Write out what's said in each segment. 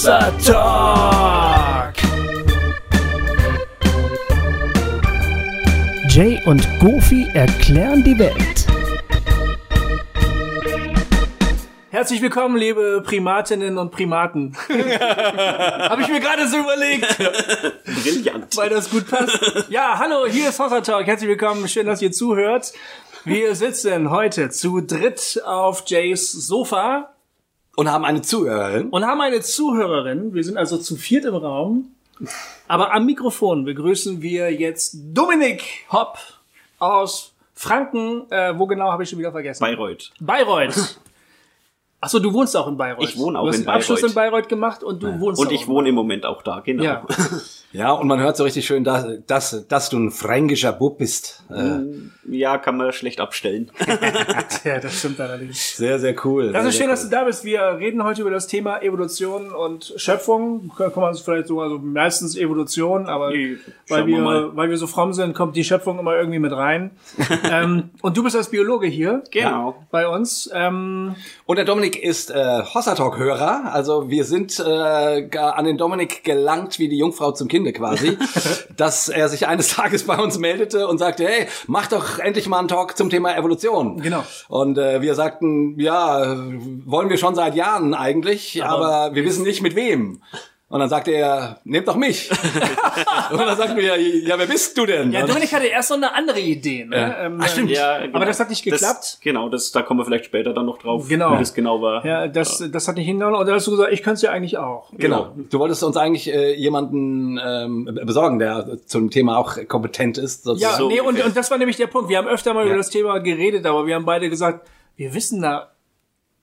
Hossa Talk. Jay und Goofy erklären die Welt. Herzlich willkommen, liebe Primatinnen und Primaten. Habe ich mir gerade so überlegt, Brillant. weil das gut passt. Ja, hallo, hier ist Hossa Talk. Herzlich willkommen, schön, dass ihr zuhört. Wir sitzen heute zu dritt auf Jays Sofa Und haben eine Zuhörerin. und haben eine Zuhörerin. Wir sind also zu viert im Raum. Aber am Mikrofon begrüßen wir jetzt Dominik Hopp aus Franken. Äh, wo genau habe ich schon wieder vergessen? Bayreuth. Bayreuth. Achso, du wohnst auch in Bayreuth. Ich wohne auch du hast in einen Abschluss Bayreuth. in Bayreuth gemacht und du wohnst Und ich in wohne im Moment auch da, genau. Ja. Ja, und man hört so richtig schön, dass, dass, dass du ein fränkischer Bub bist. Äh, Ja, kann man schlecht abstellen. Ja, das stimmt allerdings. sehr, sehr cool. Das sehr, ist schön, sehr dass du da bist. Wir reden heute über das Thema Evolution und Schöpfung. Kann man es vielleicht so, also meistens Evolution, aber Nee, weil wir wir, weil wir so fromm sind, kommt die Schöpfung immer irgendwie mit rein. ähm, und du bist als Biologe hier Genau. bei uns. Ähm, Und der Dominik ist äh, Hossa Talk-Hörer. Also wir sind äh, gar an den Dominik gelangt wie die Jungfrau zum Kinde quasi, dass er sich eines Tages bei uns meldete und sagte, hey, mach doch endlich mal einen Talk zum Thema Evolution. Genau. Und äh, wir sagten, ja, wollen wir schon seit Jahren eigentlich, aber, wir wissen nicht mit wem. Und dann sagte er, nehmt doch mich. und dann sagten wir, ja, wer bist du denn? ja, Und- Dominik hatte erst noch eine andere Idee. Ne? Ja. Ähm, Ach, stimmt. Ja, Aber das hat nicht geklappt? Das, genau, das, da kommen wir vielleicht später dann noch drauf, Genau. wie das genau war. Ja, das, das hat nicht hingehauen. Und dann hast du gesagt, ich könnte es ja eigentlich auch. Genau. Du wolltest uns eigentlich äh, jemanden ähm, besorgen, der zum Thema auch kompetent ist. Ja, sozusagen. So nee, und, und das war nämlich der Punkt. Wir haben öfter mal Ja. über das Thema geredet, aber wir haben beide gesagt, wir wissen da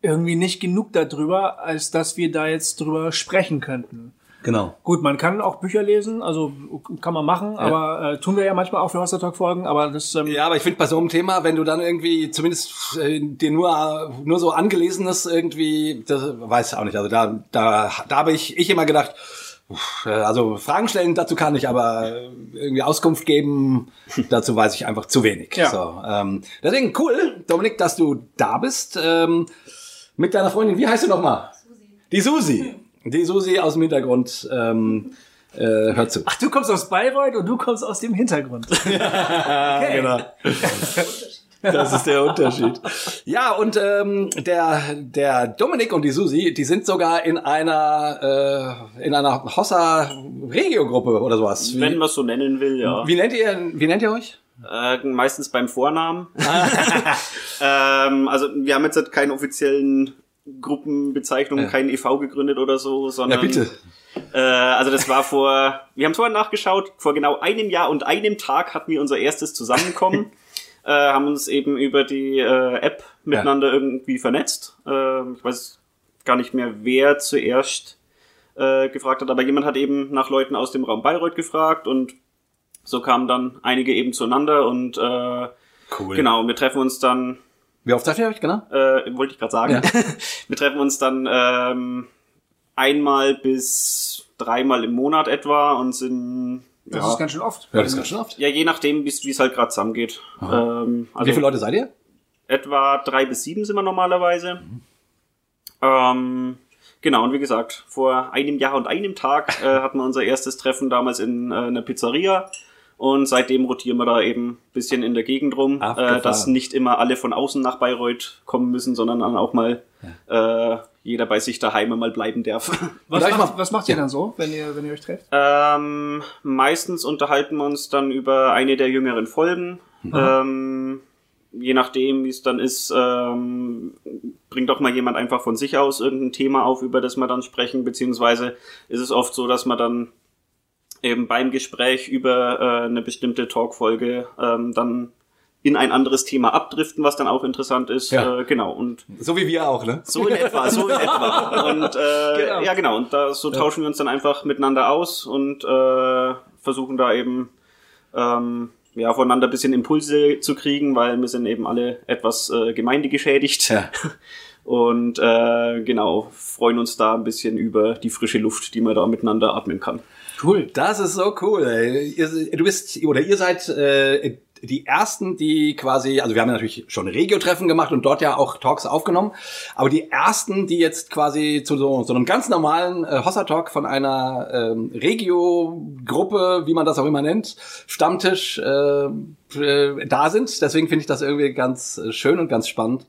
irgendwie nicht genug darüber, als dass wir da jetzt drüber sprechen könnten. genau. Gut, man kann auch Bücher lesen, also kann man machen, aber äh, tun wir ja manchmal auch für Hoster Talk Folgen, aber das ähm, Ja, aber ich finde bei so einem Thema, wenn du dann irgendwie zumindest äh, dir nur nur so angelesenes irgendwie, das weiß ich auch nicht. Also da da da habe ich ich immer gedacht, also Fragen stellen dazu kann ich, aber äh, irgendwie Auskunft geben dazu weiß ich einfach zu wenig. Ja. So, ähm, deswegen cool, Dominik, dass du da bist ähm, mit deiner Freundin. Wie heißt du noch mal? Die Susi. Die Susi aus dem Hintergrund. Ähm, äh, hört zu. Ach, du kommst aus Bayreuth und du kommst aus dem Hintergrund. okay. Genau. Das ist der Unterschied. Ja, und ähm, der, der Dominik und die Susi, die sind sogar in einer, äh, in einer Hossa-Regio-Gruppe oder sowas. Wenn man es so nennen will, ja. wie, nennt ihr, wie nennt ihr euch? Äh, meistens beim Vornamen. ähm, also wir haben jetzt halt keine offiziellen Gruppenbezeichnungen, Ja. kein e.V. gegründet oder so, Ja, sondern bitte. Äh, also das war vor, wir haben vorher nachgeschaut, vor genau einem Jahr und einem Tag hatten wir unser erstes Zusammenkommen, äh, haben uns eben über die äh, App miteinander irgendwie vernetzt. Äh, ich weiß gar nicht mehr, wer zuerst äh, gefragt hat, aber jemand hat eben nach Leuten aus dem Raum Bayreuth gefragt und so kamen dann einige eben zueinander und äh, Cool. genau, wir treffen uns dann Wie oft seid ihr euch, genau? äh, wollte ich gerade sagen. Ja. Wir treffen uns dann ähm, einmal bis dreimal im Monat etwa und sind Das ja, ist ganz schön oft. Ja, das ist ganz schön oft. ja je nachdem, wie es halt gerade zusammengeht. Ähm, also Wie viele Leute seid ihr? etwa drei bis sieben sind wir normalerweise. Ähm, genau, und wie gesagt, vor einem Jahr und einem Tag äh, hatten wir unser erstes Treffen damals in äh, einer Pizzeria. Und seitdem rotieren wir da eben ein bisschen in der Gegend rum, äh, dass nicht immer alle von außen nach Bayreuth kommen müssen, sondern dann auch mal äh, jeder bei sich daheim mal bleiben darf. Was, ich macht, mal- was macht ihr dann so, wenn ihr, wenn ihr euch trefft? Ähm, meistens unterhalten wir uns dann über eine der jüngeren Folgen. Ähm, je nachdem, wie es dann ist, ähm, bringt auch mal jemand einfach von sich aus irgendein Thema auf, über das wir dann sprechen, beziehungsweise ist es oft so, dass man dann eben beim Gespräch über äh, eine bestimmte Talkfolge ähm, dann in ein anderes Thema abdriften, was dann auch interessant ist. Ja. Äh, genau. Und So wie wir auch, ne? so in etwa, so in etwa. Und äh, Genau. ja, genau. Und da so tauschen wir uns dann einfach miteinander aus und äh, versuchen da eben ähm, ja voneinander ein bisschen Impulse zu kriegen, weil wir sind eben alle etwas äh, gemeindegeschädigt. Ja. Und äh, genau, freuen uns da ein bisschen über die frische Luft, die man da miteinander atmen kann. Cool. Das ist so cool. Ihr, du bist oder ihr seid äh, die ersten, die quasi, also wir haben ja natürlich schon Regio-Treffen gemacht und dort ja auch Talks aufgenommen, aber die ersten, die jetzt quasi zu so, so einem ganz normalen äh, Hossa-Talk von einer ähm, Regio-Gruppe, wie man das auch immer nennt, Stammtisch, äh, äh, da sind. Deswegen finde ich das irgendwie ganz äh, schön und ganz spannend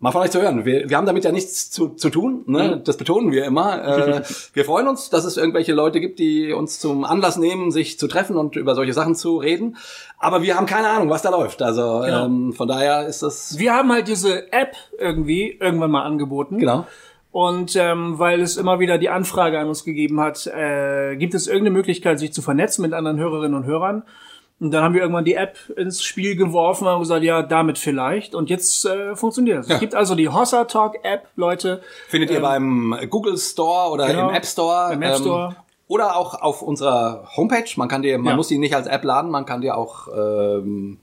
mal von euch zu hören. Wir, wir haben damit ja nichts zu, zu tun, ne? Mhm. das betonen wir immer. Äh, wir freuen uns, dass es irgendwelche Leute gibt, die uns zum Anlass nehmen, sich zu treffen und über solche Sachen zu reden. Aber wir haben keine Ahnung, was da läuft. Also Genau. ähm, von daher ist das Wir haben halt diese App irgendwie irgendwann mal angeboten. genau. Und ähm, weil es immer wieder die Anfrage an uns gegeben hat, äh, gibt es irgendeine Möglichkeit, sich zu vernetzen mit anderen Hörerinnen und Hörern? Und dann haben wir irgendwann die App ins Spiel geworfen und haben gesagt, ja, damit vielleicht. Und jetzt äh, funktioniert es. Ja. Es gibt also die Hossa Talk App, Leute. Findet ihr beim Google Store oder Ähm, genau. im App Store. Im App Store. Ähm, oder auch auf unserer Homepage. Man kann die, man Ja. muss die nicht als App laden, man kann die auch ähm,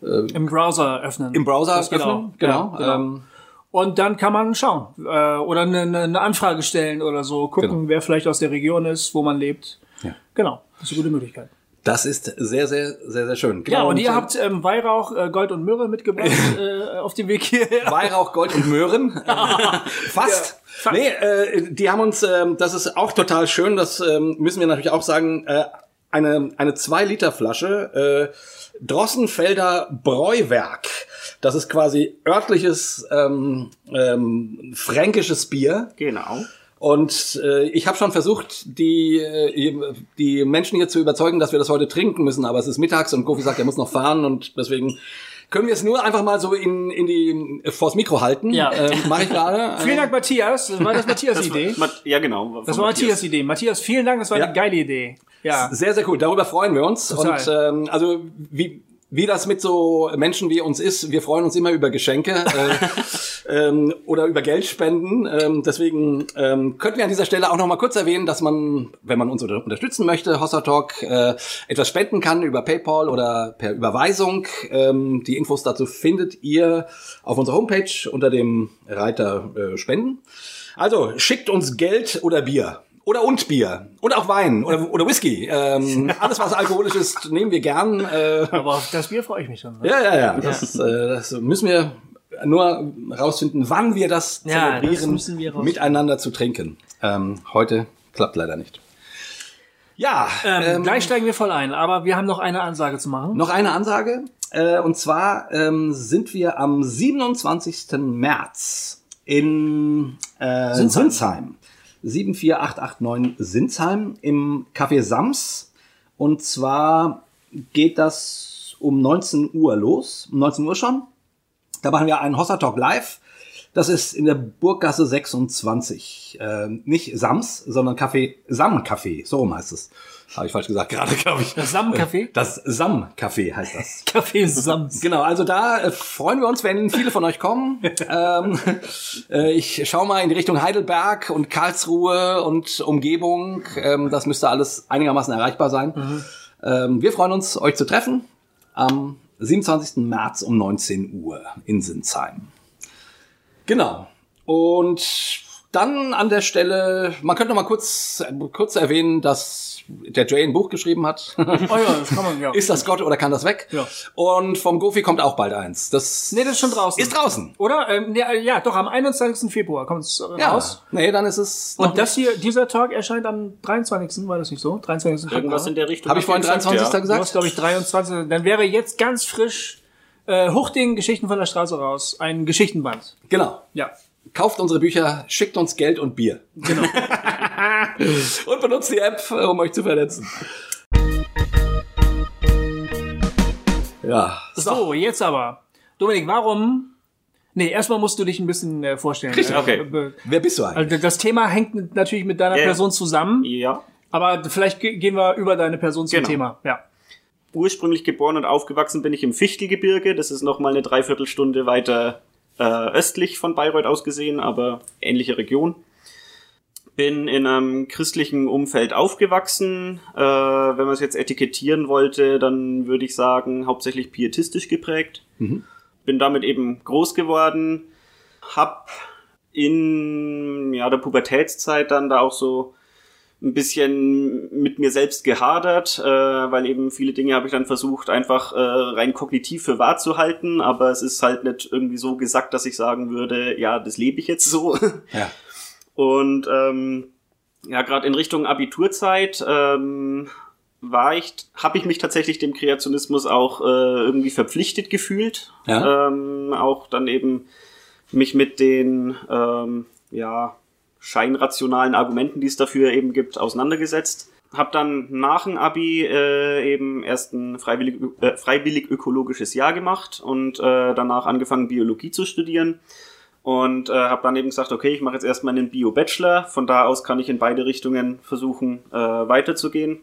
Im Browser öffnen. im Browser Das öffnen. auch. Genau. Ja, genau. Ähm, Und dann kann man schauen äh, oder eine, eine eine Anfrage stellen oder so, gucken, Genau. wer vielleicht aus der Region ist, wo man lebt. Ja. Genau, das ist eine gute Möglichkeit. Das ist sehr, sehr, sehr, sehr schön. Ja, Genau, und ihr äh, habt ähm, Weihrauch, äh, Gold und Myrrhe mitgebracht äh, auf dem Weg hierher. Weihrauch, Gold und Möhren. Fast. fast. Nee, äh, die haben uns, ähm, das ist auch total schön, das ähm, müssen wir natürlich auch sagen, äh, eine, eine 2-Liter-Flasche äh, Drossenfelder Bräuwerk. Das ist quasi örtliches ähm, ähm, fränkisches Bier. Genau. Und äh, ich habe schon versucht, die, äh, die Menschen hier zu überzeugen, dass wir das heute trinken müssen, aber es ist mittags und Gofi sagt, er muss noch fahren und deswegen können wir es nur einfach mal so in, in die vors Mikro halten. Ja. Äh, Mache ich gerade. Vielen Dank, Matthias. Das war das Matthias Das war, Idee. Mat- ja, genau. Das war Matthias Idee. Matthias, vielen Dank. Das war Ja. eine geile Idee. Ja. Sehr, sehr cool. Darüber freuen wir uns. Total. Und ähm, also wie, wie das mit so Menschen wie uns ist, wir freuen uns immer über Geschenke äh, ähm, oder über Geldspenden. Ähm, deswegen ähm, könnten wir an dieser Stelle auch noch mal kurz erwähnen, dass man, wenn man uns unter unterstützen möchte, Hossa Talk, äh, etwas spenden kann über PayPal oder per Überweisung. Ähm, die Infos dazu findet ihr auf unserer Homepage unter dem Reiter äh, Spenden. Also schickt uns Geld oder Bier. Oder und Bier. Und auch Wein oder, oder Whisky. Ähm, alles, was alkoholisch ist, nehmen wir gern. Äh, Aber auf das Bier freue ich mich schon. Ne? ja, ja, ja. Das, äh, das müssen wir nur rausfinden, wann wir das Ja, das zelebrieren, müssen wir miteinander zu trinken. Ähm, heute klappt leider nicht. Ja, Ähm, ähm, gleich steigen wir voll ein, aber wir haben noch eine Ansage zu machen. noch eine Ansage. Äh, und zwar ähm, sind wir am 27. März in äh, Sinsheim. Sinsheim. 74889 Sinsheim im Café Sams. Und zwar geht das um 19 Uhr los. Um 19 Uhr schon. Da machen wir einen Hossa Talk live. Das ist in der Burggasse 26. Ähm, nicht Sams, sondern Café Sam Café. So rum heißt es. Habe ich falsch gesagt, gerade glaube ich. Das Sam-Café? Das Sam Café heißt das. Café Sams. Genau, also da äh, freuen wir uns, wenn viele von euch kommen. ähm, äh, ich schaue mal in die Richtung Heidelberg und Karlsruhe und Umgebung. Ähm, das müsste alles einigermaßen erreichbar sein. Ähm, wir freuen uns, euch zu treffen am 27. März um 19 Uhr in Sinsheim. Genau. Und dann an der Stelle, man könnte noch mal kurz, kurz erwähnen, dass der Jay ein Buch geschrieben hat. Oh ja, das kann man, ja. Ist das Gott oder kann das weg? Ja. Und vom Gofi kommt auch bald eins. Das nee, das ist schon draußen. ist draußen. Oder? Ähm, nee, äh, ja, doch, am 21. Februar kommt es Ja. raus. Nee, dann ist es. Und das hier, dieser Tag erscheint am 23. War das nicht so? 23. Irgendwas in der Richtung. habe ich vorhin gesagt, 23. ja. Du hast, gesagt? glaube ich, 23. Dann wäre jetzt ganz frisch äh, Huchting, Geschichten von der Straße raus. Ein Geschichtenband. Genau. Ja. Kauft unsere Bücher, schickt uns Geld und Bier. Genau. Und benutzt die App, äh, um euch zu vernetzen. Ja. So, jetzt aber. Dominik, warum? Nee, erstmal musst du dich ein bisschen äh, vorstellen. Richtig, Äh, okay. be- Wer bist du eigentlich? Also das Thema hängt natürlich mit deiner Ja. Person zusammen, Ja. aber vielleicht ge- gehen wir über deine Person zum Genau. Thema. Ja. Ursprünglich geboren und aufgewachsen bin ich im Fichtelgebirge. Das ist noch mal eine Dreiviertelstunde weiter äh, östlich von Bayreuth aus gesehen, aber ähnliche Region. Bin in einem christlichen Umfeld aufgewachsen. Äh, wenn man es jetzt etikettieren wollte, dann würde ich sagen, hauptsächlich pietistisch geprägt. Bin damit eben groß geworden. Hab in ja, der Pubertätszeit dann da auch so ein bisschen mit mir selbst gehadert, äh, weil eben viele Dinge habe ich dann versucht, einfach äh, rein kognitiv für wahr zu halten, aber es ist halt nicht irgendwie so gesagt, dass ich sagen würde, ja, das lebe ich jetzt so. Ja. Und ähm, ja, gerade in Richtung Abiturzeit ähm, war ich, habe ich mich tatsächlich dem Kreationismus auch äh, irgendwie verpflichtet gefühlt. Ja. Ähm, auch dann eben mich mit den ähm, ja, scheinrationalen Argumenten, die es dafür eben gibt, auseinandergesetzt. Hab dann nach dem Abi äh, eben erst ein freiwillig, äh, freiwillig ökologisches Jahr gemacht und äh, danach angefangen Biologie zu studieren und äh, habe dann eben gesagt, okay, ich mache jetzt erstmal einen Bio-Bachelor. Von da aus kann ich in beide Richtungen versuchen äh, weiterzugehen.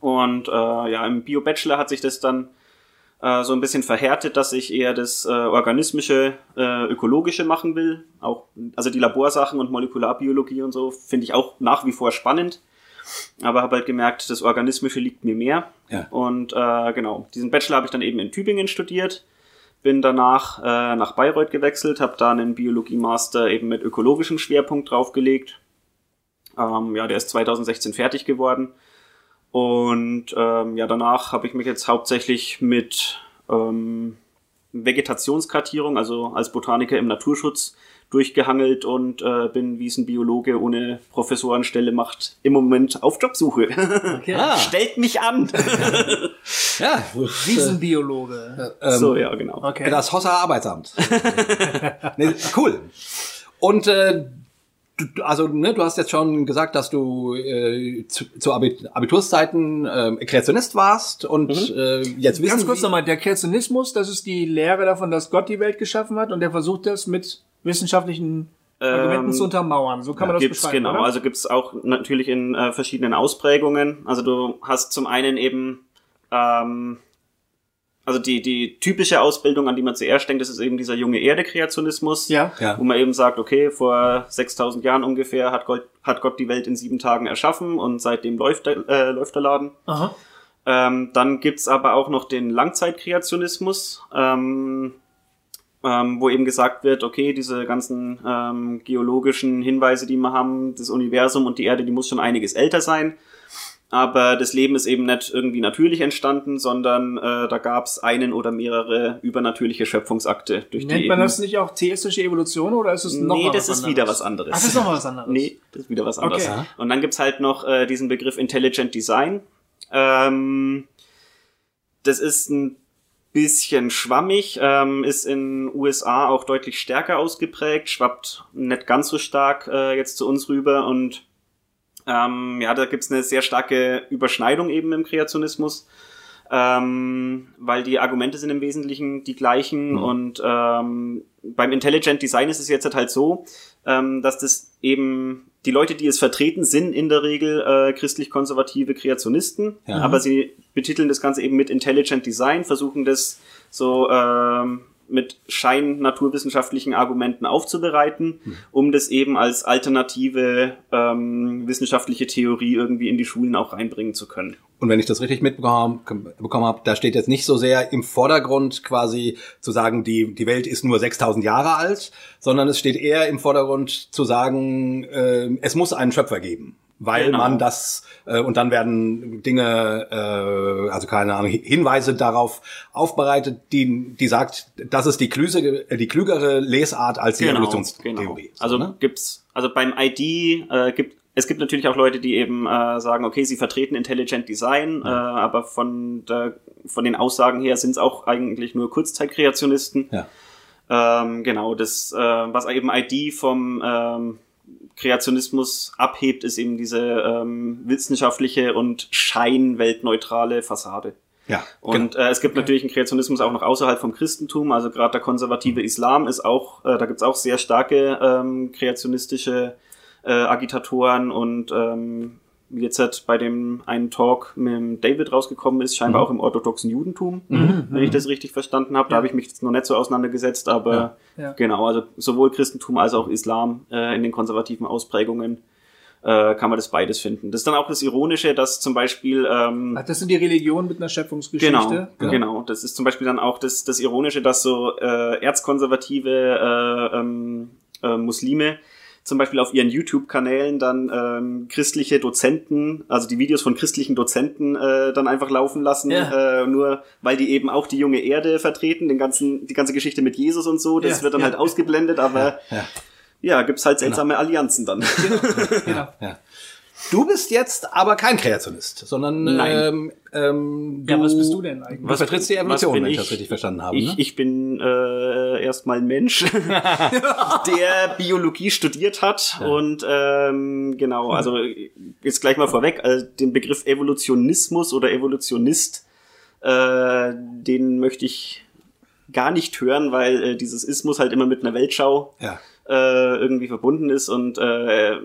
Und äh, ja, im Bio-Bachelor hat sich das dann äh, so ein bisschen verhärtet, dass ich eher das äh, organismische, äh, ökologische machen will. Auch also die Laborsachen und Molekularbiologie und so finde ich auch nach wie vor spannend. Aber habe halt gemerkt, das Organismische liegt mir mehr. Ja. Und äh, genau, diesen Bachelor habe ich dann eben in Tübingen studiert. Bin danach äh, nach Bayreuth gewechselt, habe da einen Biologie-Master eben mit ökologischem Schwerpunkt draufgelegt. Ähm, ja, der ist 2016 fertig geworden. Und ähm, ja, danach habe ich mich jetzt hauptsächlich mit ähm, Vegetationskartierung, also als Botaniker im Naturschutz, durchgehangelt und äh, bin, wie es ein Biologe ohne Professorenstelle macht, im Moment auf Jobsuche. Okay. Ah. Stellt mich an. Ja, Riesenbiologe. ähm, so, ja, genau. Okay. Das Hosser Arbeitsamt. nee, cool. Und äh, du, also ne, du hast jetzt schon gesagt, dass du äh, zu, zu Abit Abiturszeiten äh, Kreationist warst und äh, jetzt wissen Ganz kurz nochmal, der Kreationismus, das ist die Lehre davon, dass Gott die Welt geschaffen hat und der versucht das mit wissenschaftlichen Argumenten Ähm, zu untermauern. So kann man das gibt's beschreiben. genau, oder? also gibt's auch natürlich in äh, verschiedenen Ausprägungen. Also du hast zum einen eben ähm, also die die typische Ausbildung, an die man zuerst denkt, das ist eben dieser junge Erde-Kreationismus, ja. Ja. wo man eben sagt, okay, vor 6000 Jahren ungefähr hat Gott hat Gott die Welt in sieben Tagen erschaffen und seitdem läuft der, äh, läuft der Laden. Aha. Ähm, dann gibt's aber auch noch den Langzeitkreationismus, ähm, ähm, wo eben gesagt wird, okay, diese ganzen ähm, geologischen Hinweise, die wir haben, das Universum und die Erde, die muss schon einiges älter sein. Aber das Leben ist eben nicht irgendwie natürlich entstanden, sondern äh, da gab's einen oder mehrere übernatürliche Schöpfungsakte, durch die Nennt man eben das nicht auch theistische Evolution oder ist es noch Nee, das ist anderes? wieder was anderes. Ach, das ist noch mal was anderes. Nee, das ist wieder was anderes. Okay. Und dann gibt's halt noch äh, diesen Begriff Intelligent Design. Ähm, das ist ein bisschen schwammig, ähm, ist in USA auch deutlich stärker ausgeprägt, schwappt nicht ganz so stark äh, jetzt zu uns rüber und ähm, ja, da gibt's eine sehr starke Überschneidung eben im Kreationismus, ähm, weil die Argumente sind im Wesentlichen die gleichen Mhm. und ähm, beim Intelligent Design ist es jetzt halt so, ähm, dass das eben die Leute, die es vertreten, sind in der Regel äh, christlich-konservative Kreationisten, Ja. aber sie betiteln das Ganze eben mit Intelligent Design, versuchen das so ähm, mit schein naturwissenschaftlichen Argumenten aufzubereiten, um das eben als alternative ähm, wissenschaftliche Theorie irgendwie in die Schulen auch reinbringen zu können. Und wenn ich das richtig mitbekommen bekommen habe, da steht jetzt nicht so sehr im Vordergrund quasi zu sagen, die, die Welt ist nur 6000 Jahre alt, sondern es steht eher im Vordergrund zu sagen, äh, es muss einen Schöpfer geben. Weil Genau. man das, äh, und dann werden Dinge, äh, also keine Ahnung, Hinweise darauf aufbereitet, die, die sagt, das ist die, klüse, die klügere Lesart als die Evolutionstheorie. So, Also ne? gibt's, also beim ID äh, gibt es gibt natürlich auch Leute, die eben äh, sagen, okay, sie vertreten Intelligent Design, äh, aber von der, von den Aussagen her sind es auch eigentlich nur Kurzzeitkreationisten. Ja. Ähm, genau, das, äh, was eben ID vom ähm, Kreationismus abhebt, ist eben diese ähm, wissenschaftliche und scheinweltneutrale Fassade. Ja, Und äh, es gibt natürlich einen Kreationismus auch noch außerhalb vom Christentum, also gerade der konservative Islam ist auch, äh, da gibt's auch sehr starke ähm, kreationistische äh, Agitatoren und ähm, jetzt halt bei dem einen Talk mit dem David rausgekommen ist, scheinbar auch im orthodoxen Judentum, wenn ich das richtig verstanden habe. Da habe ich mich jetzt noch nicht so auseinandergesetzt, aber Ja. Ja. genau, also sowohl Christentum als auch Islam äh, in den konservativen Ausprägungen äh, kann man das beides finden. Das ist dann auch das Ironische, dass zum Beispiel ähm, Ach, das sind die Religionen mit einer Schöpfungsgeschichte. Genau, genau. Das ist zum Beispiel dann auch das, das Ironische, dass so äh, erzkonservative äh, ähm, äh, Muslime zum Beispiel auf ihren YouTube-Kanälen dann ähm, christliche Dozenten, also die Videos von christlichen Dozenten äh, dann einfach laufen lassen, Ja. äh, nur weil die eben auch die junge Erde vertreten, den ganzen, die ganze Geschichte mit Jesus und so, das Ja, wird dann ja. halt ausgeblendet, aber Ja. ja, gibt's halt seltsame Allianzen dann. Genau. Ja. Du bist jetzt aber kein Kreationist, sondern Nein. ähm, ähm, Ja, was bist du denn eigentlich? Du vertrittst die Evolution, was wenn ich ich? das richtig verstanden habe. Ich, ne? ich bin äh, erstmal ein Mensch, der Biologie studiert hat und ähm, genau, also jetzt gleich mal vorweg, also den Begriff Evolutionismus oder Evolutionist, äh, den möchte ich gar nicht hören, weil äh, dieses Ismus halt immer mit einer Weltschau ja. äh, irgendwie verbunden ist und äh,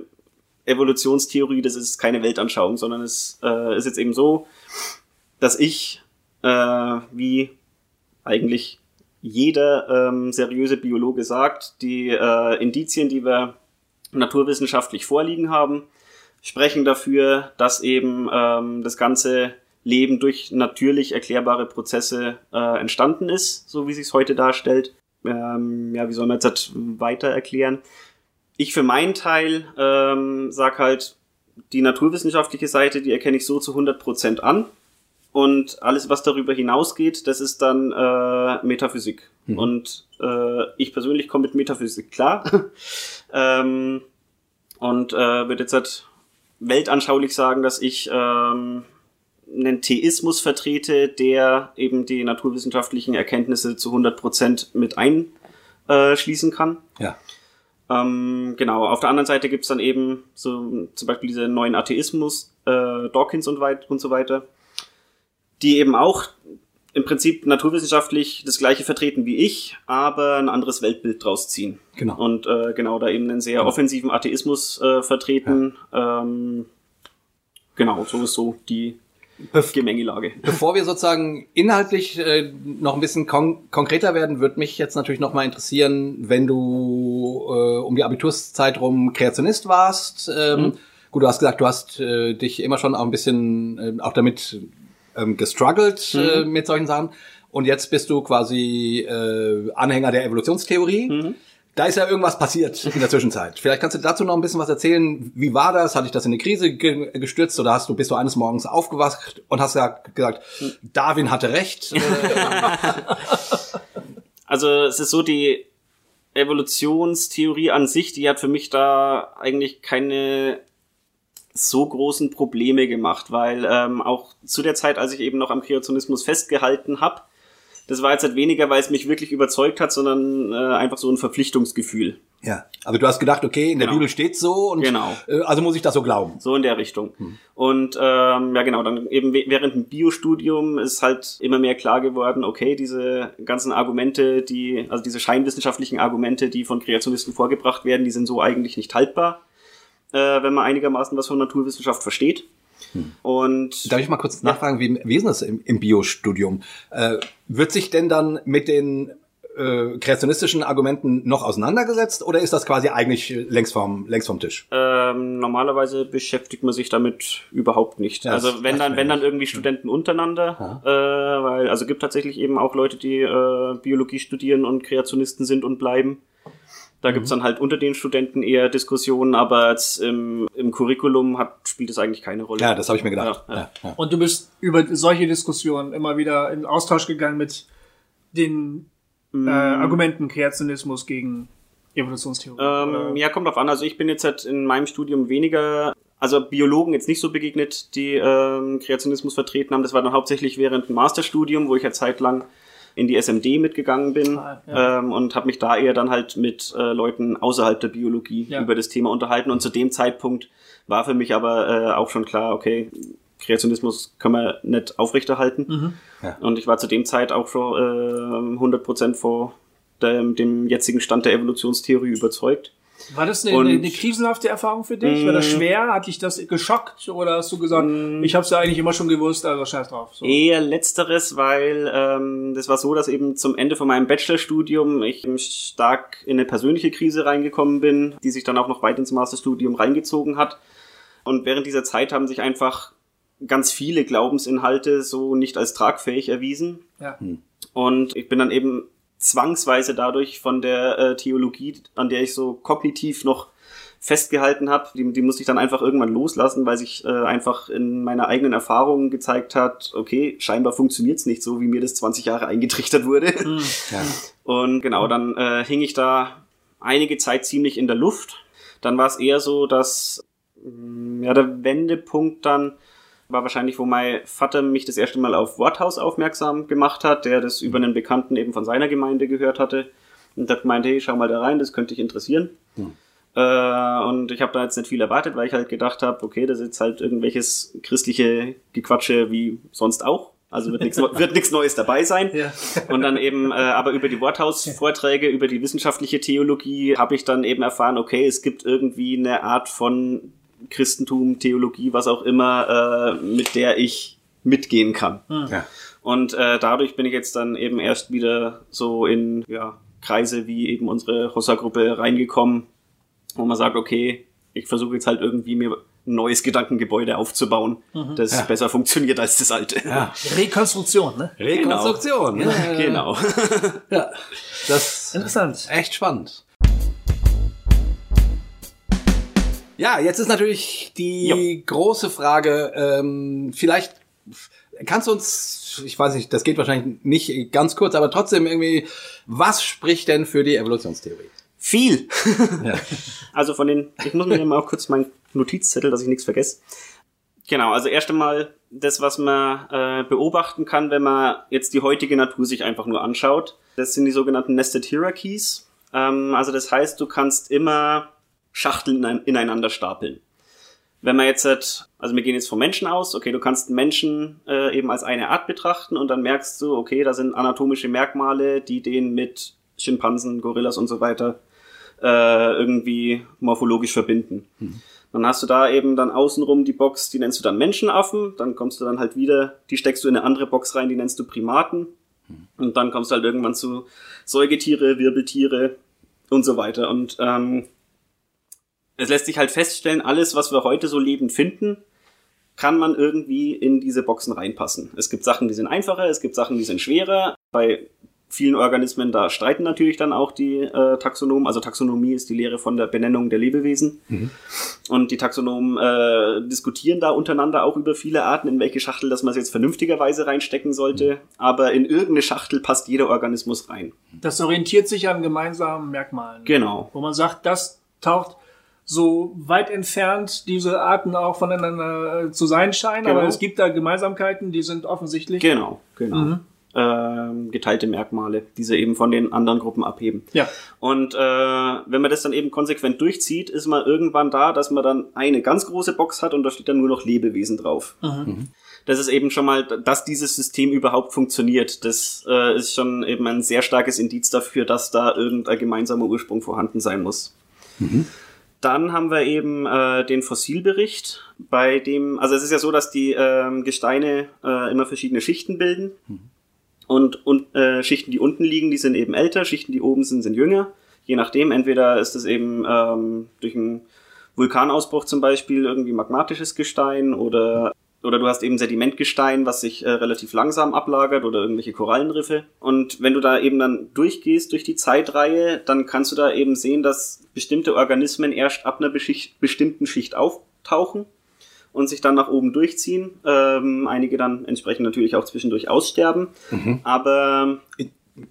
Evolutionstheorie, das ist keine Weltanschauung, sondern es äh, ist jetzt eben so, dass ich, äh, wie eigentlich jeder ähm, seriöse Biologe sagt, die äh, Indizien, die wir naturwissenschaftlich vorliegen haben, sprechen dafür, dass eben ähm, das ganze Leben durch natürlich erklärbare Prozesse äh, entstanden ist, so wie sich es heute darstellt. Ähm, ja, wie soll man jetzt das weiter erklären? Ich für meinen Teil ähm, sag halt, die naturwissenschaftliche Seite, die erkenne ich so zu 100% an. Und alles, was darüber hinausgeht, das ist dann äh, Metaphysik. Und äh, ich persönlich komme mit Metaphysik klar. ähm, und äh, würde jetzt halt weltanschaulich sagen, dass ich ähm, einen Theismus vertrete, der eben die naturwissenschaftlichen Erkenntnisse zu 100% mit einschließen kann. ja. Ähm, genau, auf der anderen Seite gibt's dann eben so zum Beispiel diese neuen Atheismus, äh, Dawkins und, weit und so weiter, die eben auch im Prinzip naturwissenschaftlich das gleiche vertreten wie ich, aber ein anderes Weltbild draus ziehen. Genau. Und äh, genau, da eben einen sehr Genau. offensiven Atheismus äh, vertreten. Ähm, genau, so ist so die Gemengelage. Bevor wir sozusagen inhaltlich äh, noch ein bisschen kon konkreter werden, würde mich jetzt natürlich noch mal interessieren, wenn du äh, um die Abiturszeit rum Kreationist warst. Ähm, Gut, du hast gesagt, du hast äh, dich immer schon auch ein bisschen äh, auch damit ähm, gestruggelt äh, mit solchen Sachen. Und jetzt bist du quasi äh, Anhänger der Evolutionstheorie. Da ist ja irgendwas passiert in der Zwischenzeit. Vielleicht kannst du dazu noch ein bisschen was erzählen. Wie war das? Hat dich das in eine Krise ge gestürzt oder hast du bist du eines Morgens aufgewacht und hast ja gesagt, Darwin hatte recht? Also es ist so, die Evolutionstheorie an sich, die hat für mich da eigentlich keine so großen Probleme gemacht, weil ähm, auch zu der Zeit, als ich eben noch am Kreationismus festgehalten habe, das war jetzt halt weniger, weil es mich wirklich überzeugt hat, sondern äh, einfach so ein Verpflichtungsgefühl. ja, also du hast gedacht, okay, in der Genau. Bibel steht so und Genau. äh, also muss ich das so glauben. So in der Richtung. Und ähm, ja genau, dann eben während dem Biostudium ist halt immer mehr klar geworden, okay, diese ganzen Argumente, die, also diese scheinwissenschaftlichen Argumente, die von Kreationisten vorgebracht werden, die sind so eigentlich nicht haltbar, äh, wenn man einigermaßen was von Naturwissenschaft versteht. Und Darf ich mal kurz nachfragen, wie, wie ist das im, im Biostudium? Äh, wird sich denn dann mit den äh, kreationistischen Argumenten noch auseinandergesetzt oder ist das quasi eigentlich längst vom, längst vom Tisch? ähm, normalerweise beschäftigt man sich damit überhaupt nicht. Ja, das also wenn dann, wenn dann irgendwie Studenten untereinander, äh, weil also gibt tatsächlich eben auch Leute, die äh, Biologie studieren und Kreationisten sind und bleiben. Da Mhm. gibt's dann halt unter den Studenten eher Diskussionen, aber jetzt im, im Curriculum hat, spielt es eigentlich keine Rolle. Ja, das habe ich mir gedacht. Ja, ja. Ja, ja. Und du bist über solche Diskussionen immer wieder in Austausch gegangen mit den Mm. äh, Argumenten Kreationismus gegen Evolutionstheorie. Ähm, ja, kommt drauf an. Also ich bin jetzt halt in meinem Studium weniger, also Biologen jetzt nicht so begegnet, die ähm, Kreationismus vertreten haben. Das war dann hauptsächlich während dem Masterstudium, wo ich ja zeitlang in die SMD mitgegangen bin Ah, ja. ähm, und habe mich da eher dann halt mit äh, Leuten außerhalb der Biologie Ja. über das Thema unterhalten. Und zu dem Zeitpunkt war für mich aber äh, auch schon klar, okay, Kreationismus können wir nicht aufrechterhalten. Mhm. Ja. Und ich war zu dem Zeit auch schon äh, 100% vor dem, dem jetzigen Stand der Evolutionstheorie überzeugt. War das eine, Und- eine, eine krisenhafte Erfahrung für dich? War das Mm. schwer? Hat dich das geschockt? Oder hast du gesagt, Mm. ich habe es ja eigentlich immer schon gewusst, also scheiß drauf. So. Eher letzteres, weil ähm, das war so, dass eben zum Ende von meinem Bachelorstudium ich stark in eine persönliche Krise reingekommen bin, die sich dann auch noch weit ins Masterstudium reingezogen hat. Und während dieser Zeit haben sich einfach ganz viele Glaubensinhalte so nicht als tragfähig erwiesen. Ja. Und ich bin dann eben zwangsweise dadurch von der äh, Theologie, an der ich so kognitiv noch festgehalten habe, die, die musste ich dann einfach irgendwann loslassen, weil sich äh, einfach in meiner eigenen Erfahrung gezeigt hat, okay, scheinbar funktioniert's nicht so, wie mir das 20 Jahre eingetrichtert wurde. Mhm. Ja. Und genau, dann äh, hing ich da einige Zeit ziemlich in der Luft. Dann war es eher so, dass mh, ja, der Wendepunkt dann war wahrscheinlich, wo mein Vater mich das erste Mal auf Worthaus aufmerksam gemacht hat, der das über einen Bekannten eben von seiner Gemeinde gehört hatte. Und hat gemeint, hey, schau mal da rein, das könnte dich interessieren. Äh, und ich habe da jetzt nicht viel erwartet, weil ich halt gedacht habe, okay, das ist jetzt halt irgendwelches christliche Gequatsche wie sonst auch. Also wird nichts wird nichts Neues dabei sein. Ja. Und dann eben, äh, aber über die Worthaus-Vorträge, über die wissenschaftliche Theologie habe ich dann eben erfahren, okay, es gibt irgendwie eine Art von Christentum, Theologie, was auch immer, äh, mit der ich mitgehen kann. Ja. Und äh, dadurch bin ich jetzt dann eben erst wieder so in ja, Kreise wie eben unsere Hossa-Gruppe reingekommen, wo man sagt, okay, ich versuche jetzt halt irgendwie mir ein neues Gedankengebäude aufzubauen, das Ja. besser funktioniert als das alte. Ja. Rekonstruktion, ne? Rekonstruktion. Genau. ne? genau. Ja. Das Interessant. ist echt spannend. Ja, jetzt ist natürlich die große Frage, ähm, vielleicht kannst du uns, ich weiß nicht, das geht wahrscheinlich nicht ganz kurz, aber trotzdem irgendwie, was spricht denn für die Evolutionstheorie? Viel. Ja. Also von den, ich muss mir mal auch kurz meinen Notizzettel, dass ich nichts vergesse. Genau, also erst einmal das, was man äh, beobachten kann, wenn man jetzt die heutige Natur sich einfach nur anschaut. Das sind die sogenannten Nested Hierarchies. Ähm, also das heißt, du kannst immer Schachteln inein- ineinander stapeln. Wenn man jetzt, halt- also wir gehen jetzt vom Menschen aus, okay, du kannst einen Menschen äh, eben als eine Art betrachten und dann merkst du, okay, da sind anatomische Merkmale, die den mit Schimpansen, Gorillas und so weiter äh, irgendwie morphologisch verbinden. Dann hast du da eben dann außenrum die Box, die nennst du dann Menschenaffen, dann kommst du dann halt wieder, die steckst du in eine andere Box rein, die nennst du Primaten. Und dann kommst du halt irgendwann zu Säugetiere, Wirbeltiere und so weiter. Und ähm, es lässt sich halt feststellen, alles, was wir heute so lebend finden, kann man irgendwie in diese Boxen reinpassen. Es gibt Sachen, die sind einfacher, es gibt Sachen, die sind schwerer. Bei vielen Organismen, da streiten natürlich dann auch die äh, Taxonomen. Also Taxonomie ist die Lehre von der Benennung der Lebewesen. Und die Taxonomen äh, diskutieren da untereinander auch über viele Arten, in welche Schachtel, dass man es jetzt vernünftigerweise reinstecken sollte. Aber in irgendeine Schachtel passt jeder Organismus rein. Das orientiert sich an gemeinsamen Merkmalen. Genau. Wo man sagt, das taucht so weit entfernt diese Arten auch voneinander äh, zu sein scheinen, Genau. aber es gibt da Gemeinsamkeiten, die sind offensichtlich. Genau, genau. Ähm, geteilte Merkmale, die sie eben von den anderen Gruppen abheben. ja. Und äh, wenn man das dann eben konsequent durchzieht, ist man irgendwann da, dass man dann eine ganz große Box hat und da steht dann nur noch Lebewesen drauf. Das ist eben schon mal, dass dieses System überhaupt funktioniert. Das äh, ist schon eben ein sehr starkes Indiz dafür, dass da irgendein gemeinsamer Ursprung vorhanden sein muss. Dann haben wir eben äh, den Fossilbericht, bei dem, also es ist ja so, dass die ähm, Gesteine äh, immer verschiedene Schichten bilden. Und, und äh, Schichten, die unten liegen, die sind eben älter, Schichten, die oben sind, sind jünger. Je nachdem, entweder ist es eben ähm, durch einen Vulkanausbruch zum Beispiel irgendwie magmatisches Gestein oder oder du hast eben Sedimentgestein, was sich äh, relativ langsam ablagert oder irgendwelche Korallenriffe. Und wenn du da eben dann durchgehst durch die Zeitreihe, dann kannst du da eben sehen, dass bestimmte Organismen erst ab einer beschicht, bestimmten Schicht auftauchen und sich dann nach oben durchziehen. Ähm, einige dann entsprechend natürlich auch zwischendurch aussterben. Aber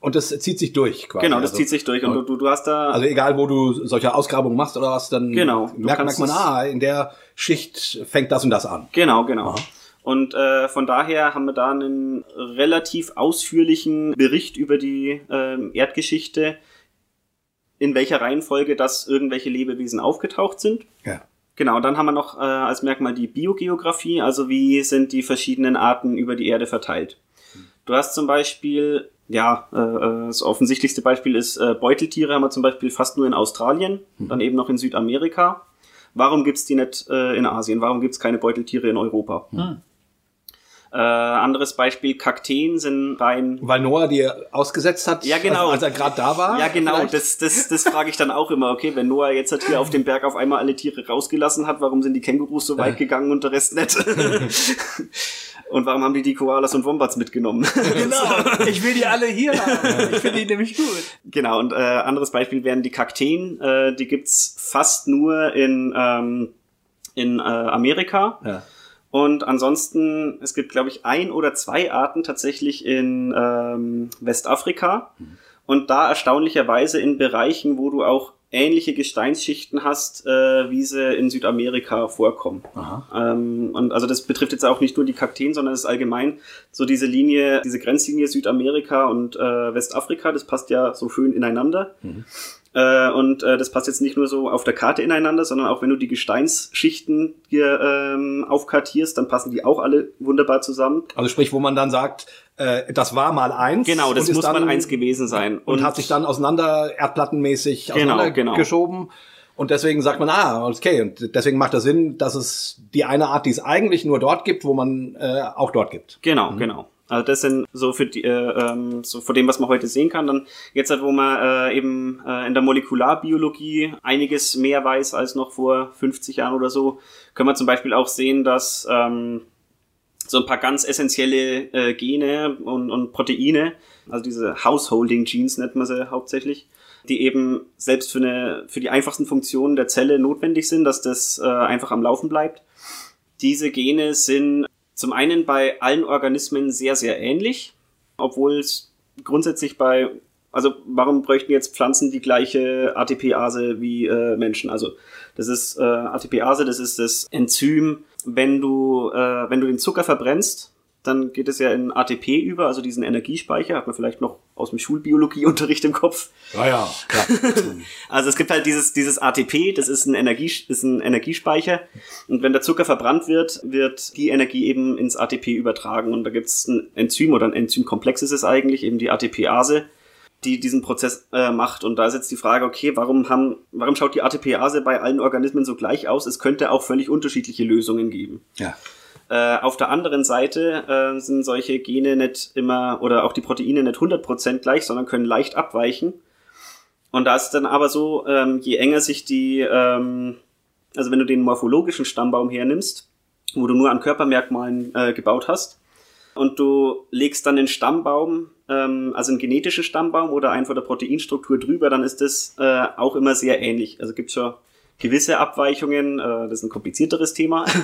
Und das zieht sich durch quasi. genau, das also, zieht sich durch. Und du, du, du hast da Also egal, wo du solche Ausgrabungen machst oder was, dann Genau, merkt, merkt man, ah, in der Schicht fängt das und das an. Genau, genau. Und äh, von daher haben wir da einen relativ ausführlichen Bericht über die ähm, Erdgeschichte, in welcher Reihenfolge das irgendwelche Lebewesen aufgetaucht sind. Ja. Genau, dann haben wir noch äh, als Merkmal die Biogeografie, also wie sind die verschiedenen Arten über die Erde verteilt. Du hast zum Beispiel, ja, äh, äh, das offensichtlichste Beispiel ist äh, Beuteltiere haben wir zum Beispiel fast nur in Australien, dann eben noch in Südamerika. Warum gibt's die nicht äh, in Asien? Warum gibt's keine Beuteltiere in Europa? Äh, anderes Beispiel, Kakteen sind rein Weil Noah dir ausgesetzt hat, Ja, genau. als, als er gerade da war. Ja, genau, vielleicht? das, das, das frage ich dann auch immer. Okay, wenn Noah jetzt halt hier auf dem Berg auf einmal alle Tiere rausgelassen hat, warum sind die Kängurus so weit gegangen und der Rest nicht? Und warum haben die die Koalas und Wombats mitgenommen? Genau, ich will die alle hier haben. Ich finde die nämlich gut. Genau, und äh, anderes Beispiel wären die Kakteen. Äh, die gibt's fast nur in, ähm, in äh, Amerika. Ja. Und ansonsten, es gibt, glaube ich, ein oder zwei Arten tatsächlich in ähm, Westafrika. Und da erstaunlicherweise in Bereichen, wo du auch ähnliche Gesteinsschichten hast, äh, wie sie in Südamerika vorkommen. Ähm, und also das betrifft jetzt auch nicht nur die Kakteen, sondern es ist allgemein so diese Linie, diese Grenzlinie Südamerika und äh, Westafrika, das passt ja so schön ineinander. Äh, und äh, das passt jetzt nicht nur so auf der Karte ineinander, sondern auch wenn du die Gesteinsschichten hier ähm, aufkartierst, dann passen die auch alle wunderbar zusammen. Also sprich, wo man dann sagt, äh, das war mal eins. Genau, das und muss dann, mal eins gewesen sein. Und, hat sich dann auseinander, erdplattenmäßig Genau, auseinandergeschoben. Und deswegen sagt man, ah, okay, und deswegen macht das Sinn, dass es die eine Art, die es eigentlich nur dort gibt, wo man äh, auch dort gibt. Genau, genau. Also das sind so für die, äh, ähm, so vor dem, was man heute sehen kann. Dann jetzt halt, wo man äh, eben äh, in der Molekularbiologie einiges mehr weiß als noch vor 50 Jahren oder so, können wir zum Beispiel auch sehen, dass ähm, so ein paar ganz essentielle äh, Gene und, und Proteine, also diese Householding Genes nennt man sie hauptsächlich, die eben selbst für eine für die einfachsten Funktionen der Zelle notwendig sind, dass das äh, einfach am Laufen bleibt. Diese Gene sind zum einen bei allen Organismen sehr, sehr ähnlich, obwohl es grundsätzlich bei, also warum bräuchten jetzt Pflanzen die gleiche ATPase wie äh, Menschen? Also das ist äh, ATPase, das ist das Enzym, wenn du, äh, wenn du den Zucker verbrennst, dann geht es ja in ATP über, also diesen Energiespeicher, hat man vielleicht noch aus dem Schulbiologieunterricht im Kopf. Ja, ja, klar. Also es gibt halt dieses, dieses ATP, das ist ein, Energie, ist ein Energiespeicher. Und wenn der Zucker verbrannt wird, wird die Energie eben ins ATP übertragen. Und da gibt es ein Enzym oder ein Enzymkomplex ist es eigentlich, eben die ATPase, die diesen Prozess äh, macht. Und da ist jetzt die Frage, okay, warum haben, warum schaut die ATPase bei allen Organismen so gleich aus? Es könnte auch völlig unterschiedliche Lösungen geben. ja. Äh, auf der anderen Seite äh, sind solche Gene nicht immer oder auch die Proteine nicht 100% gleich, sondern können leicht abweichen. Und da ist dann aber so, ähm, je enger sich die, ähm, also wenn du den morphologischen Stammbaum hernimmst, wo du nur an Körpermerkmalen äh, gebaut hast, und du legst dann den Stammbaum, ähm, also einen genetischen Stammbaum oder von der Proteinstruktur drüber, dann ist das äh, auch immer sehr ähnlich. Also gibt schon gewisse Abweichungen, äh, das ist ein komplizierteres Thema. Das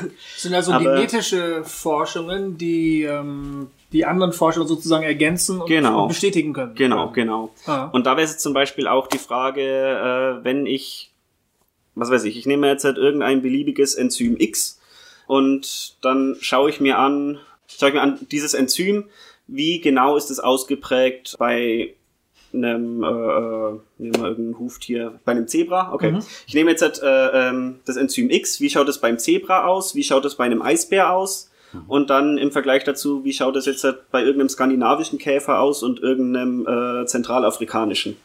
sind also Aber- genetische Forschungen, die ähm, die anderen Forschungen sozusagen ergänzen und, Genau. und bestätigen können. Genau, genau. Ah. Und da wäre es zum Beispiel auch die Frage, äh, wenn ich, was weiß ich, ich nehme jetzt halt irgendein beliebiges Enzym X und dann schaue ich mir an, schaue ich mir an, dieses Enzym, wie genau ist es ausgeprägt bei einem, äh, äh, nehmen wir irgendein Huftier, bei einem Zebra, okay. Ich nehme jetzt halt, äh, ähm, das Enzym X, wie schaut es beim Zebra aus, wie schaut es bei einem Eisbär aus und dann im Vergleich dazu, wie schaut es jetzt halt bei irgendeinem skandinavischen Käfer aus und irgendeinem äh, zentralafrikanischen.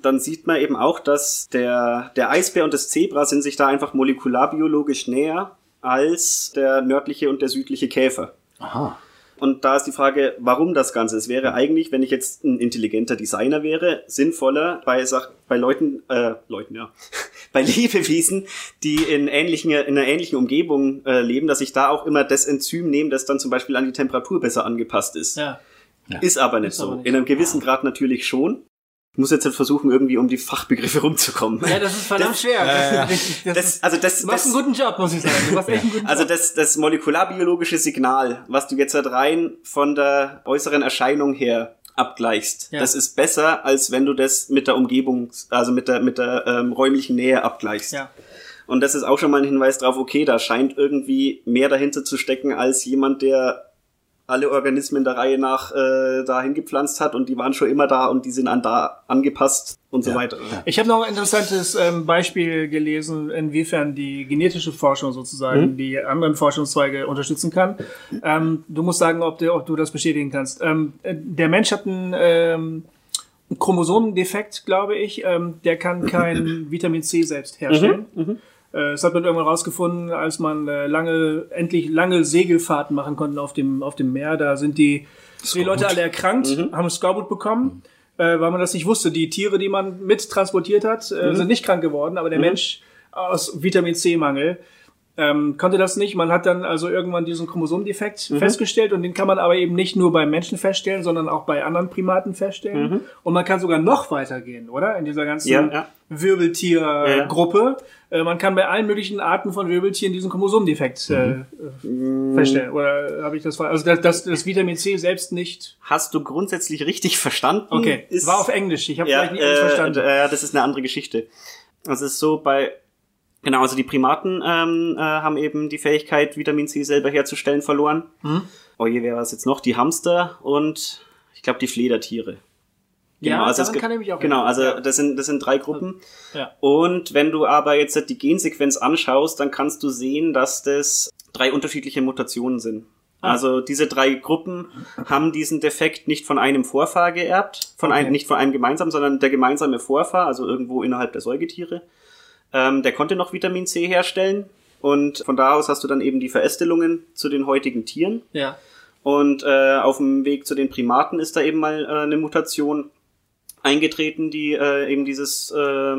Dann sieht man eben auch, dass der, der Eisbär und das Zebra sind sich da einfach molekularbiologisch näher als der nördliche und der südliche Käfer. Aha. Und da ist die Frage, warum das Ganze? Es wäre eigentlich, wenn ich jetzt ein intelligenter Designer wäre, sinnvoller bei, Sach bei Leuten, äh, Leuten, ja, bei Lebewesen, die in, ähnlichen, in einer ähnlichen Umgebung äh, leben, dass ich da auch immer das Enzym nehme, das dann zum Beispiel an die Temperatur besser angepasst ist. Ja. Ist aber nicht Ist so. aber nicht in einem gewissen Grad natürlich schon. Ich muss jetzt halt versuchen, irgendwie um die Fachbegriffe rumzukommen. ja, das ist verdammt schwer. Das ist richtig- das Das, ist, also das, du machst das, einen guten Job, muss ich sagen. Du machst echt einen guten also Job. das, das molekularbiologische Signal, was du jetzt halt rein von der äußeren Erscheinung her abgleichst, Ja. das ist besser, als wenn du das mit der Umgebung, also mit der, mit der ähm, räumlichen Nähe abgleichst. Ja. Und das ist auch schon mal ein Hinweis drauf, okay, da scheint irgendwie mehr dahinter zu stecken, als jemand, der alle Organismen der Reihe nach äh, dahin gepflanzt hat und die waren schon immer da und die sind an da angepasst und so weiter. Ich habe noch ein interessantes ähm, Beispiel gelesen, inwiefern die genetische Forschung sozusagen die anderen Forschungszweige unterstützen kann. Ähm, du musst sagen, ob du, ob du das bestätigen kannst. Ähm, äh, der Mensch hat einen, ähm, Chromosomendefekt, glaube ich. Ähm, der kann kein Vitamin C selbst herstellen. Äh, Das hat man irgendwann rausgefunden, als man äh, lange, endlich lange Segelfahrten machen konnte auf dem, auf dem Meer. Da sind die, die Leute alle erkrankt, haben Skorbut bekommen, äh, weil man das nicht wusste. Die Tiere, die man mit transportiert hat, äh, sind nicht krank geworden, aber der Mensch aus Vitamin C-Mangel ähm, konnte das nicht. Man hat dann also irgendwann diesen Chromosomdefekt Mhm. festgestellt und den kann man aber eben nicht nur beim Menschen feststellen, sondern auch bei anderen Primaten feststellen. Und man kann sogar noch weitergehen, oder? In dieser ganzen Mhm. Ja, ja. Wirbeltiergruppe. Äh, man kann bei allen möglichen Arten von Wirbeltieren diesen Chromosomdefekt äh, Mhm. äh, feststellen. Oder habe ich das falsch? Also das, das, das Vitamin C selbst nicht. Hast du grundsätzlich richtig verstanden? Okay, Ist, war auf Englisch. Ich habe ja, vielleicht nicht äh, verstanden. äh, das ist eine andere Geschichte. Das ist so bei Genau, also die Primaten ähm, äh, haben eben die Fähigkeit, Vitamin C selber herzustellen, verloren. Hm? Oh je, wer war es jetzt noch? Die Hamster und ich glaube die Fledertiere. Ja, also es gibt- kann ich mich auch Genau, also ja. das sind das sind drei Gruppen. Ja. Und wenn du aber jetzt die Gensequenz anschaust, dann kannst du sehen, dass das drei unterschiedliche Mutationen sind. Ah. Also diese drei Gruppen haben diesen Defekt nicht von einem Vorfahr geerbt, von Okay. einem, nicht von einem gemeinsamen, sondern der gemeinsame Vorfahr, also irgendwo innerhalb der Säugetiere, ähm, der konnte noch Vitamin C herstellen. Und von da aus hast du dann eben die Verästelungen zu den heutigen Tieren. ja. Und äh, auf dem Weg zu den Primaten ist da eben mal äh, eine Mutation eingetreten, die äh, eben dieses, äh,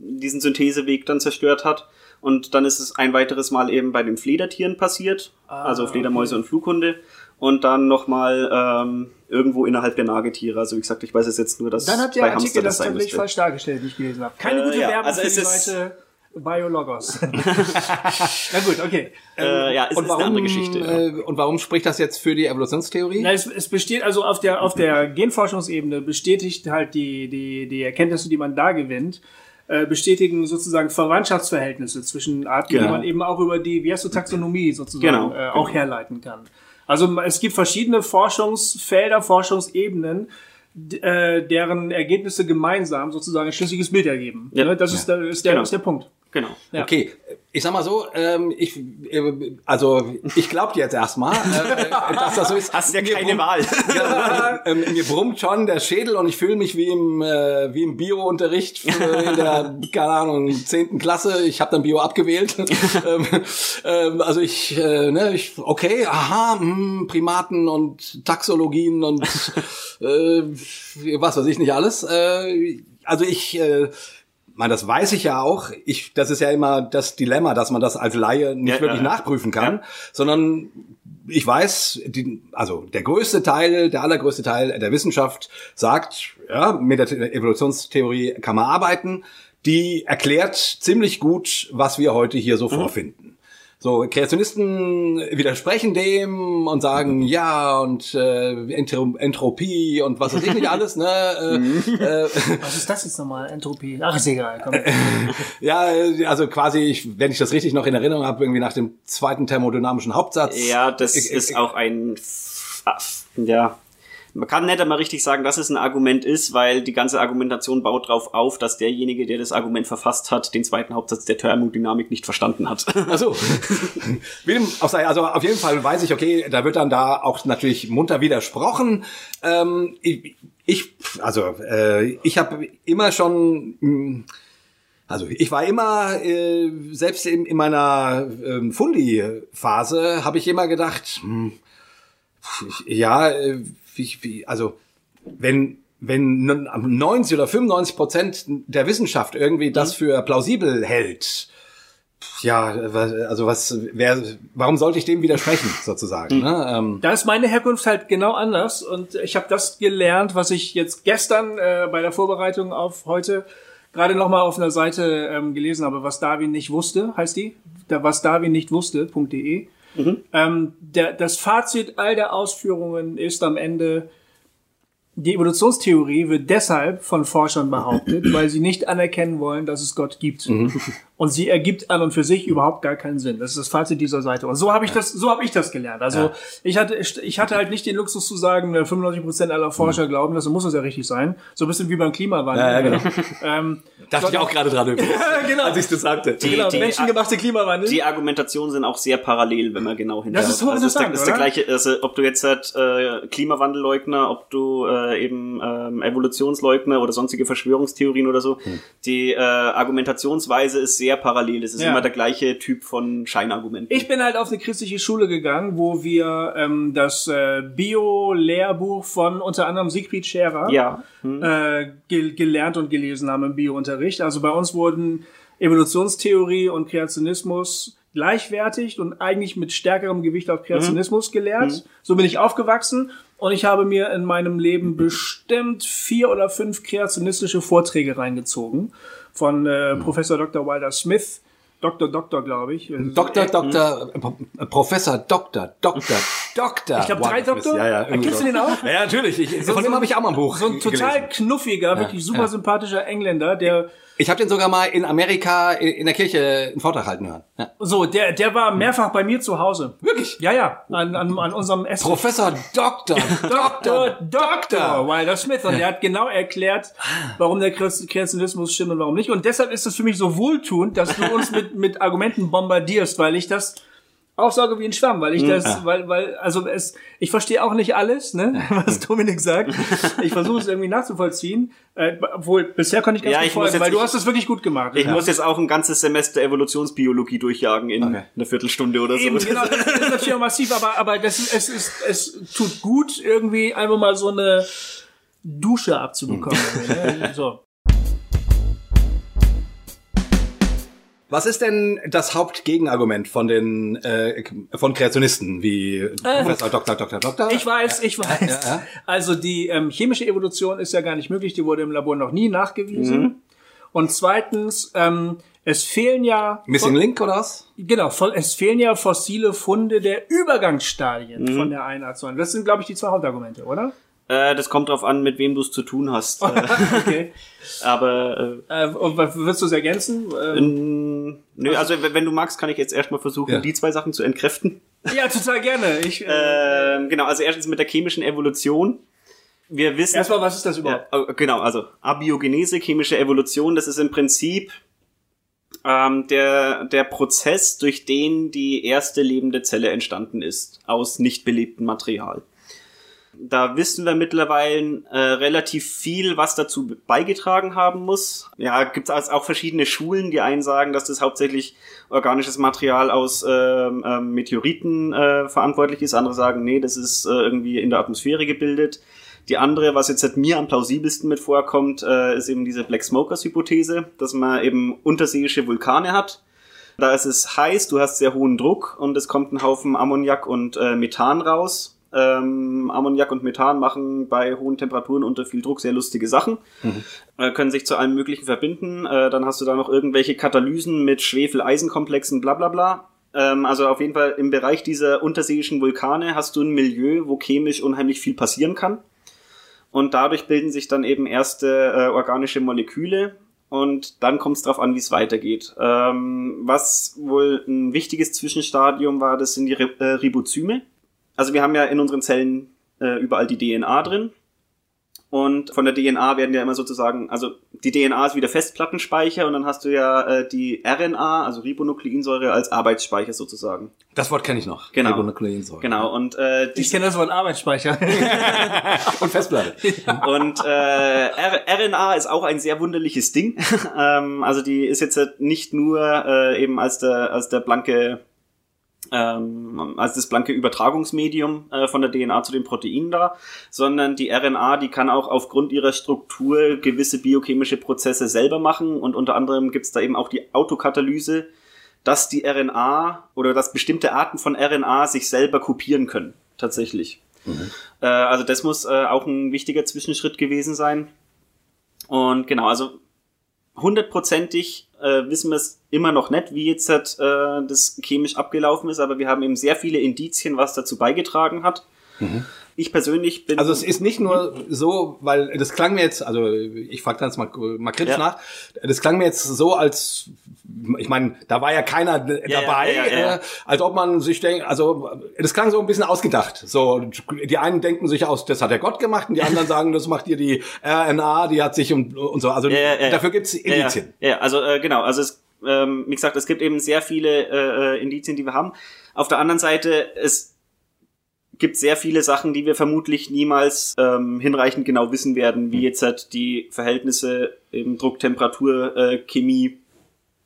diesen Syntheseweg dann zerstört hat. Und dann ist es ein weiteres Mal eben bei den Fledertieren passiert, Ah, also Fledermäuse und Flughunde. Und dann nochmal ähm, irgendwo innerhalb der Nagetiere. Also wie gesagt, ich weiß es jetzt nur, dass Dann hat der bei Artikel Hamster das sein tatsächlich falsch dargestellt, die ich gelesen habe. Keine Äh, gute ja, Werbung also für die ist- Seite Biologos. Na gut, okay. Äh, ja, es Und ist warum, eine andere Geschichte. ja. äh, und warum spricht das jetzt für die Evolutionstheorie? Na, es, es besteht also auf der auf der Genforschungsebene bestätigt halt die die die Erkenntnisse, die man da gewinnt, äh, bestätigen sozusagen Verwandtschaftsverhältnisse zwischen Arten, die Genau. man eben auch über die wie heißt du, Taxonomie sozusagen Genau, äh, auch genau. herleiten kann. Also es gibt verschiedene Forschungsfelder, Forschungsebenen, äh, deren Ergebnisse gemeinsam sozusagen ein schlüssiges Bild ergeben. Ja. Ne? Das ist der, ist der, Genau. ist der Punkt. Genau. Ja. Okay, ich sag mal so, ähm, ich, äh, also ich glaub dir jetzt erstmal, äh, dass das so ist. Hast ja Mir keine brummt- Wahl. Ja, ähm, mir brummt schon der Schädel und ich fühle mich wie im äh, wie im Bio-Unterricht äh, in der keine Ahnung zehnten Klasse. Ich habe dann Bio abgewählt. ähm, ähm, also ich, äh, ne, ich okay, aha, hm, Primaten und Taxologien und äh, was weiß ich nicht alles. Äh, also ich äh, man, das weiß ich ja auch. Ich, das ist ja immer das Dilemma, dass man das als Laie nicht Ja, wirklich ja, nachprüfen kann, Ja. sondern ich weiß, die, also der größte Teil, der allergrößte Teil der Wissenschaft sagt, ja, mit der Evolutionstheorie kann man arbeiten. Die erklärt ziemlich gut, was wir heute hier Mhm. so vorfinden. So, Kreationisten widersprechen dem und sagen, ja, und äh, Entro Entropie und was weiß ich nicht alles, ne? Äh, Mhm. äh, Was ist das jetzt nochmal? Entropie. Ach, ist egal. Komm. ja, also quasi, ich, wenn ich das richtig noch in Erinnerung habe, irgendwie nach dem zweiten thermodynamischen Hauptsatz. Ja, das Ich- ist ich- auch ein, F- ja, man kann nicht einmal richtig sagen, dass es ein Argument ist, weil die ganze Argumentation baut darauf auf, dass derjenige, der das Argument verfasst hat, den zweiten Hauptsatz der Thermodynamik nicht verstanden hat. Ach so. Wie dem auch sei, also auf jeden Fall weiß ich, okay, da wird dann da auch natürlich munter widersprochen. Ähm, ich, ich, also äh, ich habe immer schon, mh, also ich war immer, äh, selbst in, in meiner ähm, Fundi-Phase, habe ich immer gedacht, hm, ja, äh, wie, wie, also wenn wenn 90 oder 95 Prozent der Wissenschaft irgendwie das für plausibel hält, ja, also was, wer, warum sollte ich dem widersprechen, sozusagen? Ne? Ähm, Da ist meine Herkunft halt genau anders und ich habe das gelernt, was ich jetzt gestern äh, bei der Vorbereitung auf heute gerade noch mal auf einer Seite ähm, gelesen habe, was Darwin nicht wusste, heißt die, was Darwin nicht wusste.de. Ähm, der, das Fazit all der Ausführungen ist am Ende, die Evolutionstheorie wird deshalb von Forschern behauptet, weil sie nicht anerkennen wollen, dass es Gott gibt. Und sie ergibt an und für sich überhaupt gar keinen Sinn. Das ist das Fazit dieser Seite. Und so habe ich das, so habe ich das gelernt. Also Ja. ich hatte, ich hatte halt nicht den Luxus zu sagen, äh, 95 Prozent aller Forscher glauben das, muss es ja richtig sein. So ein bisschen wie beim Klimawandel. Ja, ja, genau. ähm, dachte ich auch gerade dran, übrigens, genau. als ich das sagte. Die- genau, die- menschengemachte Klimawandel. Die Argumentationen sind auch sehr parallel, wenn man genau hinschaut. Das ist hochinteressant, also ist der, ist der oder? gleiche, also ob du jetzt halt, äh, Klimawandelleugner, ob du äh, eben ähm, Evolutionsleugner oder sonstige Verschwörungstheorien oder so, Hm. die äh, Argumentationsweise ist sehr parallel. Es ist Ja. immer der gleiche Typ von Scheinargumenten. Ich bin halt auf eine christliche Schule gegangen, wo wir ähm, das äh, Bio-Lehrbuch von unter anderem Siegfried Scherer ja. äh, ge gelernt und gelesen haben im Biounterricht. Also bei uns wurden Evolutionstheorie und Kreationismus gleichwertig und eigentlich mit stärkerem Gewicht auf Kreationismus gelehrt. So bin ich aufgewachsen und ich habe mir in meinem Leben bestimmt vier oder fünf kreationistische Vorträge reingezogen von äh, Professor Dr. Wilder Smith, Dr. Doktor, glaube ich. Doktor, Doktor, äh, Professor, Doktor, Doktor, Doktor. Ich glaube, drei. Doktor. Ja, ja. Kennst du den auch? Ja, natürlich. Ich, von dem habe ich auch mal ein Buch So ein total gelesen. knuffiger, wirklich super ja. sympathischer Engländer, der Ich habe den sogar mal in Amerika in in der Kirche einen Vortrag halten hören. Ja. so, der, der war mehrfach bei mir zu Hause. Wirklich? Ja, ja, an, an, an unserem Essen. Professor Doktor. Doktor, Dr. Wilder Smith. Und der hat genau erklärt, warum der Kreationismus stimmt und warum nicht. Und deshalb ist es für mich so wohltuend, dass du uns mit, mit Argumenten bombardierst, weil ich das aufsauge wie ein Schwamm, weil ich das, weil, weil, also es, ich verstehe auch nicht alles, ne, was Dominik sagt. Ich versuche es irgendwie nachzuvollziehen, äh, obwohl bisher konnte ich ganz Ja, gut folgen, weil du hast es wirklich gut gemacht. Ich muss jetzt auch ein ganzes Semester Evolutionsbiologie durchjagen in Okay. einer Viertelstunde oder so. Eben, genau, das ist natürlich auch massiv, aber, aber das ist, es ist, es tut gut, irgendwie einfach mal so eine Dusche abzubekommen. ne? So. Was ist denn das Hauptgegenargument von den äh, von Kreationisten wie Professor Doktor, Doktor, Doktor? Ich weiß, ich weiß. ja, ja. Also die ähm, chemische Evolution ist ja gar nicht möglich, die wurde im Labor noch nie nachgewiesen. Und zweitens, ähm, es fehlen ja Missing Link oder was? genau, es fehlen ja fossile Funde der Übergangsstadien von der einen Art zur anderen. Das sind, glaube ich, die zwei Hauptargumente, oder? Äh, das kommt drauf an, mit wem du es zu tun hast. Äh, Okay. aber äh, und was würdest du es ergänzen? äh, Ähm, nö, also wenn du magst, kann ich jetzt erstmal versuchen, Ja. die zwei Sachen zu entkräften. ja, total gerne. Ich, äh, Ähm, genau, also erstens mit der chemischen Evolution. Wir wissen. erstmal, was ist das Ja, überhaupt? oh, genau, also Abiogenese, chemische Evolution, das ist im Prinzip ähm, der, der Prozess, durch den die erste lebende Zelle entstanden ist, aus nicht belebtem Material. Da wissen wir mittlerweile äh, relativ viel, was dazu beigetragen haben muss. Ja, gibt es auch verschiedene Schulen. Die einen sagen, dass das hauptsächlich organisches Material aus ähm, ähm, Meteoriten äh, verantwortlich ist. Andere sagen, nee, das ist äh, irgendwie in der Atmosphäre gebildet. Die andere, was jetzt halt mir am plausibelsten mit vorkommt, äh, ist eben diese Black Smokers Hypothese, dass man eben unterseeische Vulkane hat. Da ist es heiß, du hast sehr hohen Druck und es kommt ein Haufen Ammoniak und äh, Methan raus. Ähm, Ammoniak und Methan machen bei hohen Temperaturen unter viel Druck sehr lustige Sachen, äh, können sich zu allem Möglichen verbinden. Äh, dann hast du da noch irgendwelche Katalysen mit Schwefel-Eisenkomplexen, bla bla bla. Ähm, also auf jeden Fall im Bereich dieser unterseeischen Vulkane hast du ein Milieu, wo chemisch unheimlich viel passieren kann. Und dadurch bilden sich dann eben erste äh, organische Moleküle. Und dann kommt es darauf an, wie es weitergeht. Ähm, was wohl ein wichtiges Zwischenstadium war, das sind die Ri- äh, Ribozyme. Also wir haben ja in unseren Zellen äh, überall die DNA drin. Und von der DNA werden ja immer sozusagen, also die DNA ist wie der Festplattenspeicher und dann hast du ja äh, die RNA, also Ribonukleinsäure, als Arbeitsspeicher sozusagen. Das Wort kenne ich noch. Genau. Ribonukleinsäure. Genau. Und äh, die Ich kenne das Wort Arbeitsspeicher. Und Festplatte. Und äh, R RNA ist auch ein sehr wunderliches Ding. ähm, also die ist jetzt nicht nur äh, eben als der als der blanke ähm, als das blanke Übertragungsmedium äh, von der DNA zu den Proteinen da, sondern die RNA, die kann auch aufgrund ihrer Struktur gewisse biochemische Prozesse selber machen und unter anderem gibt's da eben auch die Autokatalyse, dass die RNA oder dass bestimmte Arten von RNA sich selber kopieren können, tatsächlich. Äh, also das muss äh, auch ein wichtiger Zwischenschritt gewesen sein. Und genau, also hundertprozentig äh, wissen wir es immer noch nicht, wie jetzt halt, äh, das chemisch abgelaufen ist, aber wir haben eben sehr viele Indizien, was dazu beigetragen hat. Ich persönlich bin. Also es ist nicht nur so, weil das klang mir jetzt, also ich frage das mal, mal kritisch Ja. nach, das klang mir jetzt so, als ich meine, da war ja keiner Ja, dabei, ja. Äh, als ob man sich denkt, also das klang so ein bisschen ausgedacht. So, die einen denken sich aus, das hat der Gott gemacht, und die anderen sagen, das macht ihr die RNA, die hat sich und, und so. Also dafür gibt's Indizien. Ja, ja also äh, genau, also es, ähm, wie gesagt, es gibt eben sehr viele äh, äh, Indizien, die wir haben. Auf der anderen Seite, es gibt sehr viele Sachen, die wir vermutlich niemals ähm, hinreichend genau wissen werden, wie jetzt halt die Verhältnisse eben Druck, Temperatur, äh, Chemie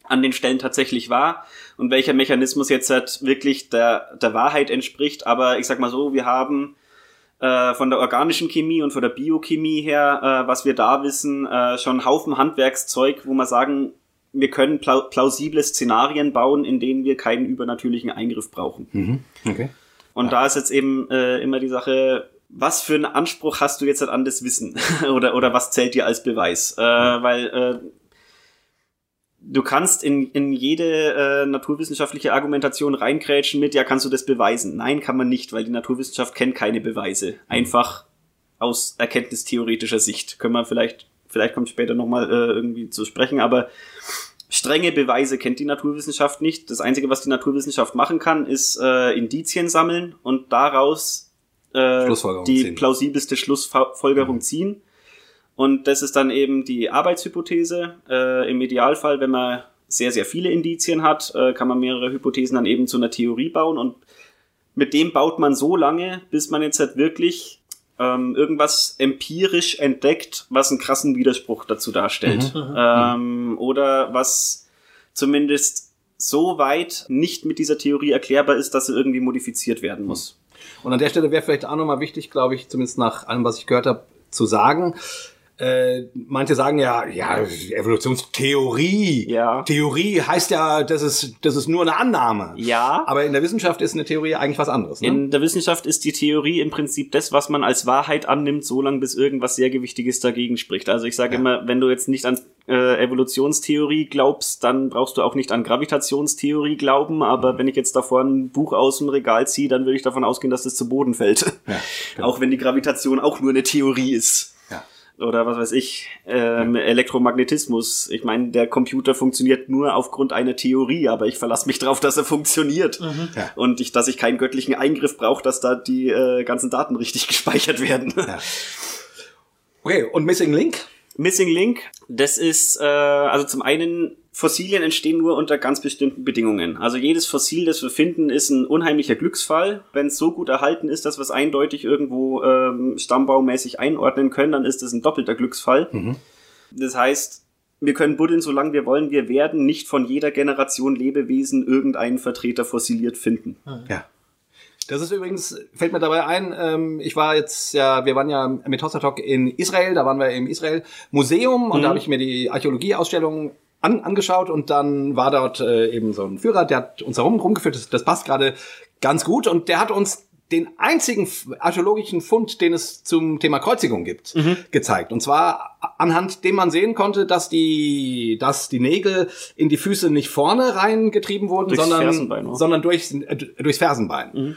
an den Stellen tatsächlich war und welcher Mechanismus jetzt halt wirklich der, der Wahrheit entspricht. Aber ich sag mal so, wir haben äh, von der organischen Chemie und von der Biochemie her, äh, was wir da wissen, äh, schon einen Haufen Handwerkszeug, wo man sagen wir können plau plausible Szenarien bauen, in denen wir keinen übernatürlichen Eingriff brauchen. Mhm. Okay. Und da ist jetzt eben äh, immer die Sache, was für einen Anspruch hast du jetzt an das Wissen? oder, oder was zählt dir als Beweis? Äh, weil äh, du kannst in, in jede äh, naturwissenschaftliche Argumentation reinkrätschen mit, ja, kannst du das beweisen? Nein, kann man nicht, weil die Naturwissenschaft kennt keine Beweise. Einfach aus erkenntnistheoretischer Sicht. Können wir vielleicht, vielleicht kommt später nochmal äh, irgendwie zu sprechen, aber strenge Beweise kennt die Naturwissenschaft nicht. Das Einzige, was die Naturwissenschaft machen kann, ist äh, Indizien sammeln und daraus äh, die ziehen. plausibelste Schlussfolgerung mhm. ziehen. Und das ist dann eben die Arbeitshypothese. Äh, Im Idealfall, wenn man sehr, sehr viele Indizien hat, äh, kann man mehrere Hypothesen dann eben zu einer Theorie bauen. Und mit dem baut man so lange, bis man jetzt halt wirklich ähm, irgendwas empirisch entdeckt, was einen krassen Widerspruch dazu darstellt. Mhm. mhm. Ähm, oder was zumindest so weit nicht mit dieser Theorie erklärbar ist, dass sie irgendwie modifiziert werden muss. Und an der Stelle wäre vielleicht auch nochmal wichtig, glaube ich, zumindest nach allem, was ich gehört habe, zu sagen, äh, manche sagen ja, ja, Evolutionstheorie. Ja. Theorie heißt ja, das ist, das ist nur eine Annahme. Ja. Aber in der Wissenschaft ist eine Theorie eigentlich was anderes. Ne? In der Wissenschaft ist die Theorie im Prinzip das, was man als Wahrheit annimmt, solange bis irgendwas sehr Gewichtiges dagegen spricht. Also ich sage ja. immer, wenn du jetzt nicht an äh, Evolutionstheorie glaubst, dann brauchst du auch nicht an Gravitationstheorie glauben. Aber mhm. wenn ich jetzt davor ein Buch aus dem Regal ziehe, dann würde ich davon ausgehen, dass es zu Boden fällt. Ja, genau. Auch wenn die Gravitation auch nur eine Theorie ist oder was weiß ich, ähm, Elektromagnetismus. Ich meine, der Computer funktioniert nur aufgrund einer Theorie, aber ich verlasse mich darauf, dass er funktioniert. Mhm. Ja. Und ich, dass ich keinen göttlichen Eingriff brauche, dass da die äh, ganzen Daten richtig gespeichert werden. Ja. Okay, und Missing Link? Missing Link, das ist äh, also zum einen Fossilien entstehen nur unter ganz bestimmten Bedingungen. Also jedes Fossil, das wir finden, ist ein unheimlicher Glücksfall. Wenn es so gut erhalten ist, dass wir es eindeutig irgendwo ähm, stammbaumäßig einordnen können, dann ist es ein doppelter Glücksfall. Mhm. Das heißt, wir können buddeln, solange wir wollen. Wir werden nicht von jeder Generation Lebewesen irgendeinen Vertreter fossiliert finden. Ja. Das ist übrigens, fällt mir dabei ein, ähm, ich war jetzt ja, wir waren ja mit Hossa Talk in Israel, da waren wir im Israel Museum und mhm. da habe ich mir die Archäologieausstellung an, angeschaut und dann war dort äh, eben so ein Führer, der hat uns herum rumgeführt, das, das passt gerade ganz gut und der hat uns den einzigen archäologischen Fund, den es zum Thema Kreuzigung gibt, mhm. gezeigt. Und zwar anhand dem man sehen konnte, dass die, dass die Nägel in die Füße nicht vorne reingetrieben wurden, durchs sondern, sondern durchs, äh, durchs Fersenbein. Mhm.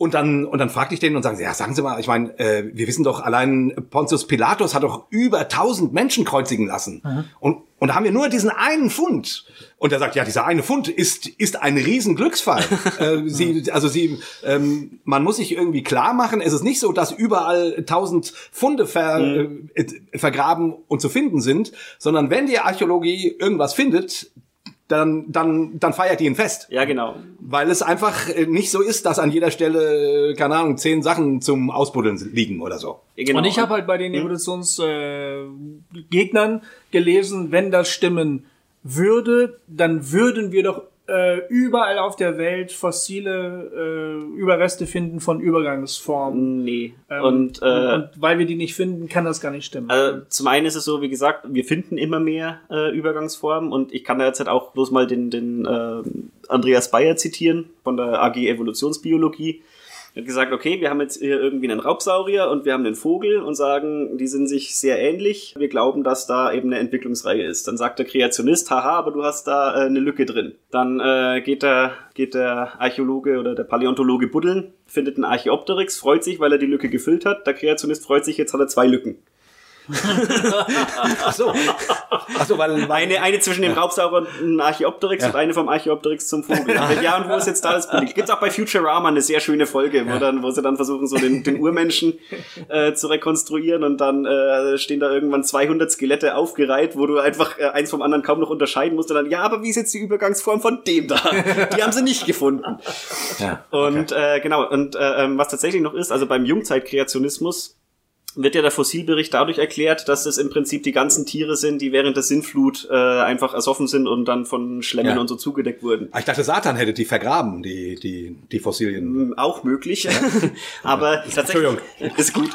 Und dann, und dann fragte ich den und sagen sie, ja, sagen Sie mal, ich meine, äh, wir wissen doch, allein Pontius Pilatus hat doch über tausend Menschen kreuzigen lassen. Mhm. Und, und da haben wir nur diesen einen Fund. Und er sagt, ja, dieser eine Fund ist, ist ein Riesenglücksfall. äh, sie, also sie, ähm, man muss sich irgendwie klar machen, es ist nicht so, dass überall tausend Funde ver, mhm. äh, vergraben und zu finden sind, sondern wenn die Archäologie irgendwas findet, dann, dann, dann feiert die ein Fest. Ja, genau. Weil es einfach äh, nicht so ist, dass an jeder Stelle, äh, keine Ahnung, zehn Sachen zum Ausbuddeln liegen oder so. Genau. Und ich habe halt bei den Evolutionsgegnern äh, gelesen, wenn das stimmen würde, dann würden wir doch äh, überall auf der Welt fossile äh, Überreste finden von Übergangsformen. Nee. Ähm, und, äh, und, weil wir die nicht finden, kann das gar nicht stimmen. Also zum einen ist es so, wie gesagt, wir finden immer mehr äh, Übergangsformen und ich kann da jetzt halt auch bloß mal den, den äh, Andreas Bayer zitieren von der AG Evolutionsbiologie hat gesagt, okay, wir haben jetzt hier irgendwie einen Raubsaurier und wir haben einen Vogel und sagen, die sind sich sehr ähnlich. Wir glauben, dass da eben eine Entwicklungsreihe ist. Dann sagt der Kreationist, haha, aber du hast da äh, eine Lücke drin. Dann äh, geht, der, geht der Archäologe oder der Paläontologe buddeln, findet einen Archaeopteryx, freut sich, weil er die Lücke gefüllt hat. Der Kreationist freut sich, jetzt hat er zwei Lücken. Ach so. Ach so, weil eine, eine zwischen dem Raubsauger und einem Archaeopteryx ja. und eine vom Archaeopteryx zum Vogel. ja, und wo ist jetzt da das Problem? Gibt's auch bei Futurama eine sehr schöne Folge, wo, dann, wo sie dann versuchen, so den, den Urmenschen äh, zu rekonstruieren und dann äh, stehen da irgendwann 200 Skelette aufgereiht, wo du einfach äh, eins vom anderen kaum noch unterscheiden musst und dann, ja, aber wie ist jetzt die Übergangsform von dem da? Die haben sie nicht gefunden. Ja, okay. Und äh, genau, und äh, ähm, was tatsächlich noch ist, also beim Jungzeitkreationismus wird ja der Fossilbericht dadurch erklärt, dass es im Prinzip die ganzen Tiere sind, die während der Sintflut äh, einfach ersoffen sind und dann von Schlemmen ja. und so zugedeckt wurden. Ah, ich dachte, Satan hätte die vergraben, die, die, die Fossilien. Mm, auch möglich. Ja. Aber tatsächlich ist gut.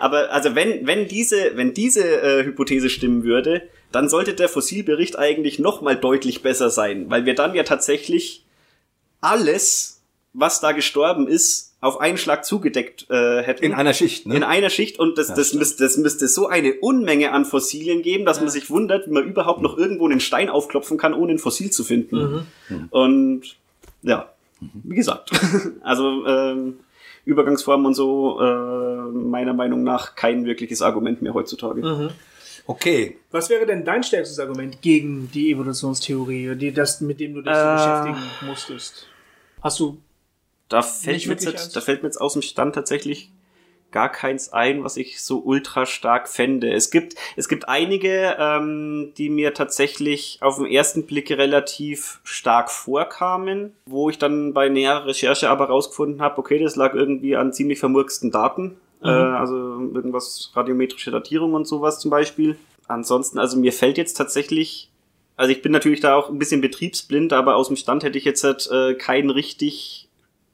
Aber also wenn, wenn diese, wenn diese äh, Hypothese stimmen würde, dann sollte der Fossilbericht eigentlich nochmal deutlich besser sein, weil wir dann ja tatsächlich alles, was da gestorben ist, auf einen Schlag zugedeckt äh, hätten. In einer Schicht, ne? In einer Schicht und das, Ja, das, stimmt. müsste, das müsste so eine Unmenge an Fossilien geben, dass man sich wundert, wie man überhaupt noch irgendwo einen Stein aufklopfen kann, ohne ein Fossil zu finden. Und ja, wie gesagt, also ähm, Übergangsformen und so, äh, meiner Meinung nach kein wirkliches Argument mehr heutzutage. Okay. Was wäre denn dein stärkstes Argument gegen die Evolutionstheorie, die, das, mit dem du dich so Äh. beschäftigen musstest? Hast du Da fällt, mir jetzt, da fällt mir jetzt aus dem Stand tatsächlich gar keins ein, was ich so ultra stark fände. Es gibt, es gibt einige, ähm, die mir tatsächlich auf den ersten Blick relativ stark vorkamen, wo ich dann bei näherer Recherche aber rausgefunden habe, okay, das lag irgendwie an ziemlich vermurksten Daten. Äh, also irgendwas radiometrische Datierung und sowas zum Beispiel. Ansonsten, also mir fällt jetzt tatsächlich also ich bin natürlich da auch ein bisschen betriebsblind, aber aus dem Stand hätte ich jetzt halt, äh, kein richtig,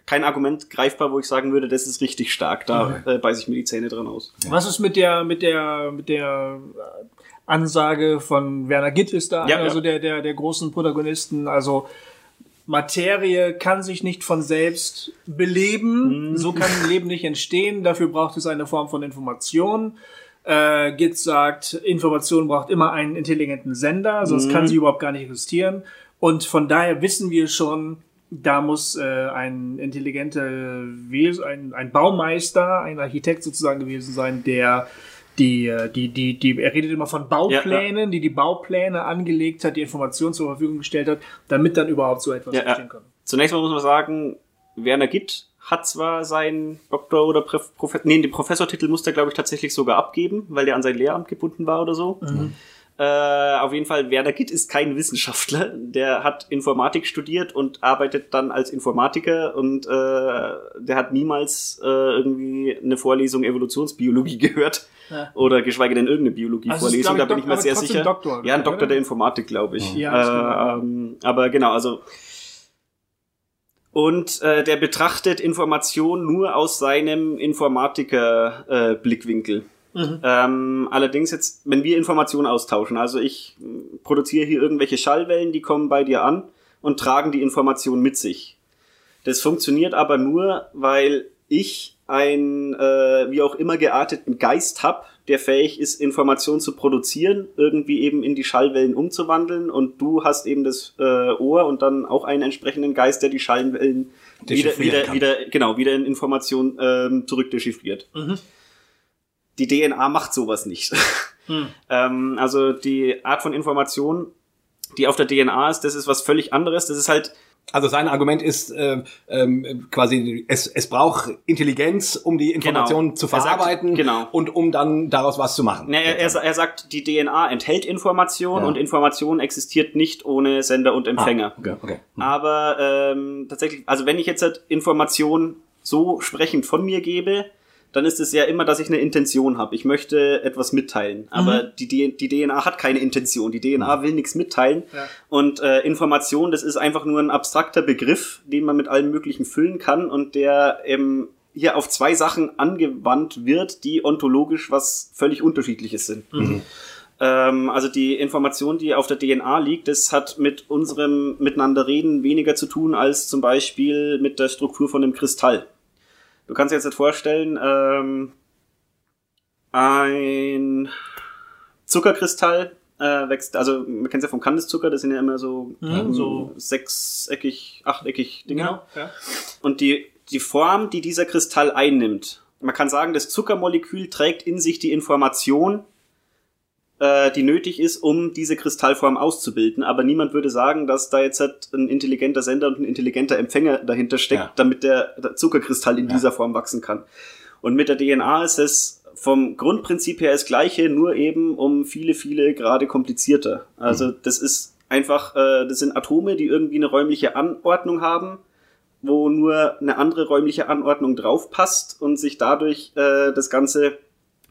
kein Argument greifbar, wo ich sagen würde, das ist richtig stark. Da äh, beiße ich mir die Zähne dran aus. Was ist mit der, mit der, mit der äh, Ansage von Werner Gitt ist da, Ja, also ja. der, der, der großen Protagonisten, also Materie kann sich nicht von selbst beleben, Mhm. so kann Leben nicht entstehen, dafür braucht es eine Form von Information. Äh, Gitt sagt, Information braucht immer einen intelligenten Sender, sonst Mhm. kann sie überhaupt gar nicht existieren. Und von daher wissen wir schon, da muss äh, ein intelligenter Wesen, ein, ein Baumeister, ein Architekt sozusagen gewesen sein, der die, äh, die, die, die, er redet immer von Bauplänen, die die Baupläne angelegt hat, die Informationen zur Verfügung gestellt hat, damit dann überhaupt so etwas Ja, ja. entstehen kann. Zunächst mal muss man sagen, Werner Gitt hat zwar seinen Doktor- oder Prof Prof nee, den Professortitel musste er, glaube ich, tatsächlich sogar abgeben, weil der an sein Lehramt gebunden war oder so. Äh, auf jeden Fall, Werner Gitt ist kein Wissenschaftler. Der hat Informatik studiert und arbeitet dann als Informatiker und äh, der hat niemals äh, irgendwie eine Vorlesung Evolutionsbiologie gehört. Ja. Oder geschweige denn irgendeine Also Biologievorlesung, ich, da bin ich mir sehr sicher. Doktor, ja, ein oder? Doktor der Informatik, glaube ich. Ja, äh, ähm, aber genau, also und äh, der betrachtet Information nur aus seinem Informatiker-Blickwinkel. Ähm, allerdings jetzt, wenn wir Informationen austauschen, also ich produziere hier irgendwelche Schallwellen, die kommen bei dir an und tragen die Information mit sich. Das funktioniert aber nur, weil ich ein äh, wie auch immer gearteten Geist hab, der fähig ist, Information zu produzieren, irgendwie eben in die Schallwellen umzuwandeln und du hast eben das äh, Ohr und dann auch einen entsprechenden Geist, der die Schallwellen wieder, wieder, kann. wieder, genau, wieder in Information ähm, zurückdechiffriert. Die DNA macht sowas nicht. ähm, also die Art von Information, die auf der DNA ist, das ist was völlig anderes. Das ist halt Also sein Argument ist ähm, ähm, quasi, es, es braucht Intelligenz, um die Informationen Genau. zu Er sagt- verarbeiten genau. und um dann daraus was zu machen. Ne, er, er, er sagt, die DNA enthält Information Ja. und Information existiert nicht ohne Sender und Empfänger. Ah, okay, okay. Aber ähm, tatsächlich, also wenn ich jetzt halt Information so sprechend von mir gebe, dann ist es ja immer, dass ich eine Intention habe. Ich möchte etwas mitteilen. Aber die, D- die DNA hat keine Intention. Die DNA will nichts mitteilen. Ja. Und äh, Information, das ist einfach nur ein abstrakter Begriff, den man mit allem Möglichen füllen kann und der ähm, hier auf zwei Sachen angewandt wird, die ontologisch was völlig unterschiedliches sind. Ähm, also die Information, die auf der DNA liegt, das hat mit unserem Miteinanderreden weniger zu tun als zum Beispiel mit der Struktur von einem Kristall. Du kannst dir jetzt nicht vorstellen, ähm, ein Zuckerkristall äh, wächst, also man kennt ja vom Kandiszucker, das sind ja immer so, ähm, so sechseckig, achteckig Dinger. Genau. Ja. Und die, die Form, die dieser Kristall einnimmt, man kann sagen, das Zuckermolekül trägt in sich die Information, äh, die nötig ist, um diese Kristallform auszubilden. Aber niemand würde sagen, dass da jetzt halt ein intelligenter Sender und ein intelligenter Empfänger dahinter steckt, Ja. damit der, der Zuckerkristall in dieser Form wachsen kann. Und mit der DNA ist es vom Grundprinzip her das gleiche, nur eben um viele, viele Grade komplizierter. Also das ist einfach, äh, das sind Atome, die irgendwie eine räumliche Anordnung haben, wo nur eine andere räumliche Anordnung drauf passt und sich dadurch äh, das Ganze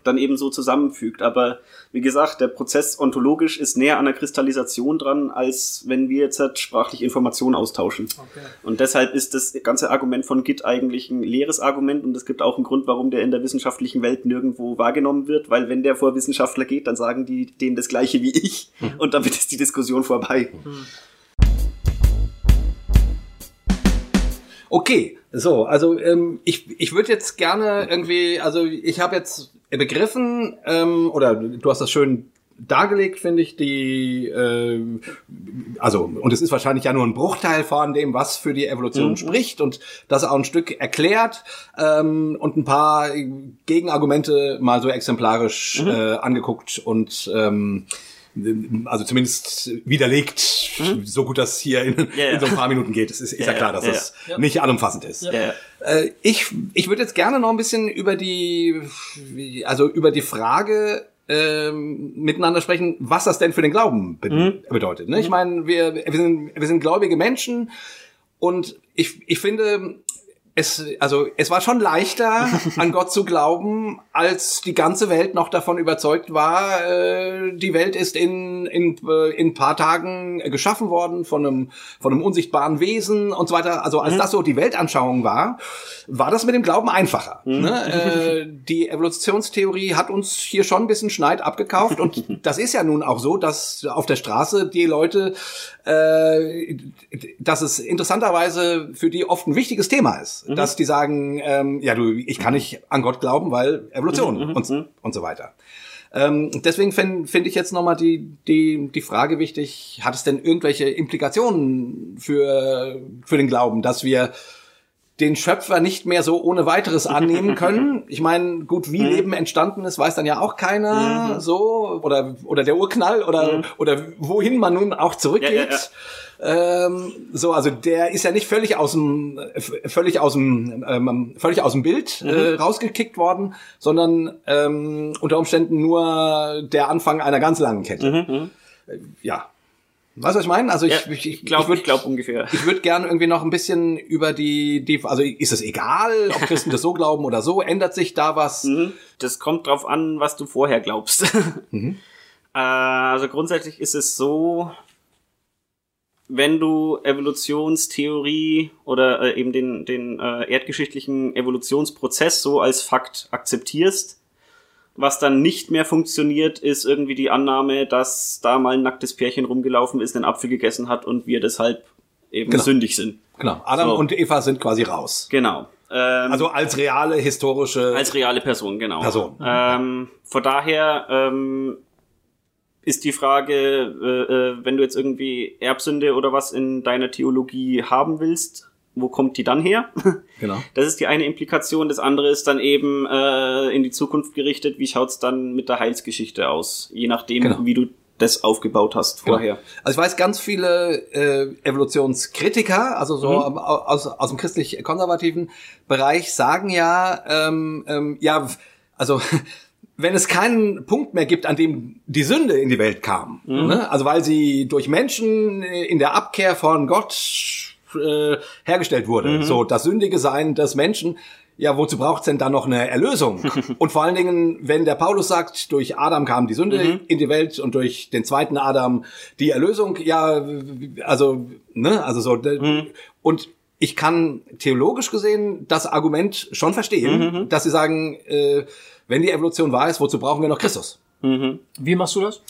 dann eben so zusammenfügt. Aber wie gesagt, der Prozess ontologisch ist näher an der Kristallisation dran, als wenn wir jetzt halt sprachlich Informationen austauschen. Okay. Und deshalb ist das ganze Argument von Git eigentlich ein leeres Argument und es gibt auch einen Grund, warum der in der wissenschaftlichen Welt nirgendwo wahrgenommen wird, weil wenn der vor Wissenschaftler geht, dann sagen die denen das gleiche wie ich hm. und damit ist die Diskussion vorbei. Hm. Okay, so, also ähm, ich, ich würde jetzt gerne irgendwie, also ich habe jetzt begriffen, ähm, oder du hast das schön dargelegt, finde ich, die, äh, also, und es ist wahrscheinlich ja nur ein Bruchteil von dem, was für die Evolution mhm. spricht und das auch ein Stück erklärt ähm, und ein paar Gegenargumente mal so exemplarisch mhm. äh, angeguckt und ähm, also zumindest widerlegt, mhm. so gut das hier in, yeah. in, so ein paar Minuten geht. Es ist, ist ja, ja, klar, dass es ja. nicht allumfassend ist. Äh, ich, ich würde jetzt gerne noch ein bisschen über die, also über die Frage ähm, miteinander sprechen, was das denn für den Glauben be mhm. bedeutet. Ne? Ich mhm. meine, wir, wir, sind, wir sind gläubige Menschen und ich, ich finde, es, also es war schon leichter, an Gott zu glauben, als die ganze Welt noch davon überzeugt war, äh, die Welt ist in, in, äh, in paar Tagen geschaffen worden von einem, von einem unsichtbaren Wesen und so weiter. Also als mhm. das so die Weltanschauung war, war das mit dem Glauben einfacher. Mhm. Ne? Äh, die Evolutionstheorie hat uns hier schon ein bisschen Schneid abgekauft und das ist ja nun auch so, dass auf der Straße die Leute, äh, dass es interessanterweise für die oft ein wichtiges Thema ist mhm. dass die sagen, ähm, ja, du, ich kann nicht an Gott glauben, weil Evolution mhm, mhm und, mhm. und so weiter. Ähm, deswegen finde find ich jetzt nochmal die, die, die Frage wichtig, hat es denn irgendwelche Implikationen für, für den Glauben, dass wir den Schöpfer nicht mehr so ohne weiteres annehmen können. Ich meine, gut, wie mhm. Leben entstanden ist, weiß dann ja auch keiner mhm. so oder oder der Urknall oder mhm. oder wohin man nun auch zurückgeht. Ja, ja, ja. Ähm, so, also der ist ja nicht völlig aus dem völlig aus dem ähm, völlig aus dem Bild äh, mhm. rausgekickt worden, sondern ähm, unter Umständen nur der Anfang einer ganz langen Kette. Mhm. mhm. Äh, ja, Weißt du, was ich meine? Also ich, ja, ich, ich glaube, ich, würd, ich glaub ungefähr. Ich würde gerne irgendwie noch ein bisschen über die, die, also ist es egal, ob Christen das so glauben oder so? Ändert sich da was? Mhm. Das kommt drauf an, was du vorher glaubst. Mhm. Äh, also grundsätzlich ist es so, wenn du Evolutionstheorie oder äh, eben den, den äh, erdgeschichtlichen Evolutionsprozess so als Fakt akzeptierst, was dann nicht mehr funktioniert, ist irgendwie die Annahme, dass da mal ein nacktes Pärchen rumgelaufen ist, einen Apfel gegessen hat und wir deshalb eben genau. sündig sind. Genau. Adam so. und Eva sind quasi raus. Genau. Ähm, also als reale historische. Als reale Person, genau. Person. Ähm, von daher ähm, ist die Frage, äh, äh, wenn du jetzt irgendwie Erbsünde oder was in deiner Theologie haben willst, wo kommt die dann her? Genau. Das ist die eine Implikation. Das andere ist dann eben äh, in die Zukunft gerichtet. Wie schaut's dann mit der Heilsgeschichte aus? Je nachdem, genau. wie du das aufgebaut hast genau. vorher. Genau. Also ich weiß ganz viele äh, Evolutionskritiker, also so mhm. aus, aus dem christlich-konservativen Bereich, sagen ja, ähm, ähm, ja, also wenn es keinen Punkt mehr gibt, an dem die Sünde in die Welt kam, mhm. ne? also weil sie durch Menschen in der Abkehr von Gott äh, hergestellt wurde. Mhm. So das sündige Sein des Menschen. Ja, wozu braucht's denn dann noch eine Erlösung? und vor allen Dingen, wenn der Paulus sagt, durch Adam kam die Sünde mhm. in die Welt und durch den zweiten Adam die Erlösung, ja, also, ne, also so, mhm. und ich kann theologisch gesehen das Argument schon verstehen, mhm. dass sie sagen, äh, wenn die Evolution wahr ist, wozu brauchen wir noch Christus? Mhm. Wie machst du das?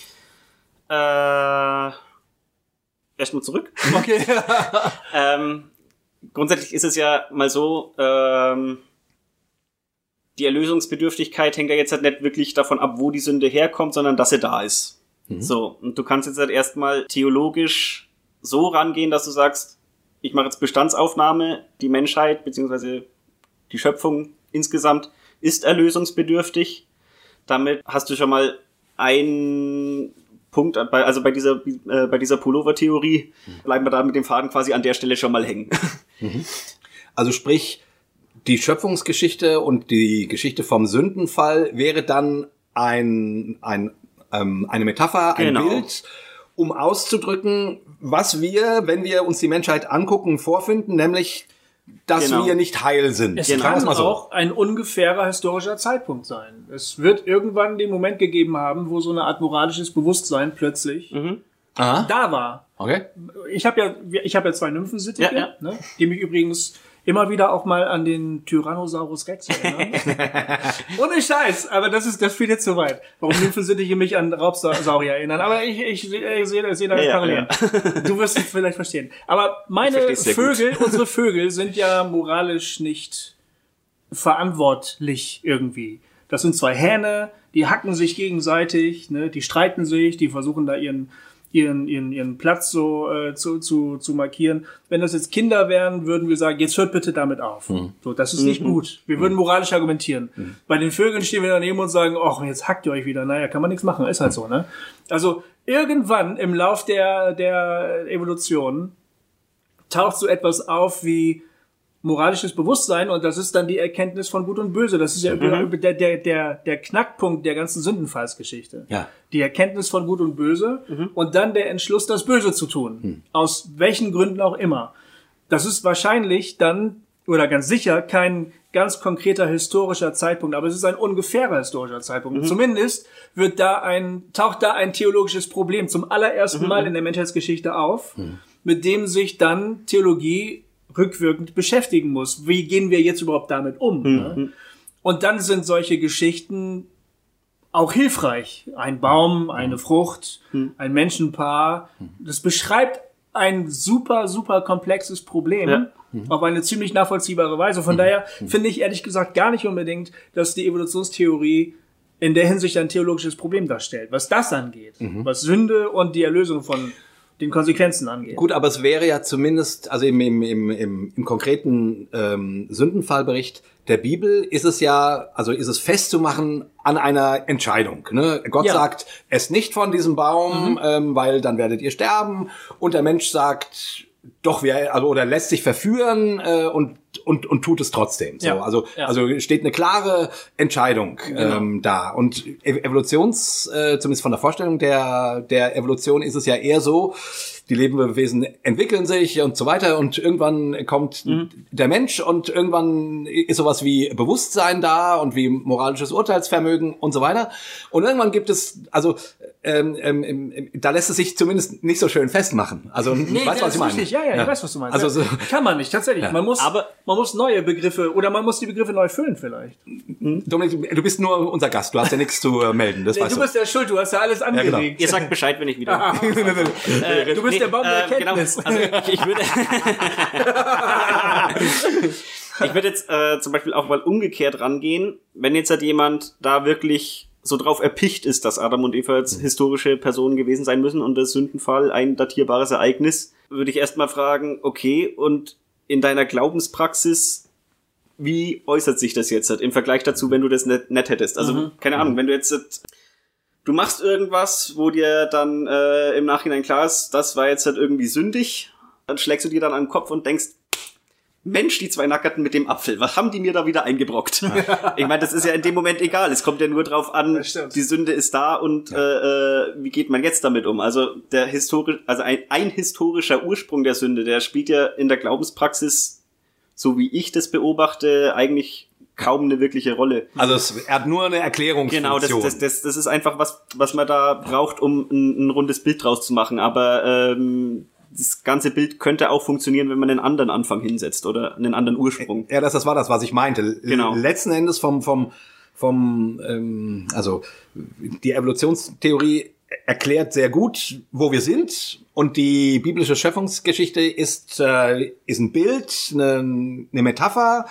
Äh erstmal zurück. Okay. ähm, grundsätzlich ist es ja mal so, ähm, die Erlösungsbedürftigkeit hängt ja jetzt halt nicht wirklich davon ab, wo die Sünde herkommt, sondern dass sie da ist. Mhm. So, und du kannst jetzt halt erstmal theologisch so rangehen, dass du sagst, ich mache jetzt Bestandsaufnahme, die Menschheit beziehungsweise die Schöpfung insgesamt ist erlösungsbedürftig. Damit hast du schon mal ein Punkt, also bei dieser, äh, bei dieser Pullover-Theorie, bleiben wir da mit dem Faden quasi an der Stelle schon mal hängen. Also sprich, die Schöpfungsgeschichte und die Geschichte vom Sündenfall wäre dann ein, ein, ähm, eine Metapher, ein genau. Bild, um auszudrücken, was wir, wenn wir uns die Menschheit angucken, vorfinden, nämlich dass Genau. wir nicht heil sind. Es wir's kann so. auch ein ungefährer historischer Zeitpunkt sein. Es wird irgendwann den Moment gegeben haben, wo so eine Art moralisches Bewusstsein plötzlich Mhm. Da war. Okay. Ich habe ja, ich habe ja zwei Nymphensittiche, Ja, ja. Ne, die mich übrigens immer wieder auch mal an den Tyrannosaurus Rex erinnern. Ohne Scheiß, aber das ist, das führt jetzt zu weit. Warum Nymphensittiche mich an Raubsaurier erinnern? Aber ich, ich, ich sehe, ich sehe da Ja, ja, Parallelen. Du wirst es vielleicht verstehen. Aber meine sehr gut. Vögel, unsere Vögel sind ja moralisch nicht verantwortlich irgendwie. Das sind zwei Hähne, die hacken sich gegenseitig, ne, die streiten sich, die versuchen da ihren ihren, ihren, ihren Platz so äh, zu, zu, zu markieren. Wenn das jetzt Kinder wären, würden wir sagen, jetzt hört bitte damit auf. So, das ist nicht gut. Wir würden moralisch argumentieren. Bei den Vögeln stehen wir daneben und sagen, ach, jetzt hackt ihr euch wieder. Naja, kann man nichts machen, ist halt so, ne? Also irgendwann im Lauf der, der Evolution taucht so etwas auf wie moralisches Bewusstsein und das ist dann die Erkenntnis von Gut und Böse. Das ist ja über der, der, der, der Knackpunkt der ganzen Sündenfallsgeschichte. Ja. Die Erkenntnis von Gut und Böse und dann der Entschluss, das Böse zu tun. Aus welchen Gründen auch immer. Das ist wahrscheinlich dann, oder ganz sicher, kein ganz konkreter historischer Zeitpunkt, aber es ist ein ungefährer historischer Zeitpunkt. Zumindest wird da ein, taucht da ein theologisches Problem zum allerersten Mal in der Menschheitsgeschichte auf, mit dem sich dann Theologie rückwirkend beschäftigen muss. Wie gehen wir jetzt überhaupt damit um? Ne? Und dann sind solche Geschichten auch hilfreich. Ein Baum, eine Frucht, ein Menschenpaar. Das beschreibt ein super, super komplexes Problem Ja. auf eine ziemlich nachvollziehbare Weise. Von daher finde ich ehrlich gesagt gar nicht unbedingt, dass die Evolutionstheorie in der Hinsicht ein theologisches Problem darstellt. Was das angeht, was Sünde und die Erlösung von den Konsequenzen angeht. Gut, aber es wäre ja zumindest, also im, im, im, im, im konkreten ähm, Sündenfallbericht der Bibel ist es ja, also ist es festzumachen an einer Entscheidung. Ne? Gott Ja. sagt, esst nicht von diesem Baum, ähm, weil dann werdet ihr sterben. Und der Mensch sagt, doch, wir, also, oder lässt sich verführen äh, und, und, und tut es trotzdem. So, Ja. also, Ja. also steht eine klare Entscheidung ähm, da. Und Ev- Evolutions, äh, zumindest von der Vorstellung der, der Evolution ist es ja eher so, die Lebewesen entwickeln sich und so weiter und irgendwann kommt der Mensch und irgendwann ist sowas wie Bewusstsein da und wie moralisches Urteilsvermögen und so weiter. Und irgendwann gibt es, also ähm, ähm, da lässt es sich zumindest nicht so schön festmachen. Also Nee, weißt du, was ich meine? richtig. Ja, ja, ich weiß, was du meinst. Also so, Ja. Kann man nicht, tatsächlich. Man muss, Aber- man muss neue Begriffe oder man muss die Begriffe neu füllen vielleicht. Dominik, du bist nur unser Gast, du hast ja nichts zu äh, melden, das Nee, weißt du du. bist ja schuld, du hast ja alles genau. angeregt. Ihr sagt Bescheid, wenn ich wieder. Äh, Du bist der Baum der genau. Erkenntnis. Also ich, ich würde. ich würde jetzt äh, zum Beispiel auch mal umgekehrt rangehen, wenn jetzt halt jemand da wirklich so drauf erpicht ist, dass Adam und Eva Mhm. jetzt historische Personen gewesen sein müssen und der Sündenfall ein datierbares Ereignis, würde ich erstmal fragen, okay, und in deiner Glaubenspraxis, wie äußert sich das jetzt im Vergleich dazu, wenn du das nicht, nicht hättest? Also, Mhm. keine Ahnung, wenn du jetzt du machst irgendwas, wo dir dann äh, im Nachhinein klar ist, das war jetzt halt irgendwie sündig, dann schlägst du dir dann an den Kopf und denkst, Mensch, die zwei Nackerten mit dem Apfel, was haben die mir da wieder eingebrockt? ich meine, das ist ja in dem Moment egal. Es kommt ja nur drauf an, die Sünde ist da und äh, äh, wie geht man jetzt damit um? Also der historisch, also ein, ein historischer Ursprung der Sünde, der spielt ja in der Glaubenspraxis, so wie ich das beobachte, eigentlich kaum eine wirkliche Rolle. Also es, er hat nur eine Erklärungsfunktion. Genau, das, das, das, das ist einfach was, was man da braucht, um ein, ein rundes Bild draus zu machen. Aber ähm, das ganze Bild könnte auch funktionieren, wenn man einen anderen Anfang hinsetzt oder einen anderen Ursprung. Ja, das, das war das, was ich meinte. Genau. Letzten Endes vom, vom, vom, ähm, also die Evolutionstheorie erklärt sehr gut, wo wir sind. Und die biblische Schöpfungsgeschichte ist, äh, ist ein Bild, eine, eine Metapher,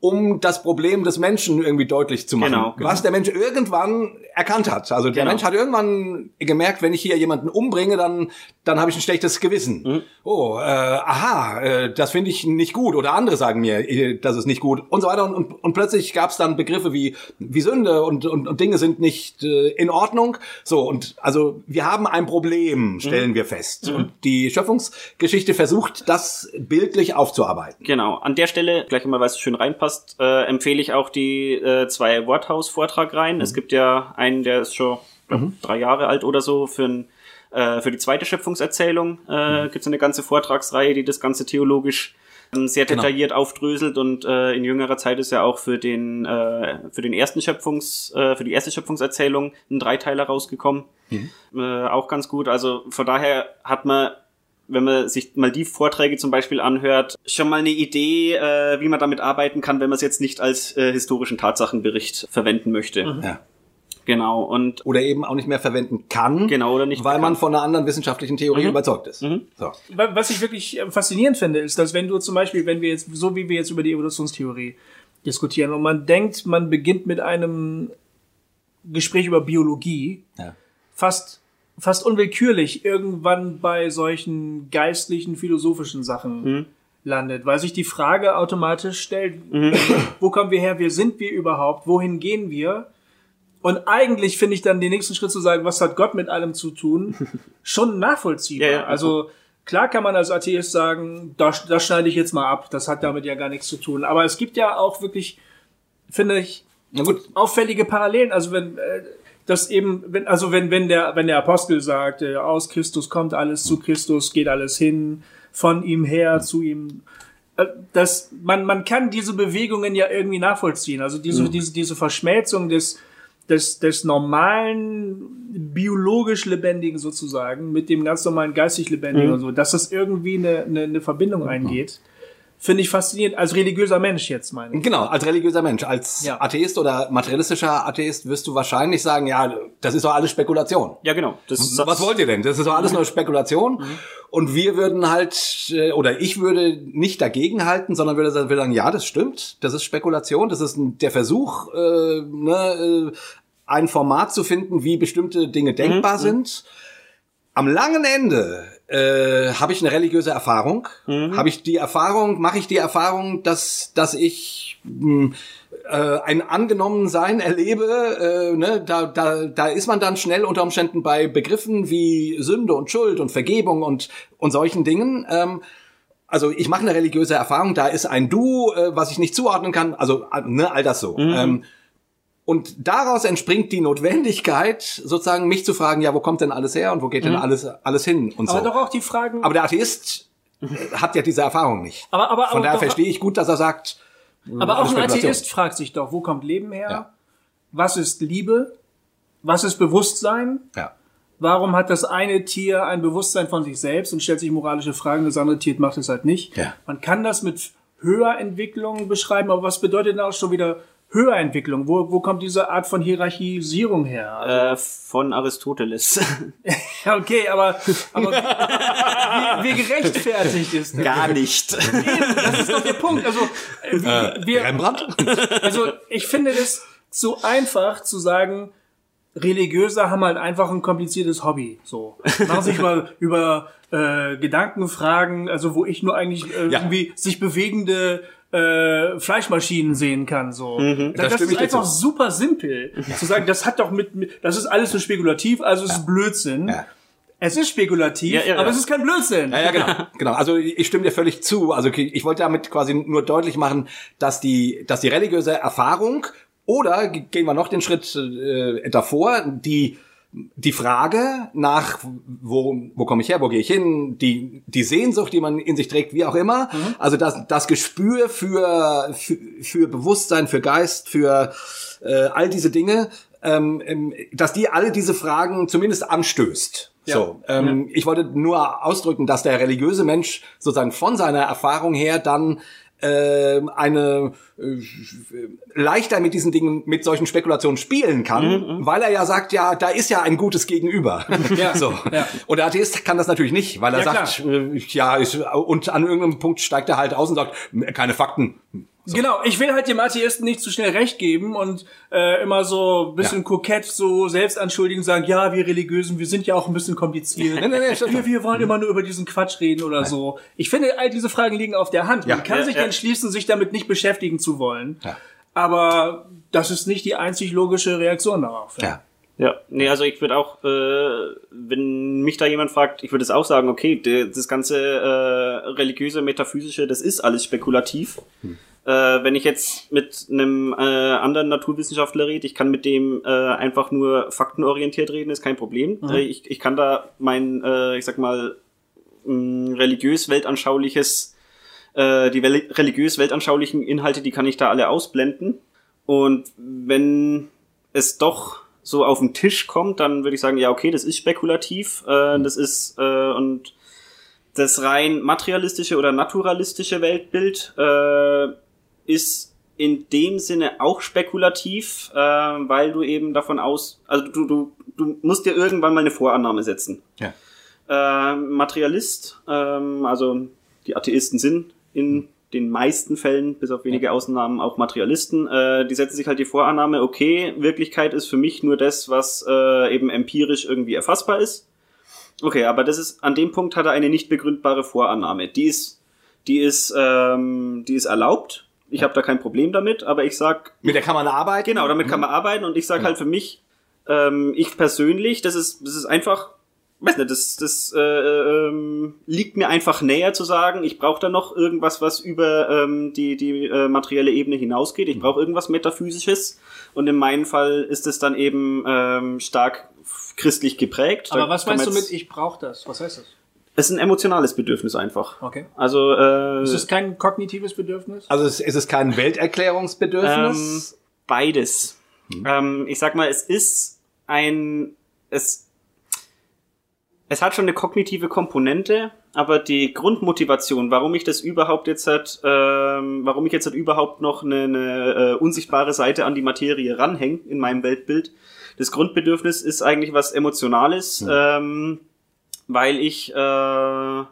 um das Problem des Menschen irgendwie deutlich zu machen. Genau. Was der Mensch irgendwann erkannt hat. Also der Genau. Mensch hat irgendwann gemerkt, wenn ich hier jemanden umbringe, dann, dann habe ich ein schlechtes Gewissen. Oh, äh, aha, äh, das finde ich nicht gut. Oder andere sagen mir, äh, das ist nicht gut und so weiter. Und, und, und plötzlich gab es dann Begriffe wie, wie Sünde und, und, und Dinge sind nicht äh, in Ordnung. So, und also wir haben ein Problem, stellen wir fest. Und die Schöpfungsgeschichte versucht, das bildlich aufzuarbeiten. Genau. An der Stelle, gleich mal, weil es schön reinpasst, äh, empfehle ich auch die äh, zwei Worthaus-Vortrag rein. Es gibt ja einen, der ist schon glaub, drei Jahre alt oder so, für, ein, äh, für die zweite Schöpfungserzählung äh, gibt es eine ganze Vortragsreihe, die das Ganze theologisch sehr detailliert genau. aufdröselt und äh, in jüngerer Zeit ist ja auch für den äh, für den ersten Schöpfungs äh, für die erste Schöpfungserzählung ein Dreiteiler rausgekommen. Mhm. Äh, auch ganz gut. Also von daher hat man wenn man sich mal die Vorträge zum Beispiel anhört, schon mal eine Idee, äh, wie man damit arbeiten kann, wenn man es jetzt nicht als äh, historischen Tatsachenbericht verwenden möchte. Mhm. Ja. Genau. Und oder eben auch nicht mehr verwenden kann. Genau, oder nicht. Weil man von einer anderen wissenschaftlichen Theorie mhm. überzeugt ist. Mhm. So. Was ich wirklich äh, faszinierend finde, ist, dass wenn du zum Beispiel, wenn wir jetzt, so wie wir jetzt über die Evolutionstheorie diskutieren und man denkt, man beginnt mit einem Gespräch über Biologie, ja. fast fast unwillkürlich irgendwann bei solchen geistlichen, philosophischen Sachen mhm. landet, weil sich die Frage automatisch stellt, mhm. wo kommen wir her, wer sind wir überhaupt, wohin gehen wir? Und eigentlich finde ich dann den nächsten Schritt zu sagen, was hat Gott mit allem zu tun, schon nachvollziehbar. Ja, ja. Also klar kann man als Atheist sagen, das, das schneide ich jetzt mal ab, das hat damit ja gar nichts zu tun. Aber es gibt ja auch wirklich, finde ich, auffällige Parallelen. Also wenn äh, das eben, wenn, also wenn, wenn der, wenn der Apostel sagt, äh, aus Christus kommt alles, zu Christus geht alles hin, von ihm her zu ihm, äh, das, man, man kann diese Bewegungen ja irgendwie nachvollziehen. Also diese, mhm. diese, diese Verschmelzung des, des, des normalen biologisch Lebendigen sozusagen mit dem ganz normalen geistig Lebendigen mhm. und so, dass das irgendwie eine, eine, eine Verbindung mhm. Finde ich faszinierend. Als religiöser Mensch jetzt meine ich. Genau, als religiöser Mensch. Als ja. Atheist oder materialistischer Atheist wirst du wahrscheinlich sagen, ja, das ist doch alles Spekulation. Ja, genau. Das, Was wollt ihr denn? Das ist doch alles nur Spekulation. Mhm. Und wir würden halt, äh, oder ich würde nicht dagegen halten, sondern würde sagen, ja, das stimmt. Das ist Spekulation. Das ist der Versuch, äh, ne, äh, ein Format zu finden, wie bestimmte Dinge denkbar mhm. sind. Am langen Ende äh, habe ich eine religiöse Erfahrung. Mhm. Habe ich die Erfahrung, mache ich die Erfahrung, dass, dass ich mh, hm, äh, ein Angenommensein erlebe, äh, ne, da, da, da ist man dann schnell unter Umständen bei Begriffen wie Sünde und Schuld und Vergebung und, und solchen Dingen. Ähm, also ich mache eine religiöse Erfahrung, da ist ein Du, äh, was ich nicht zuordnen kann, also ne, all das so. Mhm. Ähm, und daraus entspringt die Notwendigkeit, sozusagen mich zu fragen, ja, wo kommt denn alles her und wo geht denn mhm. alles, alles hin und aber so. Aber doch auch die Fragen. Aber der Atheist hat ja diese Erfahrung nicht. Aber, aber, Von daher verstehe ich gut, dass er sagt. Aber auch ein Atheist fragt sich doch, wo kommt Leben her? Ja. Was ist Liebe? Was ist Bewusstsein? Ja. Warum hat das eine Tier ein Bewusstsein von sich selbst und stellt sich moralische Fragen, das andere Tier macht es halt nicht? Ja. Man kann das mit Höherentwicklungen beschreiben, aber was bedeutet denn auch schon wieder Höherentwicklung? Wo, wo kommt diese Art von Hierarchisierung her? Also, äh, von Aristoteles. okay, aber, aber wie, wie, gerechtfertigt ist das? Gar nicht. das ist doch der Punkt. Also, äh, äh wir, Rembrandt? Also, ich finde das so einfach zu sagen, Religiöse haben halt einfach ein kompliziertes Hobby. So. Machen sich mal über äh, Gedankenfragen, also wo ich nur eigentlich äh, ja. irgendwie sich bewegende äh, Fleischmaschinen sehen kann. So, mhm, das, das ist einfach zu. super simpel zu sagen. Das hat doch mit, mit das ist alles so spekulativ, also es ja. ist Blödsinn. Ja. Es ist spekulativ, ja, ja, aber ja. es ist kein Blödsinn. Ja, ja, genau. genau. Also ich stimme dir völlig zu. Also ich wollte damit quasi nur deutlich machen, dass die, dass die religiöse Erfahrung oder gehen wir noch den Schritt äh, davor, die die Frage nach, wo, wo komme ich her, wo gehe ich hin, die, die Sehnsucht, die man in sich trägt, wie auch immer, mhm. also das, das Gespür für, für, für Bewusstsein, für Geist, für äh, all diese Dinge, ähm, ähm dass die alle diese Fragen zumindest anstößt. Ja. So, ähm, ja. ich wollte nur ausdrücken, dass der religiöse Mensch sozusagen von seiner Erfahrung her dann äh, eine äh, leichter mit diesen Dingen, mit solchen Spekulationen spielen kann, mhm, mhm, weil er ja sagt, ja, da ist ja ein gutes Gegenüber. Ja, so. Ja. Und der Atheist kann das natürlich nicht, weil er ja, sagt, äh, ja, ist, und an irgendeinem Punkt steigt er halt aus und sagt, keine Fakten. So. Genau, ich will halt dem Atheisten nicht zu schnell recht geben und äh, immer so ein bisschen ja. kokett so selbst anschuldigen sagen, ja, wir Religiösen, wir sind ja auch ein bisschen kompliziert. nee, nee, nee, wir, wir wollen immer nur über diesen Quatsch reden oder Nein. so. Ich finde, all diese Fragen liegen auf der Hand. Man ja. kann ja, sich entschließen, sich damit nicht beschäftigen zu wollen. Aber das ist nicht die einzig logische Reaktion darauf. Ja. Ja, nee, also ich würde auch, äh, wenn mich da jemand fragt, ich würde es auch sagen, okay, das ganze äh, religiöse, metaphysische, das ist alles spekulativ. Hm. Äh, wenn ich jetzt mit einem äh, anderen Naturwissenschaftler rede, ich kann mit dem äh, einfach nur faktenorientiert reden, ist kein Problem. Mhm. Äh, ich, ich kann da mein, äh, ich sag mal, religiös weltanschauliches Äh, die religiös-weltanschaulichen Inhalte, die kann ich da alle ausblenden. Und wenn es doch so auf den Tisch kommt, dann würde ich sagen, ja, okay, das ist spekulativ, äh, das ist und das rein materialistische oder naturalistische Weltbild äh, ist in dem Sinne auch spekulativ, äh, weil du eben davon aus, also du, du, du musst dir irgendwann mal eine Vorannahme setzen. Ja. Äh, Materialist, ähm, also die Atheisten sind in den meisten Fällen, bis auf wenige Ausnahmen, auch Materialisten, äh, die setzen sich halt die Vorannahme, okay, Wirklichkeit ist für mich nur das, was äh, eben empirisch irgendwie erfassbar ist. Okay, aber das ist, an dem Punkt hat er eine nicht begründbare Vorannahme. Die ist, die ist, ähm, die ist erlaubt. Ich ja. habe da kein Problem damit, aber ich sag. Mit der kann man arbeiten? Genau, damit mhm. kann man arbeiten und ich sag genau. halt für mich, ähm, ich persönlich, das ist, das ist einfach weiß nicht, das, das äh, ähm, liegt mir einfach näher zu sagen, ich brauche da noch irgendwas, was über ähm, die, die äh, materielle Ebene hinausgeht. Ich mhm. brauche irgendwas Metaphysisches. Und in meinem Fall ist es dann eben ähm, stark christlich geprägt. Aber da was meinst du mit, ich brauche das? Was heißt das? Es ist ein emotionales Bedürfnis einfach. Okay. Also äh, ist es kein kognitives Bedürfnis? Also ist, ist es kein Welterklärungsbedürfnis? Ähm, beides. Hm. Ähm, ich sag mal, es ist ein es es hat schon eine kognitive Komponente, aber die Grundmotivation, warum ich das überhaupt jetzt hat, ähm, warum ich jetzt halt überhaupt noch eine, eine äh, unsichtbare Seite an die Materie ranhänge in meinem Weltbild, das Grundbedürfnis ist eigentlich was Emotionales, mhm. ähm, weil ich äh,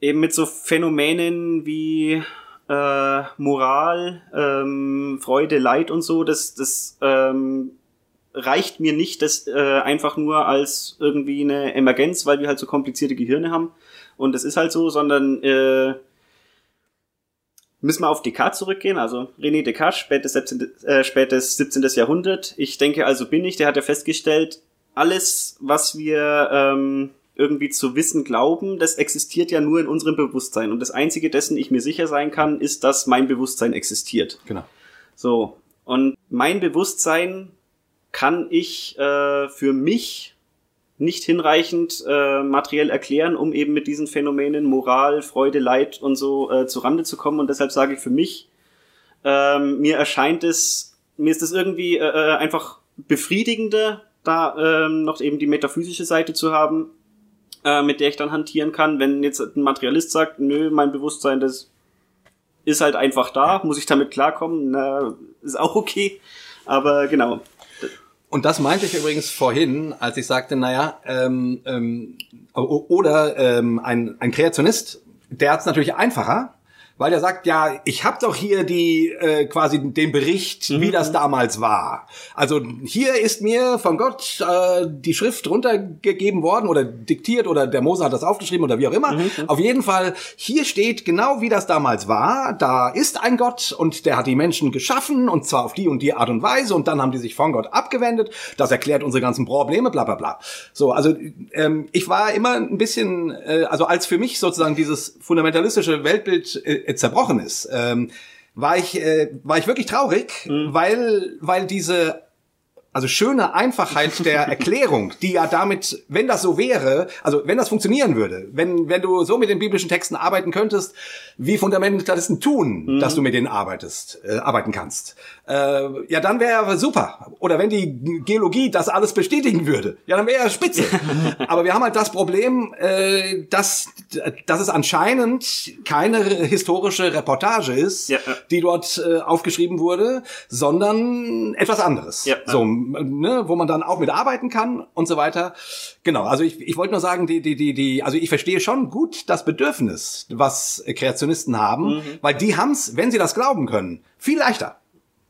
eben mit so Phänomenen wie äh, Moral, ähm, Freude, Leid und so, das, das ähm, reicht mir nicht das äh, einfach nur als irgendwie eine Emergenz, weil wir halt so komplizierte Gehirne haben. Und das ist halt so, sondern äh, müssen wir auf Descartes zurückgehen, also René Descartes, spätes 17, äh, spätes 17. Jahrhundert. Ich denke, also bin ich, der hat ja festgestellt, alles, was wir ähm, irgendwie zu wissen glauben, das existiert ja nur in unserem Bewusstsein. Und das Einzige, dessen ich mir sicher sein kann, ist, dass mein Bewusstsein existiert. Genau. So. Und mein Bewusstsein kann ich äh, für mich nicht hinreichend äh, materiell erklären, um eben mit diesen Phänomenen Moral, Freude, Leid und so äh, zu Rande zu kommen. Und deshalb sage ich für mich, ähm, mir erscheint es, mir ist es irgendwie äh, äh, einfach befriedigender, da ähm, noch eben die metaphysische Seite zu haben, äh, mit der ich dann hantieren kann. Wenn jetzt ein Materialist sagt, nö, mein Bewusstsein, das ist halt einfach da, muss ich damit klarkommen, na, ist auch okay. Aber genau, und das meinte ich übrigens vorhin, als ich sagte, naja, ähm, ähm, oder ähm, ein, ein Kreationist, der hat es natürlich einfacher, weil er sagt, ja, ich habe doch hier die äh, quasi den Bericht, mhm. wie das damals war. Also hier ist mir von Gott äh, die Schrift runtergegeben worden oder diktiert oder der Mose hat das aufgeschrieben oder wie auch immer. Mhm. Auf jeden Fall, hier steht genau, wie das damals war. Da ist ein Gott und der hat die Menschen geschaffen und zwar auf die und die Art und Weise und dann haben die sich von Gott abgewendet. Das erklärt unsere ganzen Probleme, bla bla bla. So, also ähm, ich war immer ein bisschen, äh, also als für mich sozusagen dieses fundamentalistische Weltbild äh, äh, zerbrochen ist, ähm, war ich äh, war ich wirklich traurig, mhm. weil weil diese also schöne Einfachheit der Erklärung, die ja damit, wenn das so wäre, also wenn das funktionieren würde, wenn, wenn du so mit den biblischen Texten arbeiten könntest, wie Fundamentalisten tun, mhm. dass du mit denen arbeitest, äh, arbeiten kannst, äh, ja, dann wäre super. Oder wenn die Geologie das alles bestätigen würde, ja, dann wäre ja spitze. Aber wir haben halt das Problem, äh, dass, dass es anscheinend keine historische Reportage ist, ja. die dort äh, aufgeschrieben wurde, sondern etwas anderes. Ja. So, ne, wo man dann auch mit arbeiten kann und so weiter. Genau, also ich, ich wollte nur sagen, die, die, die, die, also ich verstehe schon gut das Bedürfnis, was Kreationisten haben, mhm. weil die haben's, wenn sie das glauben können, viel leichter.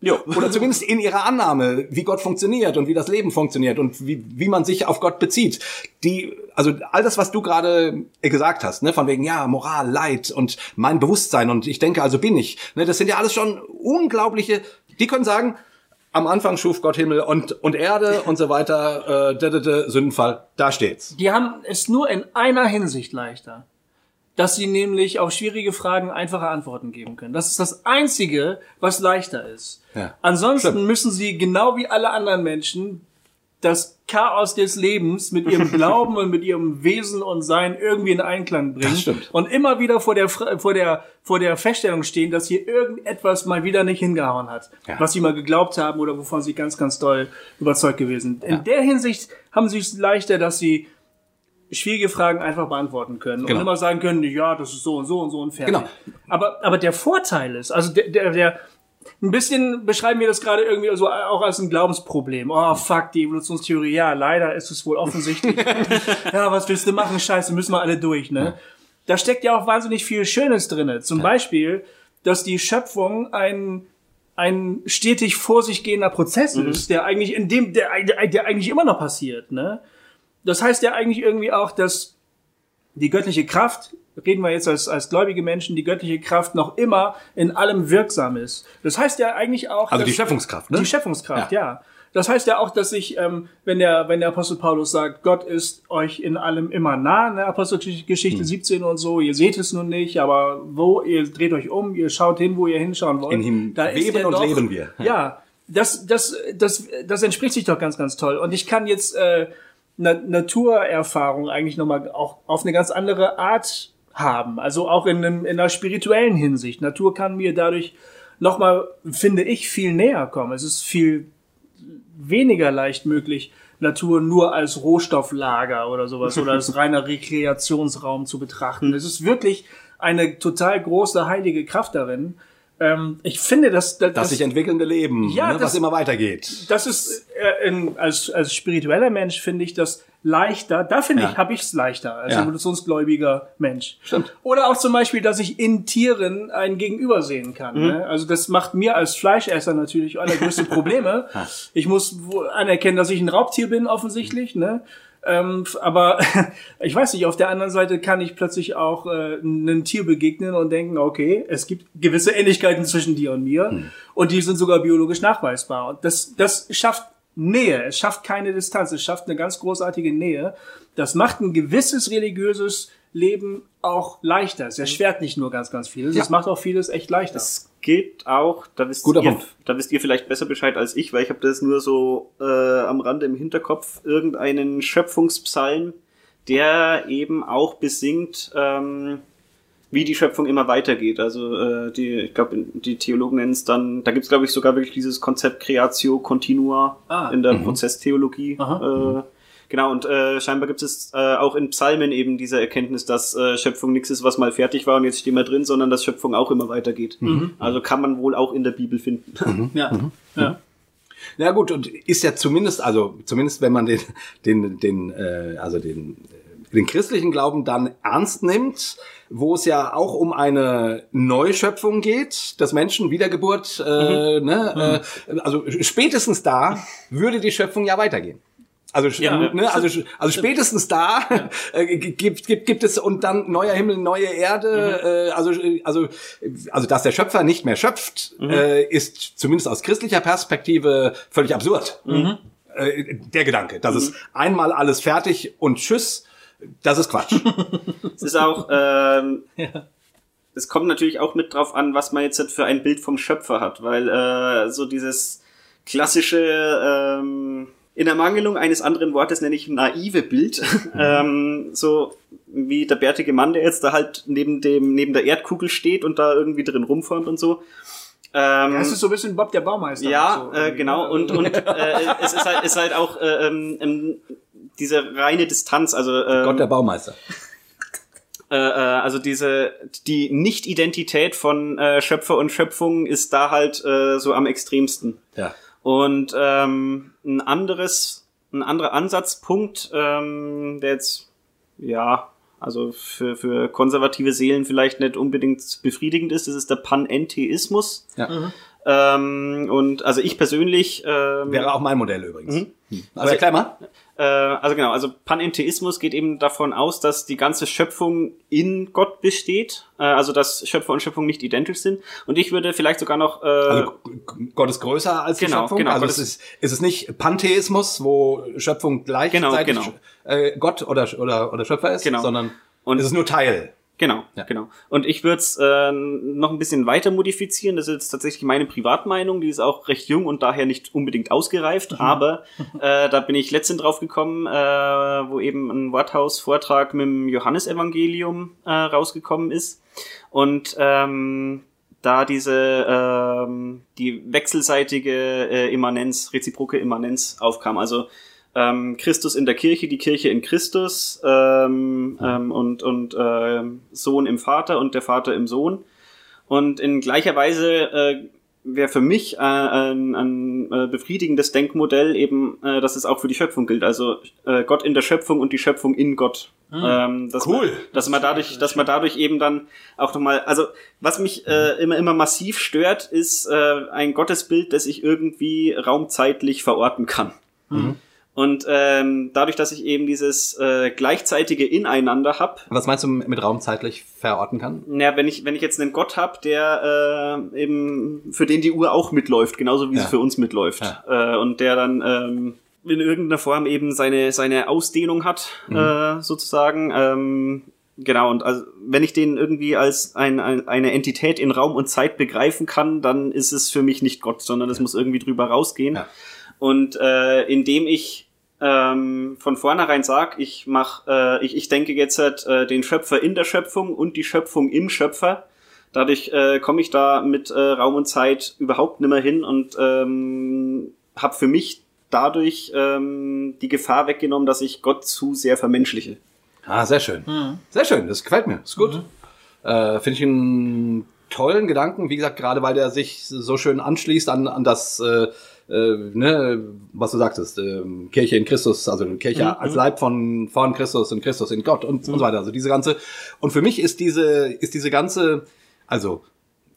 Jo. Oder zumindest in ihrer Annahme, wie Gott funktioniert und wie das Leben funktioniert und wie, wie man sich auf Gott bezieht. Die, also all das, was du gerade gesagt hast, ne, von wegen, ja, Moral, Leid und mein Bewusstsein und ich denke, also bin ich, ne, das sind ja alles schon unglaubliche, die können sagen, am Anfang schuf Gott Himmel und, und Erde und so weiter, äh, d -d -d Sündenfall, da steht's. Die haben es nur in einer Hinsicht leichter. Dass sie nämlich auf schwierige Fragen einfache Antworten geben können. Das ist das Einzige, was leichter ist. Ja. Ansonsten Stimmt. müssen sie genau wie alle anderen Menschen das Chaos des Lebens mit ihrem Glauben und mit ihrem Wesen und Sein irgendwie in Einklang bringen. Das stimmt. Und immer wieder vor der, vor der, vor der Feststellung stehen, dass hier irgendetwas mal wieder nicht hingehauen hat. Ja. Was sie mal geglaubt haben oder wovon sie ganz, ganz doll überzeugt gewesen. In der Hinsicht haben sie es leichter, dass sie schwierige Fragen einfach beantworten können Genau. und immer sagen können, ja, das ist so und so und so und fertig. Genau. Aber, aber der Vorteil ist, also der, der, der ein bisschen beschreiben wir das gerade irgendwie so auch als ein Glaubensproblem. Oh, fuck, die Evolutionstheorie. Ja, leider ist es wohl offensichtlich. ja, was willst du machen? Scheiße, müssen wir alle durch, ne? Da steckt ja auch wahnsinnig viel Schönes drinne. Zum Beispiel, dass die Schöpfung ein, ein stetig vor sich gehender Prozess ist, der eigentlich in dem, der, der eigentlich immer noch passiert, ne? Das heißt ja eigentlich irgendwie auch, dass die göttliche Kraft, reden wir jetzt als, als gläubige Menschen, die göttliche Kraft noch immer in allem wirksam ist. Das heißt ja eigentlich auch, Also die Schöpfungskraft, ne? die Schöpfungskraft, ja. Das heißt ja auch, dass sich, ähm, wenn der, wenn der Apostel Paulus sagt, Gott ist euch in allem immer nah, der Apostelgeschichte Hm. 17 und so, ihr seht es nun nicht, aber wo, ihr dreht euch um, ihr schaut hin, wo ihr hinschauen wollt. In ihm da leben und doch, leben wir. Ja, das, das, das, das entspricht sich doch ganz, ganz toll. Und ich kann jetzt äh, Na Naturerfahrung eigentlich nochmal auch auf eine ganz andere Art haben. Also auch in, einem, in einer spirituellen Hinsicht. Natur kann mir dadurch nochmal, finde ich, viel näher kommen. Es ist viel weniger leicht möglich, Natur nur als Rohstofflager oder sowas oder als reiner Rekreationsraum zu betrachten. Es ist wirklich eine total große heilige Kraft darin. Ähm, ich finde, dass, dass, Das sich entwickelnde Leben, Ja, ne, das- was immer weitergeht. das ist äh, in, als, als spiritueller Mensch finde ich das leichter. Da finde Ja. ich, habe ich es leichter als Ja. evolutionsgläubiger Mensch. Stimmt. Oder auch zum Beispiel, dass ich in Tieren ein Gegenüber sehen kann. Mhm. Ne? Also das macht mir als Fleischesser natürlich allergrößte Probleme. ich muss anerkennen, dass ich ein Raubtier bin, offensichtlich. Ne? Ähm, aber ich weiß nicht, auf der anderen Seite kann ich plötzlich auch äh, einem Tier begegnen und denken, okay, es gibt gewisse Ähnlichkeiten zwischen dir und mir Hm. und die sind sogar biologisch nachweisbar. Und das, das schafft Nähe, es schafft keine Distanz, es schafft eine ganz großartige Nähe. Das macht ein gewisses religiöses Leben auch leichter. Es erschwert nicht nur ganz, ganz vieles, Ja. es macht auch vieles echt leichter. Es gilt auch, da wisst, Guter ihr, Punkt. da wisst ihr vielleicht besser Bescheid als ich, weil ich habe das nur so äh, am Rande im Hinterkopf, irgendeinen Schöpfungspsalm, der eben auch besingt, ähm, wie die Schöpfung immer weitergeht. Also äh, die, ich glaube, die Theologen nennen es dann, da gibt es glaube ich sogar wirklich dieses Konzept Creatio Continua Ah. in der Prozesstheologie. Aha. Äh, Genau, und äh, scheinbar gibt es äh, auch in Psalmen eben diese Erkenntnis, dass äh, Schöpfung nichts ist, was mal fertig war und jetzt stehen wir drin, sondern dass Schöpfung auch immer weitergeht. Also kann man wohl auch in der Bibel finden. ja. Mhm. ja. Ja gut, und ist ja zumindest, also zumindest wenn man den, den, den, äh, also den, den christlichen Glauben dann ernst nimmt, wo es ja auch um eine Neuschöpfung geht, des Menschen, Wiedergeburt, äh, ne, äh, also spätestens da würde die Schöpfung ja weitergehen. Also, Ja. ne, also, also spätestens da äh, gibt, gibt, gibt es und dann neuer Himmel, neue Erde. Äh, also, also, also, dass der Schöpfer nicht mehr schöpft, äh, ist zumindest aus christlicher Perspektive völlig absurd. Äh, der Gedanke, dass es einmal alles fertig und tschüss, das ist Quatsch. Es ist auch, ähm, es kommt natürlich auch mit drauf an, was man jetzt für ein Bild vom Schöpfer hat, weil äh, so dieses klassische, ähm, in Ermangelung eines anderen Wortes nenne ich naive Bild, ähm, so wie der bärtige Mann, der jetzt da halt neben dem neben der Erdkugel steht und da irgendwie drin rumformt und so. Ähm, Das ist so ein bisschen Bob der Baumeister. ja, so äh, genau. ne? Und, und äh, es ist halt, ist halt auch äh, ähm, ähm, diese reine Distanz, also ähm, Gott der Baumeister. äh, äh, also diese die Nicht-Identität von äh, Schöpfer und Schöpfung ist da halt äh, so am extremsten. Ja. Und ähm, ein anderes, ein anderer Ansatzpunkt, ähm, der jetzt ja also für, für konservative Seelen vielleicht nicht unbedingt befriedigend ist, das ist der Panentheismus. ja. Ähm, und also ich persönlich ähm, Wäre auch mein Modell übrigens. Mhm. Hm. Also erklär mal. Äh, also genau, also Panentheismus geht eben davon aus, dass die ganze Schöpfung in Gott besteht, äh, also dass Schöpfer und Schöpfung nicht identisch sind. Und ich würde vielleicht sogar noch, äh, Also Gott ist größer als die Genau, Schöpfung. genau, Also Gott es ist- ist, ist es nicht Pantheismus, wo Schöpfung gleichzeitig Genau, genau. Äh, Gott oder, oder, oder Schöpfer ist, Genau. sondern Und- es ist nur Teil. Genau, Ja. genau. Und ich würde es äh, noch ein bisschen weiter modifizieren. Das ist jetzt tatsächlich meine Privatmeinung. Die ist auch recht jung und daher nicht unbedingt ausgereift. Aber äh, da bin ich letztens drauf gekommen, äh, wo eben ein Worthaus-Vortrag mit dem Johannesevangelium äh, rausgekommen ist. Und ähm, da diese ähm, die wechselseitige äh, Immanenz, reziproke Immanenz aufkam. Also ähm, Christus in der Kirche, die Kirche in Christus ähm, ähm, und, und ähm, Sohn im Vater und der Vater im Sohn. Und in gleicher Weise äh, wäre für mich äh, ein, ein äh, befriedigendes Denkmodell eben, äh, dass es auch für die Schöpfung gilt. Also äh, Gott in der Schöpfung und die Schöpfung in Gott. Ähm, dass Cool. Man, dass man dadurch, dass man dadurch eben dann auch nochmal, also was mich äh, immer immer massiv stört, ist äh, ein Gottesbild, das ich irgendwie raumzeitlich verorten kann. Und ähm, dadurch, dass ich eben dieses äh, gleichzeitige Ineinander hab, Was meinst du mit raumzeitlich verorten kann? na, wenn ich wenn ich jetzt einen Gott hab, der äh, eben für den die Uhr auch mitläuft, genauso wie Ja. sie für uns mitläuft, äh, und der dann ähm, in irgendeiner Form eben seine seine Ausdehnung hat, äh, sozusagen. Ähm, Genau, und also wenn ich den irgendwie als ein, ein, eine Entität in Raum und Zeit begreifen kann, dann ist es für mich nicht Gott, sondern es muss irgendwie drüber rausgehen. Ja. Und äh, indem ich ähm, von vornherein sag, ich mach, äh, ich, ich denke jetzt halt, äh, den Schöpfer in der Schöpfung und die Schöpfung im Schöpfer, dadurch äh, komme ich da mit äh, Raum und Zeit überhaupt nimmer hin und ähm, habe für mich dadurch ähm, die Gefahr weggenommen, dass ich Gott zu sehr vermenschliche. Ah, sehr schön. Sehr schön, das gefällt mir. Ist gut. Äh, Finde ich einen tollen Gedanken, wie gesagt, gerade weil der sich so schön anschließt an, an das, äh, äh, ne, was du sagtest, ähm, Kirche in Christus, also Kirche als Leib von, von Christus und Christus in Gott und, und so weiter. Also diese ganze, und für mich ist diese, ist diese ganze, also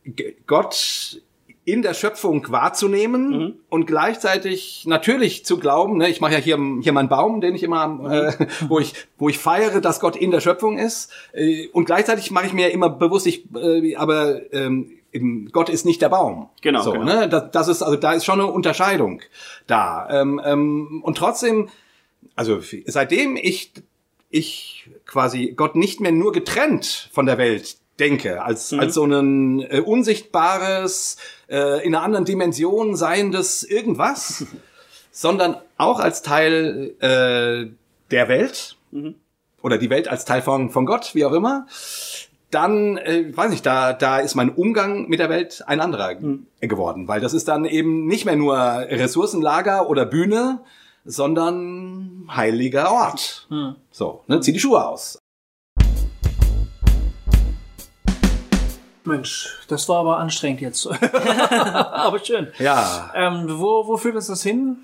G- Gott in der Schöpfung wahrzunehmen und gleichzeitig natürlich zu glauben, ne, ich mache ja hier, hier meinen Baum, den ich immer, äh, wo ich, wo ich feiere, dass Gott in der Schöpfung ist, äh, und gleichzeitig mache ich mir immer bewusst, ich, äh, aber ähm, Gott ist nicht der Baum. Genau, so, genau. Ne? Das, das ist, also da ist schon eine Unterscheidung da. Ähm, ähm, und trotzdem, also seitdem ich ich quasi Gott nicht mehr nur getrennt von der Welt denke, als, als so ein äh, unsichtbares, äh, in einer anderen Dimension seiendes irgendwas, sondern auch als Teil äh, der Welt oder die Welt als Teil von, von Gott, wie auch immer, dann, äh, weiß ich, da, da ist mein Umgang mit der Welt ein anderer geworden, weil das ist dann eben nicht mehr nur Ressourcenlager oder Bühne, sondern heiliger Ort. So, ne, zieh die Schuhe aus. Mensch, das war aber anstrengend jetzt. aber schön. Ja, Ähm, wo, wo führt uns das hin?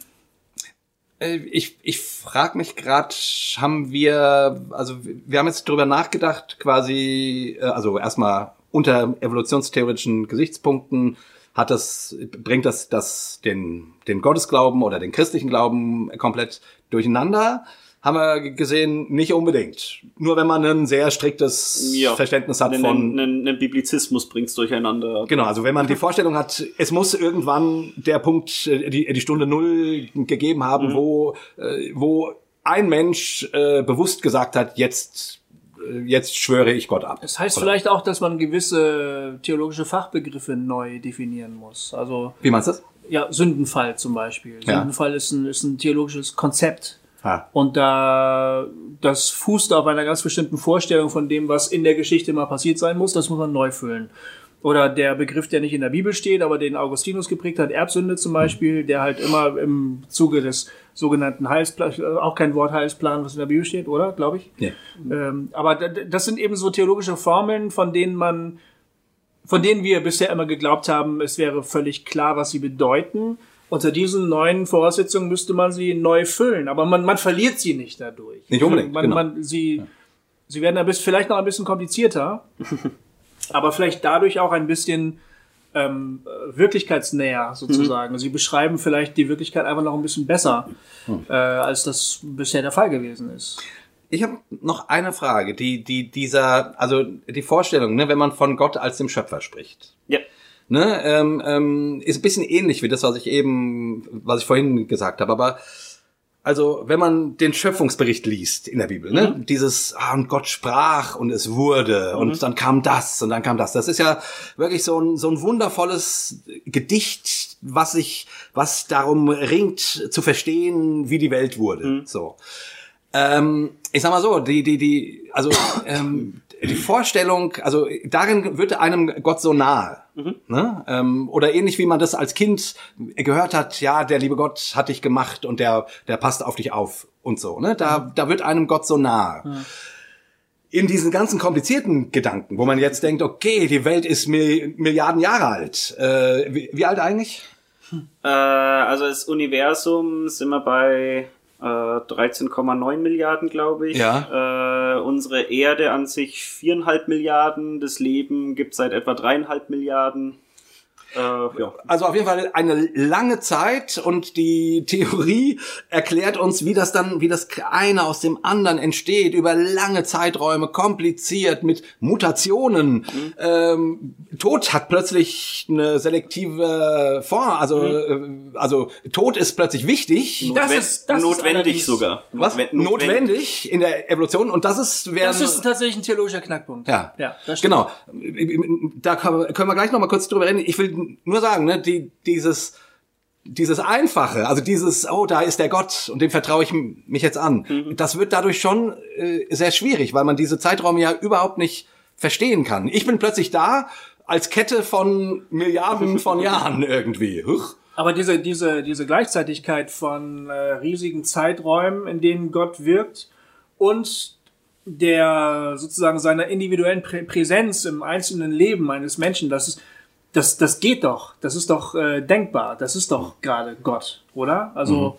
Äh, ich, ich frage mich gerade, haben wir, also wir haben jetzt drüber nachgedacht, quasi, äh, also erstmal unter evolutionstheoretischen Gesichtspunkten hat das, bringt das, das den, den Gottesglauben oder den christlichen Glauben komplett durcheinander. Haben wir gesehen, nicht unbedingt. Nur wenn man ein sehr striktes Verständnis hat einen, von, einen, einen Biblizismus bringt's durcheinander. Genau, also wenn man die Vorstellung hat, es muss irgendwann der Punkt, äh, die, die Stunde Null gegeben haben, wo, äh, wo ein Mensch äh, bewusst gesagt hat, jetzt, äh, jetzt schwöre ich Gott ab. Das heißt Oder- vielleicht auch, dass man gewisse theologische Fachbegriffe neu definieren muss. Also, Wie meinst du das? ja, Sündenfall zum Beispiel. Ja. Sündenfall ist ein, ist ein theologisches Konzept. Ah. Und da, das fußt auf einer ganz bestimmten Vorstellung von dem, was in der Geschichte mal passiert sein muss. Das muss man neu füllen. Oder der Begriff, der nicht in der Bibel steht, aber den Augustinus geprägt hat, Erbsünde zum Beispiel, der halt immer im Zuge des sogenannten Heilsplans, auch kein Wort Heilsplan, was in der Bibel steht, oder? Glaube ich. Nee. Ähm, aber das sind eben so theologische Formeln, von denen man, von denen wir bisher immer geglaubt haben, es wäre völlig klar, was sie bedeuten. Unter diesen neuen Voraussetzungen müsste man sie neu füllen, aber man, man verliert sie nicht dadurch. Nicht unbedingt, Man, genau. man, sie, sie werden ein bisschen, vielleicht noch ein bisschen komplizierter, aber vielleicht dadurch auch ein bisschen ähm, äh, wirklichkeitsnäher sozusagen. Sie beschreiben vielleicht die Wirklichkeit einfach noch ein bisschen besser, äh, als das bisher der Fall gewesen ist. Ich habe noch eine Frage, die, die, dieser, also die Vorstellung, ne, wenn man von Gott als dem Schöpfer spricht. Ja. Ne, ähm, ähm, ist ein bisschen ähnlich wie das, was ich eben, was ich vorhin gesagt habe. Aber also wenn man den Schöpfungsbericht liest in der Bibel, ne, Mhm. dieses ah, und Gott sprach und es wurde Mhm. und dann kam das und dann kam das. Das ist ja wirklich so ein so ein wundervolles Gedicht, was sich was darum ringt zu verstehen, wie die Welt wurde. Mhm. So. Ähm, ich sag mal so, die, die, die, also ähm, die Vorstellung, also darin wird einem Gott so nahe. Ne? Ähm, oder ähnlich wie man das als Kind gehört hat, ja, der liebe Gott hat dich gemacht und der, der passt auf dich auf und so. Ne? Da, da wird einem Gott so nahe. In diesen ganzen komplizierten Gedanken, wo man jetzt denkt, okay, die Welt ist Mil Milliarden Jahre alt. Äh, wie, wie alt eigentlich? Äh, also das Universum sind wir bei äh, 13,9 Milliarden, glaube ich. Ja. Äh, unsere Erde an sich viereinhalb Milliarden. Das Leben gibt seit etwa dreieinhalb Milliarden. Äh, ja. Also auf jeden Fall eine lange Zeit und die Theorie erklärt uns, wie das dann, wie das eine aus dem anderen entsteht, über lange Zeiträume, kompliziert, mit Mutationen. Ähm, Tod hat plötzlich eine selektive Form, also, äh, also Tod ist plötzlich wichtig. Das Notwen- ist- das ist notwendig allerdings- sogar. Was? Notwen- Notwendig in der Evolution und das ist, werden, Das ist tatsächlich ein theologischer Knackpunkt. Ja, ja das stimmt. genau. Da können wir können wir gleich noch mal kurz drüber reden. Ich will nur sagen, ne, die, dieses, dieses Einfache, also dieses, oh, da ist der Gott und dem vertraue ich mich jetzt an, das wird dadurch schon äh, sehr schwierig, weil man diese Zeiträume ja überhaupt nicht verstehen kann. Ich bin plötzlich da als Kette von Milliarden von Jahren irgendwie. Huch. Aber diese, diese, diese Gleichzeitigkeit von äh, riesigen Zeiträumen, in denen Gott wirkt und der sozusagen seiner individuellen Prä Präsenz im einzelnen Leben eines Menschen, das ist, das, das geht doch, das ist doch äh, denkbar, das ist doch gerade Gott, oder? Also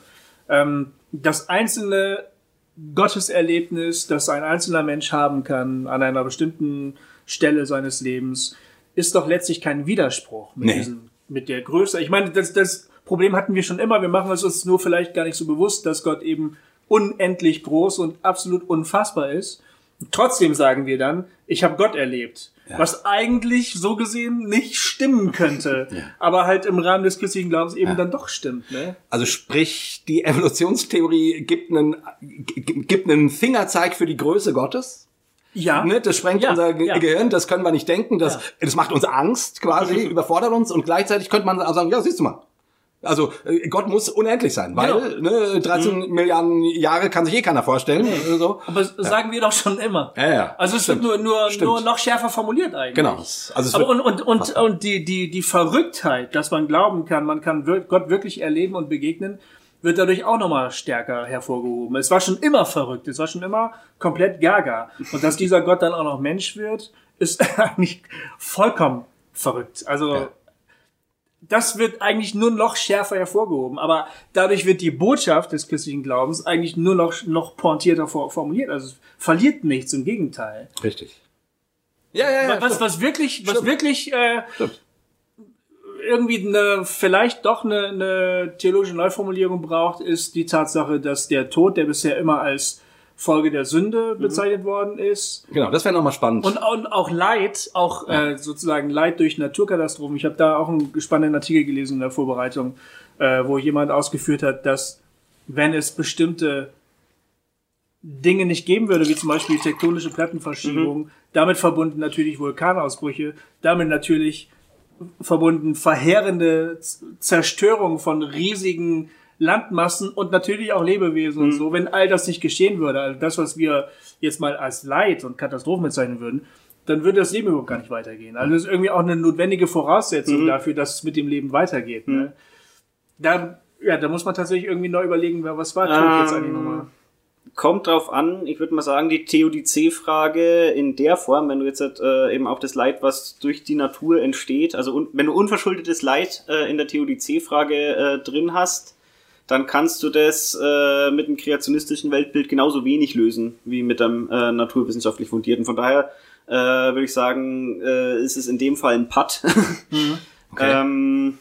ähm, das einzelne Gotteserlebnis, das ein einzelner Mensch haben kann an einer bestimmten Stelle seines Lebens, ist doch letztlich kein Widerspruch mit, Nee. diesem, mit der Größe. Ich meine, das, das Problem hatten wir schon immer. Wir machen es uns nur vielleicht gar nicht so bewusst, dass Gott eben unendlich groß und absolut unfassbar ist. Trotzdem sagen wir dann, ich habe Gott erlebt. Was eigentlich so gesehen nicht stimmen könnte, aber halt im Rahmen des christlichen Glaubens eben dann doch stimmt. Ne? Also sprich, die Evolutionstheorie gibt einen, gibt einen Fingerzeig für die Größe Gottes. Ja, Ne, das sprengt Ja, unser Ge ja. Gehirn, das können wir nicht denken, das, Ja. das macht uns Angst quasi, überfordert uns und gleichzeitig könnte man auch sagen, ja, siehst du mal. Also äh, Gott muss unendlich sein, weil ne, 13 Milliarden Jahre kann sich eh keiner vorstellen. äh, So. aber das sagen wir doch schon immer. Ja, ja. Also es Stimmt. wird nur, nur, Stimmt. nur noch schärfer formuliert eigentlich. Genau. Also Aber und, und, und, und die, die, die Verrücktheit, dass man glauben kann, man kann Gott wirklich erleben und begegnen, wird dadurch auch nochmal stärker hervorgehoben. Es war schon immer verrückt, es war schon immer komplett gaga. Und dass dieser Gott dann auch noch Mensch wird, ist eigentlich vollkommen verrückt. Also, Ja. Das wird eigentlich nur noch schärfer hervorgehoben. Aber dadurch wird die Botschaft des christlichen Glaubens eigentlich nur noch, noch pointierter for- formuliert. Also, es verliert nichts, im Gegenteil. richtig. Ja, ja, ja. Was, was wirklich, was Stimmt. wirklich äh, Stimmt. irgendwie eine, vielleicht doch eine, eine theologische Neuformulierung braucht, ist die Tatsache, dass der Tod, der bisher immer als Folge der Sünde Mhm. bezeichnet worden ist, Genau, das wäre nochmal spannend. und, und auch Leid, auch äh, sozusagen Leid durch Naturkatastrophen. Ich habe da auch einen spannenden Artikel gelesen in der Vorbereitung, äh, wo jemand ausgeführt hat, dass wenn es bestimmte Dinge nicht geben würde, wie zum Beispiel tektonische Plattenverschiebungen, damit verbunden natürlich Vulkanausbrüche, damit natürlich verbunden verheerende Zerstörung von riesigen Landmassen und natürlich auch Lebewesen und so, wenn all das nicht geschehen würde, also das, was wir jetzt mal als Leid und Katastrophen bezeichnen würden, dann würde das Leben überhaupt gar nicht weitergehen. Also das ist irgendwie auch eine notwendige Voraussetzung dafür, dass es mit dem Leben weitergeht. Ne? Da, ja, da muss man tatsächlich irgendwie neu überlegen, wer- was war Tod jetzt eigentlich Ähm, nochmal. Kommt drauf an, ich würde mal sagen, die Theodizee-Frage in der Form, wenn du jetzt äh, eben auch das Leid, was durch die Natur entsteht, also wenn du unverschuldetes Leid äh, in der Theodizee-Frage äh, drin hast, dann kannst du das äh, mit dem kreationistischen Weltbild genauso wenig lösen wie mit dem äh, naturwissenschaftlich fundierten. Von daher äh, würde ich sagen, äh, ist es in dem Fall ein Putt. Okay. ähm,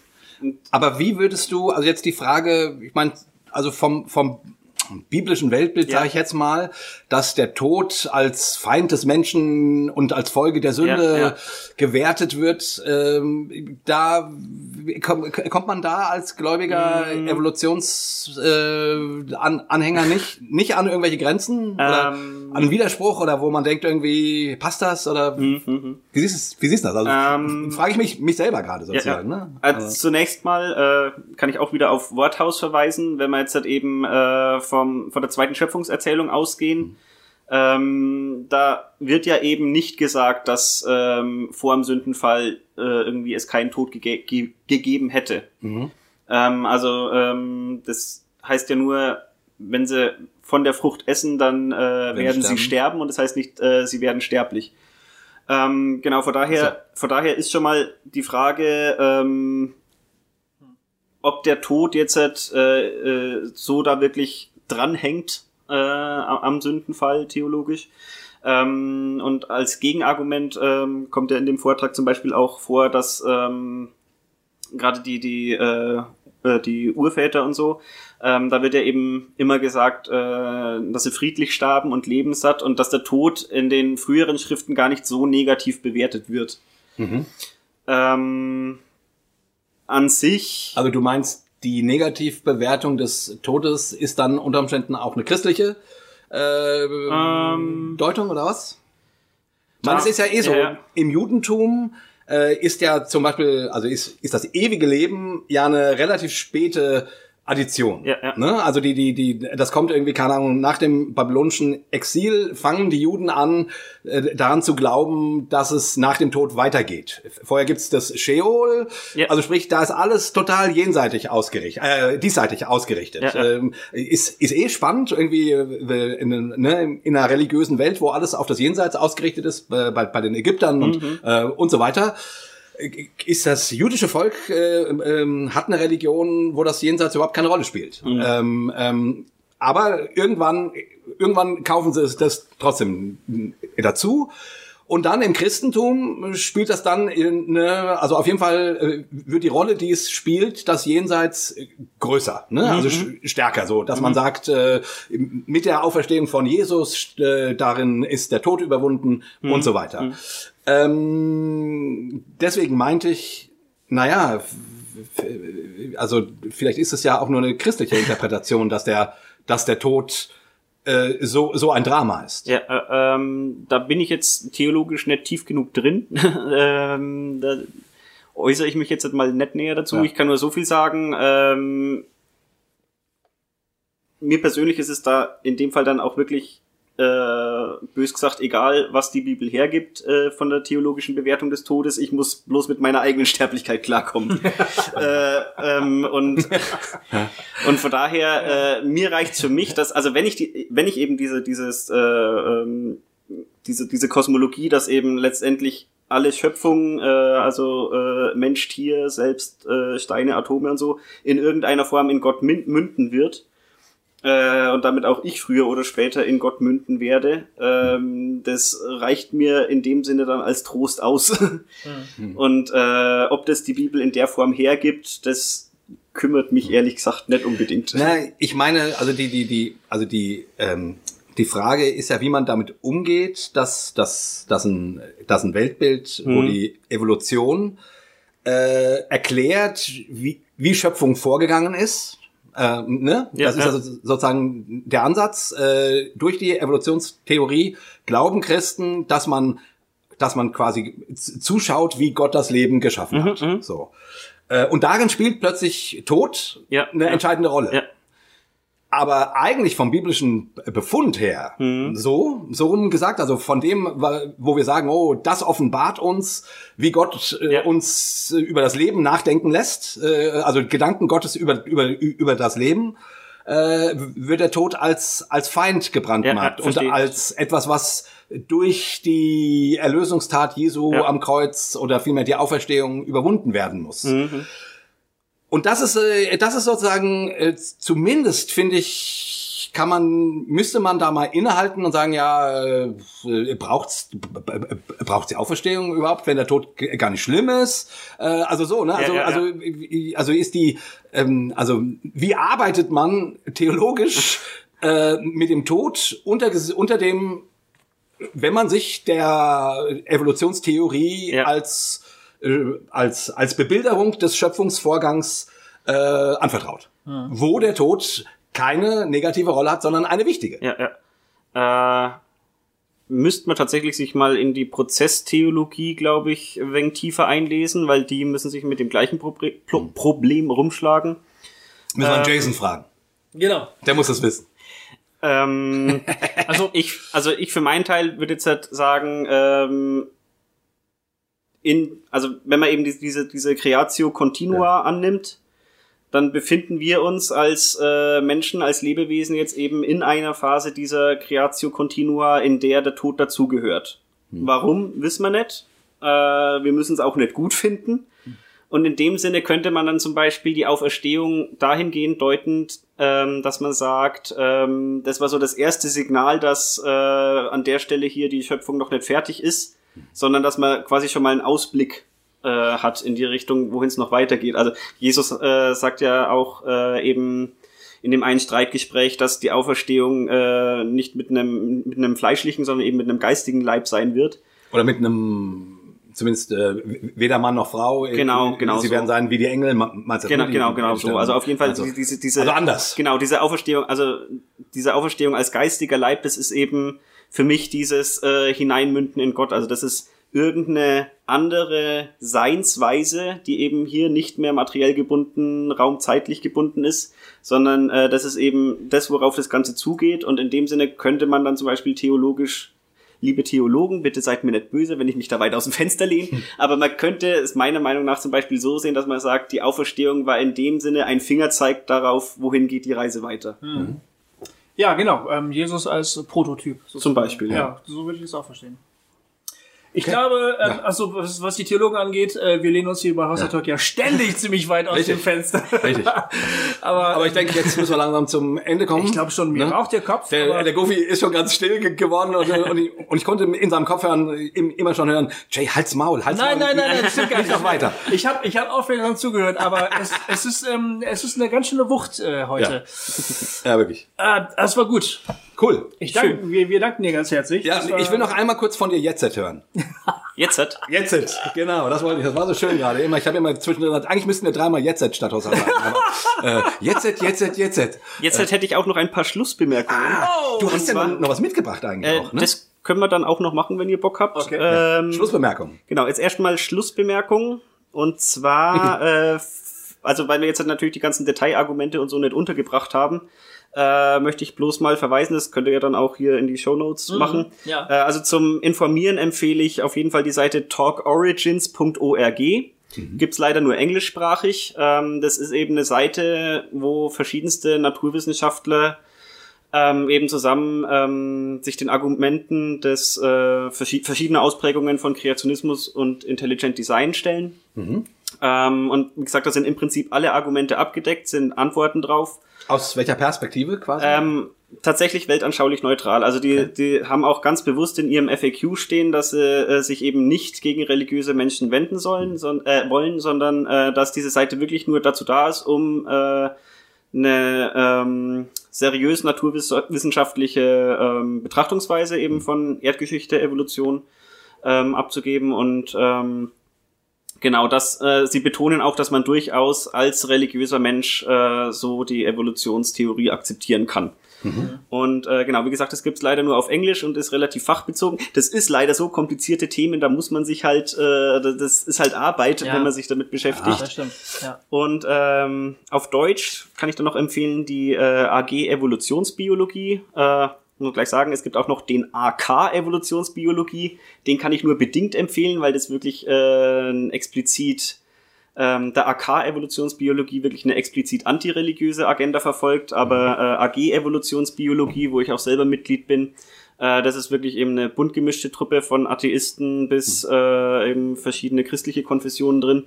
Aber wie würdest du, also jetzt die Frage, ich meine, also vom, vom, biblischen Weltbild, Ja. sage ich jetzt mal, dass der Tod als Feind des Menschen und als Folge der Sünde Ja, ja. gewertet wird. Ähm, da komm, kommt man da als gläubiger Mm. Evolutionsanhänger äh, an, nicht nicht an irgendwelche Grenzen oder Ähm. an einen Widerspruch oder wo man denkt irgendwie passt das oder wie siehst du wie siehst du das? Also Ähm. frage ich mich mich selber gerade sozusagen. ja. Ne? Also zunächst mal äh, kann ich auch wieder auf Worthaus verweisen, wenn wir jetzt halt eben äh, vom, von der zweiten Schöpfungserzählung ausgehen. Ähm, da wird ja eben nicht gesagt, dass ähm, vor dem Sündenfall äh, irgendwie es keinen Tod gege ge gegeben hätte. Mhm. Ähm, also ähm, das heißt ja nur, wenn sie von der Frucht essen, dann äh, werden sie sterben. sterben und das heißt nicht, äh, sie werden sterblich. Ähm, genau, von daher, von daher ist schon mal die Frage, ähm, ob der Tod jetzt äh, äh, so da wirklich dranhängt äh, am Sündenfall theologisch. Ähm, und als Gegenargument ähm, kommt ja in dem Vortrag zum Beispiel auch vor, dass ähm, gerade die die äh, äh, die Urväter und so, ähm, da wird ja eben immer gesagt, äh, dass sie friedlich starben und lebenssatt und dass der Tod in den früheren Schriften gar nicht so negativ bewertet wird. Ähm, an sich Also du meinst, die Negativbewertung des Todes ist dann unter Umständen auch eine christliche äh, Ähm, Deutung oder was? Man, es ist ja eh so, ja. im Judentum äh, ist ja zum Beispiel, also ist, ist das ewige Leben ja eine relativ späte Addition. Ja, ja. Ne? Also die, die, die, das kommt irgendwie, keine Ahnung, nach dem babylonischen Exil fangen die Juden an, äh, daran zu glauben, dass es nach dem Tod weitergeht. Vorher gibt's das Sheol, Ja. also sprich, da ist alles total jenseitig ausgerichtet, äh, diesseitig ausgerichtet. Ähm, ist, ist eh spannend, irgendwie äh, in, ne, in einer religiösen Welt, wo alles auf das Jenseits ausgerichtet ist, äh, bei, bei den Ägyptern und, Mhm. äh, und so weiter. Äh, Ist das jüdische Volk äh, ähm, hat eine Religion, wo das Jenseits überhaupt keine Rolle spielt. Mhm. Ähm, ähm, aber irgendwann, irgendwann kaufen sie das trotzdem dazu. Und dann im Christentum spielt das dann, in, ne, also auf jeden Fall äh, wird die Rolle, die es spielt, das Jenseits äh, größer, ne? also sch- stärker, so, dass man sagt, äh, mit der Auferstehung von Jesus, äh, darin ist der Tod überwunden und so weiter. Ähm, deswegen meinte ich, naja, also vielleicht ist es ja auch nur eine christliche Interpretation, dass der, dass der Tod äh, so, so ein Drama ist. Ja, äh, ähm, da bin ich jetzt theologisch nicht tief genug drin. ähm, da äußere ich mich jetzt mal nicht näher dazu. Ja. Ich kann nur so viel sagen. Ähm, mir persönlich ist es da in dem Fall dann auch wirklich äh, bös gesagt egal, was die Bibel hergibt äh, von der theologischen Bewertung des Todes. Ich muss bloß mit meiner eigenen Sterblichkeit klarkommen. äh, ähm, und und von daher, äh, mir reicht's für mich, dass, also wenn ich die, wenn ich eben diese, dieses, äh, ähm, diese, diese Kosmologie, dass eben letztendlich alle Schöpfung, äh, also äh, Mensch, Tier, selbst äh, Steine, Atome und so, in irgendeiner Form in Gott mün- münden wird, äh, und damit auch ich früher oder später in Gott münden werde, ähm, das reicht mir in dem Sinne dann als Trost aus. Und äh, ob das die Bibel in der Form hergibt, das kümmert mich ehrlich gesagt nicht unbedingt. Na, ich meine, also die, die, die, also die, ähm, die Frage ist ja, wie man damit umgeht, dass, dass, dass, ein, dass ein Weltbild, wo Mhm. die Evolution äh, erklärt, wie, wie Schöpfung vorgegangen ist. Äh, ne? Ja, das ist also sozusagen der Ansatz. Äh, durch die Evolutionstheorie glauben Christen, dass man, dass man quasi zuschaut, wie Gott das Leben geschaffen hat. mhm. So. Äh, und darin spielt plötzlich Tod Ja, eine ja. entscheidende Rolle. Aber eigentlich vom biblischen Befund her, Mhm. so, so rum gesagt, also von dem, wo wir sagen, oh, das offenbart uns, wie Gott äh, Ja. uns äh, über das Leben nachdenken lässt, äh, also Gedanken Gottes über, über, über das Leben, äh, wird der Tod als, als Feind gebrandmarkt Ja, und als etwas, was durch die Erlösungstat Jesu Ja. am Kreuz oder vielmehr die Auferstehung überwunden werden muss. Mhm. Und das ist, äh, das ist sozusagen, äh, zumindest finde ich, kann man, müsste man da mal innehalten und sagen, ja, äh, braucht's, b- braucht's die Auferstehung überhaupt, wenn der Tod gar nicht schlimm ist? Äh, also so, ne? Also, ja, ja. also, wie- also ist die, ähm, also wie arbeitet man theologisch äh, mit dem Tod unter, unter dem, wenn man sich der Evolutionstheorie Ja. als, äh, als, als Bebilderung des Schöpfungsvorgangs äh, anvertraut. Wo der Tod keine negative Rolle hat, sondern eine wichtige. Ja, ja. Äh, müsste man tatsächlich sich mal in die Prozesstheologie, glaube ich, ein wenig tiefer einlesen, weil die müssen sich mit dem gleichen Probre Pro Problem rumschlagen. Müssen wir Ähm, Jason fragen. Genau. Der muss es wissen. Ähm, also ich, also ich für meinen Teil würde jetzt halt sagen, ähm, in, also wenn man eben die- diese, diese Creatio Continua annimmt, dann befinden wir uns als äh, Menschen, als Lebewesen jetzt eben in einer Phase dieser Creatio Continua, in der der Tod dazugehört. Warum, wissen wir nicht. Äh, wir müssen es auch nicht gut finden. Und in dem Sinne könnte man dann zum Beispiel die Auferstehung dahingehend deuten, ähm, dass man sagt, ähm, das war so das erste Signal, dass äh, an der Stelle hier die Schöpfung noch nicht fertig ist, sondern dass man quasi schon mal einen Ausblick äh, hat in die Richtung, wohin es noch weitergeht. Also Jesus äh, sagt ja auch äh, eben in dem einen Streitgespräch, dass die Auferstehung äh, nicht mit einem mit einem fleischlichen, sondern eben mit einem geistigen Leib sein wird. Oder mit einem, zumindest äh, weder Mann noch Frau. Genau, genau Sie so. werden sein wie die Engel. Meinst du, Genau, die- genau, genau so. Also auf jeden Fall Also- diese, diese, diese also anders. Genau, diese Auferstehung, also diese Auferstehung als geistiger Leib, das ist eben für mich dieses äh, Hineinmünden in Gott. Also das ist irgendeine andere Seinsweise, die eben hier nicht mehr materiell gebunden, raumzeitlich gebunden ist, sondern äh, das ist eben das, worauf das Ganze zugeht. Und in dem Sinne könnte man dann zum Beispiel theologisch liebe Theologen, bitte seid mir nicht böse, wenn ich mich da weit aus dem Fenster lehne. Aber man könnte es meiner Meinung nach zum Beispiel so sehen, dass man sagt, die Auferstehung war in dem Sinne ein Fingerzeig darauf, wohin geht die Reise weiter. Ja, genau. Ähm, Jesus als Prototyp. sozusagen. Zum Beispiel, Ja, ja. so würde ich es auch verstehen. Ich glaube, ähm, also was, was die Theologen angeht, äh, wir lehnen uns hier bei House of Talk ja ständig ziemlich weit aus Richtig. dem Fenster. Richtig. aber, Aber ich denke, jetzt müssen wir langsam zum Ende kommen. ich glaube schon, mir Ne? raucht der Kopf. Der, der Goofy ist schon ganz still ge geworden und, und, ich, und ich konnte in seinem Kopf hören, im- immer schon hören, Jay, halt's Maul, halt's Nein, Maul. nein, nein, nein, das stimmt gar Nicht noch weiter. Ich habe ich hab aufmerksam zugehört, aber es, es, ist, ähm, es ist eine ganz schöne Wucht äh, heute. Ja, wirklich. Äh, das war gut. Cool. Ich danke, wir, wir danken dir ganz herzlich. Ja, war- ich will noch einmal kurz von dir jetzt hören. Jetzt. Jetzt, genau, das wollte ich. Das war so schön gerade. Immer, ich habe immer zwischendrin gesagt, eigentlich müssten wir dreimal jetzt statt Haus sagen. Aber, äh, jetzt, jetzt, jetzt, jetzt. Jetzt hätte ich auch noch ein paar Schlussbemerkungen. Du hast ja zwar- noch, was mitgebracht eigentlich äh, auch, ne? Das können wir dann auch noch machen, wenn ihr Bock habt. Okay. Ähm, Schlussbemerkung. Genau, jetzt erstmal Schlussbemerkung. Und zwar, äh, also weil wir jetzt halt natürlich die ganzen Detailargumente und so nicht untergebracht haben, äh, möchte ich bloß mal verweisen, das könnt ihr ja dann auch hier in die Show Notes machen. ja. Äh, also zum Informieren empfehle ich auf jeden Fall die Seite talkorigins.org. Gibt's leider nur englischsprachig. Ähm, das ist eben eine Seite, wo verschiedenste Naturwissenschaftler ähm, eben zusammen ähm, sich den Argumenten des äh, verschi verschiedener Ausprägungen von Kreationismus und Intelligent Design stellen. Ähm, und wie gesagt, da sind im Prinzip alle Argumente abgedeckt, sind Antworten drauf. Aus welcher Perspektive quasi? Ähm, tatsächlich weltanschaulich neutral. Also die, die haben auch ganz bewusst in ihrem FAQ stehen, dass sie äh, sich eben nicht gegen religiöse Menschen wenden sollen, son äh, wollen, sondern äh, dass diese Seite wirklich nur dazu da ist, um äh, eine ähm, seriös naturwissenschaftliche ähm, Betrachtungsweise eben von Erdgeschichte, Evolution ähm, abzugeben und ähm, Genau, das, äh, sie betonen auch, dass man durchaus als religiöser Mensch äh, so die Evolutionstheorie akzeptieren kann. Und äh, genau, wie gesagt, das gibt's leider nur auf Englisch und ist relativ fachbezogen. Das ist leider so komplizierte Themen, da muss man sich halt, äh, das ist halt Arbeit, Ja. wenn man sich damit beschäftigt. Das stimmt. Ja. Und ähm, auf Deutsch kann ich dann noch empfehlen die äh, AG Evolutionsbiologie. Äh, nur gleich sagen, es gibt auch noch den AK Evolutionsbiologie. Den kann ich nur bedingt empfehlen, weil das wirklich äh, explizit ähm, der AK Evolutionsbiologie wirklich eine explizit antireligiöse Agenda verfolgt, aber äh, AG Evolutionsbiologie, wo ich auch selber Mitglied bin, äh, das ist wirklich eben eine bunt gemischte Truppe von Atheisten bis äh, eben verschiedene christliche Konfessionen drin.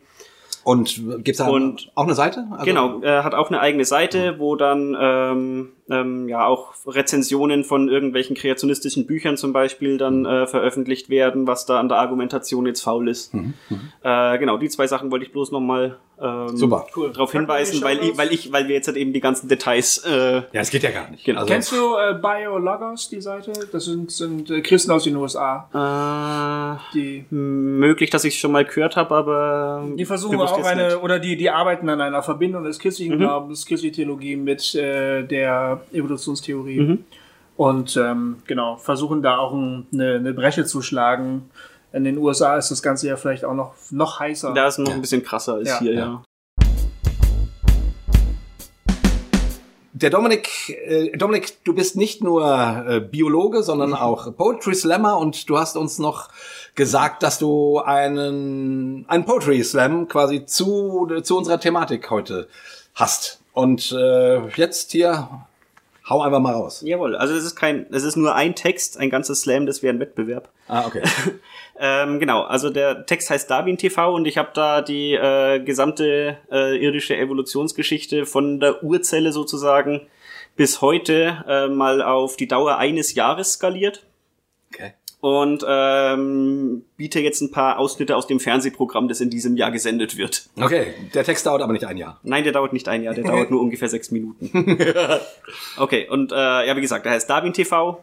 Und gibt's da Und- auch eine Seite? Also- Genau, er hat auch eine eigene Seite, wo dann ähm, ähm, ja auch Rezensionen von irgendwelchen kreationistischen Büchern zum Beispiel dann äh, veröffentlicht werden, was da an der Argumentation jetzt faul ist. Äh, genau, die zwei Sachen wollte ich bloß nochmal ähm, Super. Cool. darauf hinweisen, weil ich, weil ich, weil wir jetzt halt eben die ganzen Details äh, Ja, es geht ja gar nicht. Genau. Also, Kennst du äh, BioLogos, die Seite? Das sind, sind äh, Christen aus den USA. äh, Die, möglich, dass ich schon mal gehört habe, aber die versuchen auch eine, nicht. oder die, die arbeiten an einer Verbindung des christlichen Glaubens, christliche Theologie mit äh, der Evolutionstheorie. Und ähm, genau, versuchen da auch ein, eine, eine Bresche zu schlagen. In den USA ist das Ganze ja vielleicht auch noch, noch heißer. da ist noch ein bisschen krasser als Ja. hier, Ja. ja. Der Dominik, äh, Dominik, du bist nicht nur äh, Biologe, sondern auch Poetry Slammer und du hast uns noch gesagt, dass du einen, einen Poetry Slam quasi zu, zu unserer Thematik heute hast. Und äh, jetzt hier, hau einfach mal raus. Jawohl, also es ist kein, es ist nur ein Text, ein ganzes Slam, das wäre ein Wettbewerb. Ah, okay. Ähm, genau, also der Text heißt Darwin TV und ich habe da die äh, gesamte äh, irdische Evolutionsgeschichte von der Urzelle sozusagen bis heute äh, mal auf die Dauer eines Jahres skaliert. Und ähm, biete jetzt ein paar Ausschnitte aus dem Fernsehprogramm, das in diesem Jahr gesendet wird. Okay, der Text dauert aber nicht ein Jahr. Nein, der dauert nicht ein Jahr, der dauert nur ungefähr sechs Minuten. Okay, und äh, ja, wie gesagt, der heißt Darwin TV.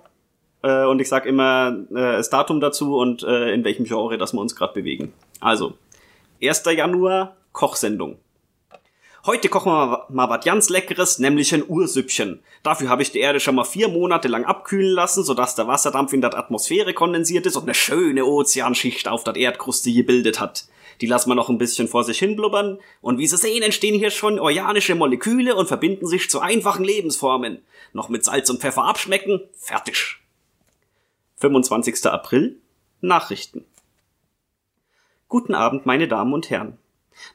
Äh, und ich sag immer äh, das Datum dazu und äh, in welchem Genre, das wir uns gerade bewegen. Also, 1. Januar, Kochsendung. Heute kochen wir mal, was ganz Leckeres, nämlich ein Ursüppchen. Dafür habe ich die Erde schon mal vier Monate lang abkühlen lassen, sodass der Wasserdampf in der Atmosphäre kondensiert ist und eine schöne Ozeanschicht auf der Erdkruste gebildet hat. Die lassen wir noch ein bisschen vor sich hin blubbern und wie Sie sehen, entstehen hier schon organische Moleküle und verbinden sich zu einfachen Lebensformen. Noch mit Salz und Pfeffer abschmecken, fertig. 25. April, Nachrichten. Guten Abend, meine Damen und Herren.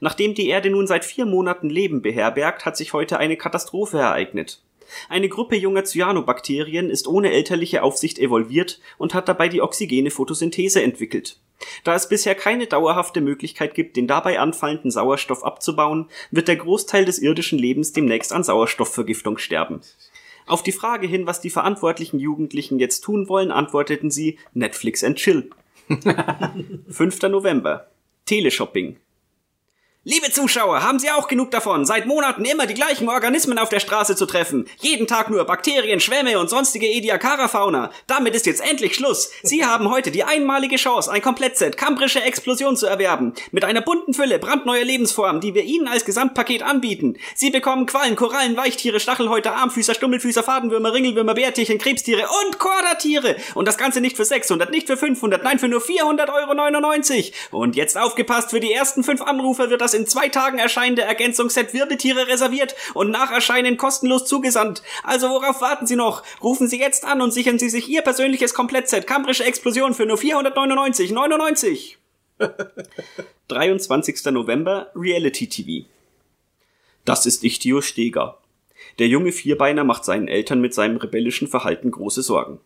Nachdem die Erde nun seit vier Monaten Leben beherbergt, hat sich heute eine Katastrophe ereignet. Eine Gruppe junger Cyanobakterien ist ohne elterliche Aufsicht evolviert und hat dabei die oxygene Photosynthese entwickelt. Da es bisher keine dauerhafte Möglichkeit gibt, den dabei anfallenden Sauerstoff abzubauen, wird der Großteil des irdischen Lebens demnächst an Sauerstoffvergiftung sterben. Auf die Frage hin, was die verantwortlichen Jugendlichen jetzt tun wollen, antworteten sie Netflix and Chill. 5. November. Teleshopping. Liebe Zuschauer, haben Sie auch genug davon, seit Monaten immer die gleichen Organismen auf der Straße zu treffen? Jeden Tag nur Bakterien, Schwämme und sonstige Ediacara-Fauna. Damit ist jetzt endlich Schluss. Sie haben heute die einmalige Chance, ein Komplettset Kambrische Explosion zu erwerben. Mit einer bunten Fülle brandneuer Lebensformen, die wir Ihnen als Gesamtpaket anbieten. Sie bekommen Quallen, Korallen, Weichtiere, Stachelhäuter, Armfüßer, Stummelfüßer, Fadenwürmer, Ringelwürmer, Bärtierchen, Krebstiere und Kordertiere. Und das Ganze nicht für 600, nicht für 500, nein, für nur 400,99 Euro. Und jetzt aufgepasst, für die ersten fünf Anrufer wird das in zwei Tagen erscheinende Ergänzungsset Wirbeltiere reserviert und nach Erscheinen kostenlos zugesandt. Also worauf warten Sie noch? Rufen Sie jetzt an und sichern Sie sich Ihr persönliches Komplettset Kambrische Explosion für nur 499,99. 23. November Reality TV. Das ist Ichtio Steger. Der junge Vierbeiner macht seinen Eltern mit seinem rebellischen Verhalten große Sorgen.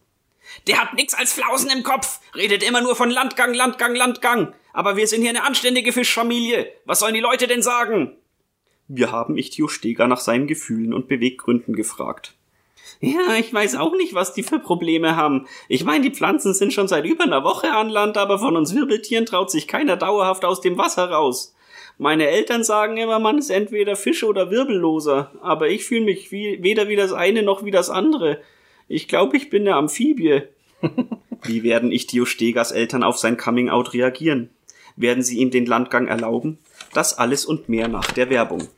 Der hat nix als Flausen im Kopf, redet immer nur von Landgang, Landgang, Landgang. Aber wir sind hier eine anständige Fischfamilie. Was sollen die Leute denn sagen? Wir haben Ichtio Steger nach seinen Gefühlen und Beweggründen gefragt. Ja, ich weiß auch nicht, was die für Probleme haben. Ich meine, die Pflanzen sind schon seit über einer Woche an Land, aber von uns Wirbeltieren traut sich keiner dauerhaft aus dem Wasser raus. Meine Eltern sagen immer, man ist entweder Fisch oder Wirbelloser, aber ich fühle mich wie, weder wie das eine noch wie das andere. Ich glaube, ich bin eine Amphibie. Wie werden Ichtio Stegers Eltern auf sein Coming-out reagieren? Werden sie ihm den Landgang erlauben? Das alles und mehr nach der Werbung.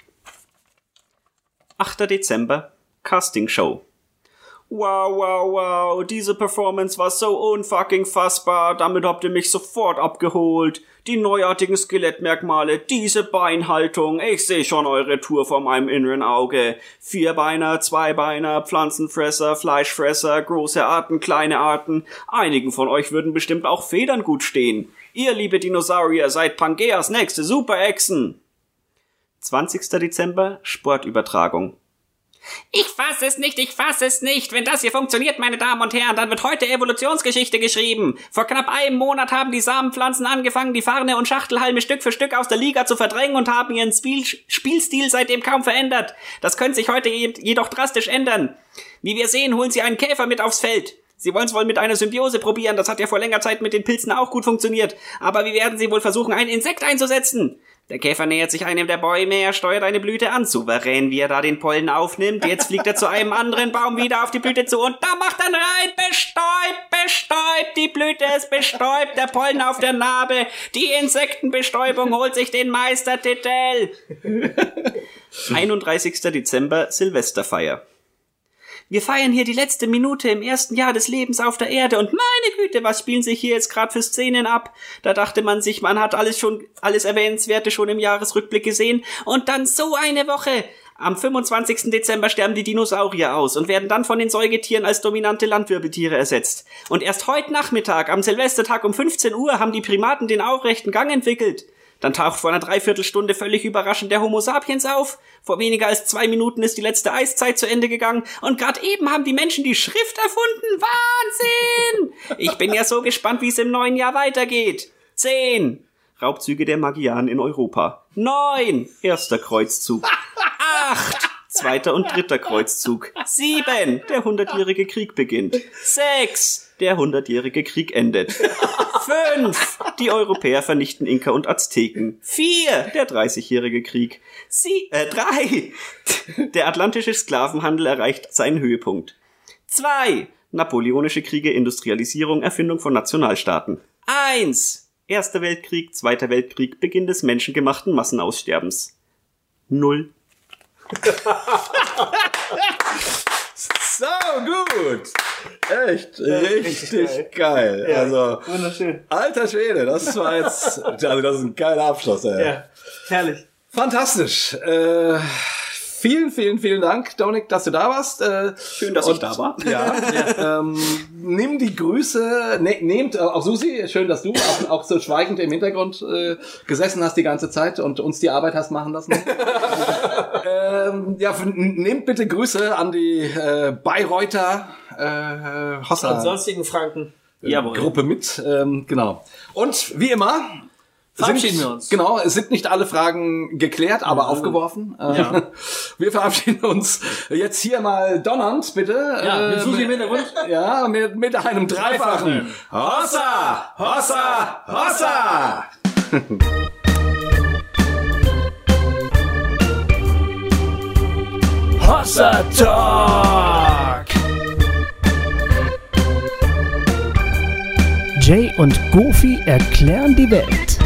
8. Dezember Casting Show. Wow, wow, wow, diese Performance war so unfucking fassbar, damit habt ihr mich sofort abgeholt. Die neuartigen Skelettmerkmale, diese Beinhaltung, ich sehe schon eure Tour vor meinem inneren Auge. Vierbeiner, Zweibeiner, Pflanzenfresser, Fleischfresser, große Arten, kleine Arten. Einigen von euch würden bestimmt auch Federn gut stehen. Ihr, liebe Dinosaurier, seid Pangeas nächste Super-Echsen. 20. Dezember, Sportübertragung. Ich fass es nicht, ich fass es nicht. Wenn das hier funktioniert, meine Damen und Herren, dann wird heute Evolutionsgeschichte geschrieben. Vor knapp einem Monat haben die Samenpflanzen angefangen, die Farne und Schachtelhalme Stück für Stück aus der Liga zu verdrängen und haben ihren Spiel Spielstil seitdem kaum verändert. Das könnte sich heute jedoch drastisch ändern. Wie wir sehen, holen sie einen Käfer mit aufs Feld. Sie wollen es wohl mit einer Symbiose probieren, das hat ja vor längerer Zeit mit den Pilzen auch gut funktioniert. Aber wie werden sie wohl versuchen, ein Insekt einzusetzen? Der Käfer nähert sich einem der Bäume, er steuert eine Blüte an, souverän, wie er da den Pollen aufnimmt. Jetzt fliegt er zu einem anderen Baum wieder auf die Blüte zu und da macht er rein, bestäubt, bestäubt, die Blüte ist bestäubt, der Pollen auf der Narbe, die Insektenbestäubung holt sich den Meistertitel. 31. Dezember, Silvesterfeier. Wir feiern hier die letzte Minute im ersten Jahr des Lebens auf der Erde und meine Güte, was spielen sich hier jetzt gerade für Szenen ab? Da dachte man sich, man hat alles schon, alles Erwähnenswerte schon im Jahresrückblick gesehen und dann so eine Woche. Am 25. Dezember sterben die Dinosaurier aus und werden dann von den Säugetieren als dominante Landwirbeltiere ersetzt. Und erst heute Nachmittag, am Silvestertag um 15 Uhr, haben die Primaten den aufrechten Gang entwickelt. Dann taucht vor einer Dreiviertelstunde völlig überraschend der Homo sapiens auf. Vor weniger als zwei Minuten ist die letzte Eiszeit zu Ende gegangen und gerade eben haben die Menschen die Schrift erfunden. Wahnsinn! Ich bin ja so gespannt, wie es im neuen Jahr weitergeht. Zehn. Raubzüge der Magianen in Europa. Neun. Erster Kreuzzug. Acht. Zweiter und dritter Kreuzzug. Sieben. Der hundertjährige Krieg beginnt. Sechs. Der hundertjährige Krieg endet. Fünf. Die Europäer vernichten Inka und Azteken. Vier. Der dreißigjährige Krieg. Sie, äh, drei. Der atlantische Sklavenhandel erreicht seinen Höhepunkt. Zwei. Napoleonische Kriege, Industrialisierung, Erfindung von Nationalstaaten. Eins. Erster Weltkrieg, Zweiter Weltkrieg, Beginn des menschengemachten Massenaussterbens. Null. So gut. Echt, richtig, geil. Ja, also, wunderschön. alter Schwede, das war jetzt, also das ist ein geiler Abschluss, ey. Ja, herrlich. Fantastisch. Äh, vielen, vielen, vielen Dank, Dominik, dass du da warst. Äh, Schön, dass ich da war. Ja, ähm, nimm die Grüße, ne, nehmt äh, auch Susi, schön, dass du auch, auch so schweigend im Hintergrund äh, gesessen hast die ganze Zeit und uns die Arbeit hast machen lassen. ähm, ja, nehmt bitte Grüße an die äh, Bayreuther äh, Hossa. Und sonstigen Franken. Jawohl. Gruppe mit, ähm, genau. Und wie immer Verabschieden sind, wir uns. Genau, es sind nicht alle Fragen geklärt, aber aufgeworfen. Äh, Ja. Wir verabschieden uns jetzt hier mal donnernd, bitte. Ja, mit Äh, Susi im Hintergrund. Ja, mit, mit einem dreifachen Hossa, Hossa, Hossa. Hossa Talk! Jay und Goofy erklären die Welt.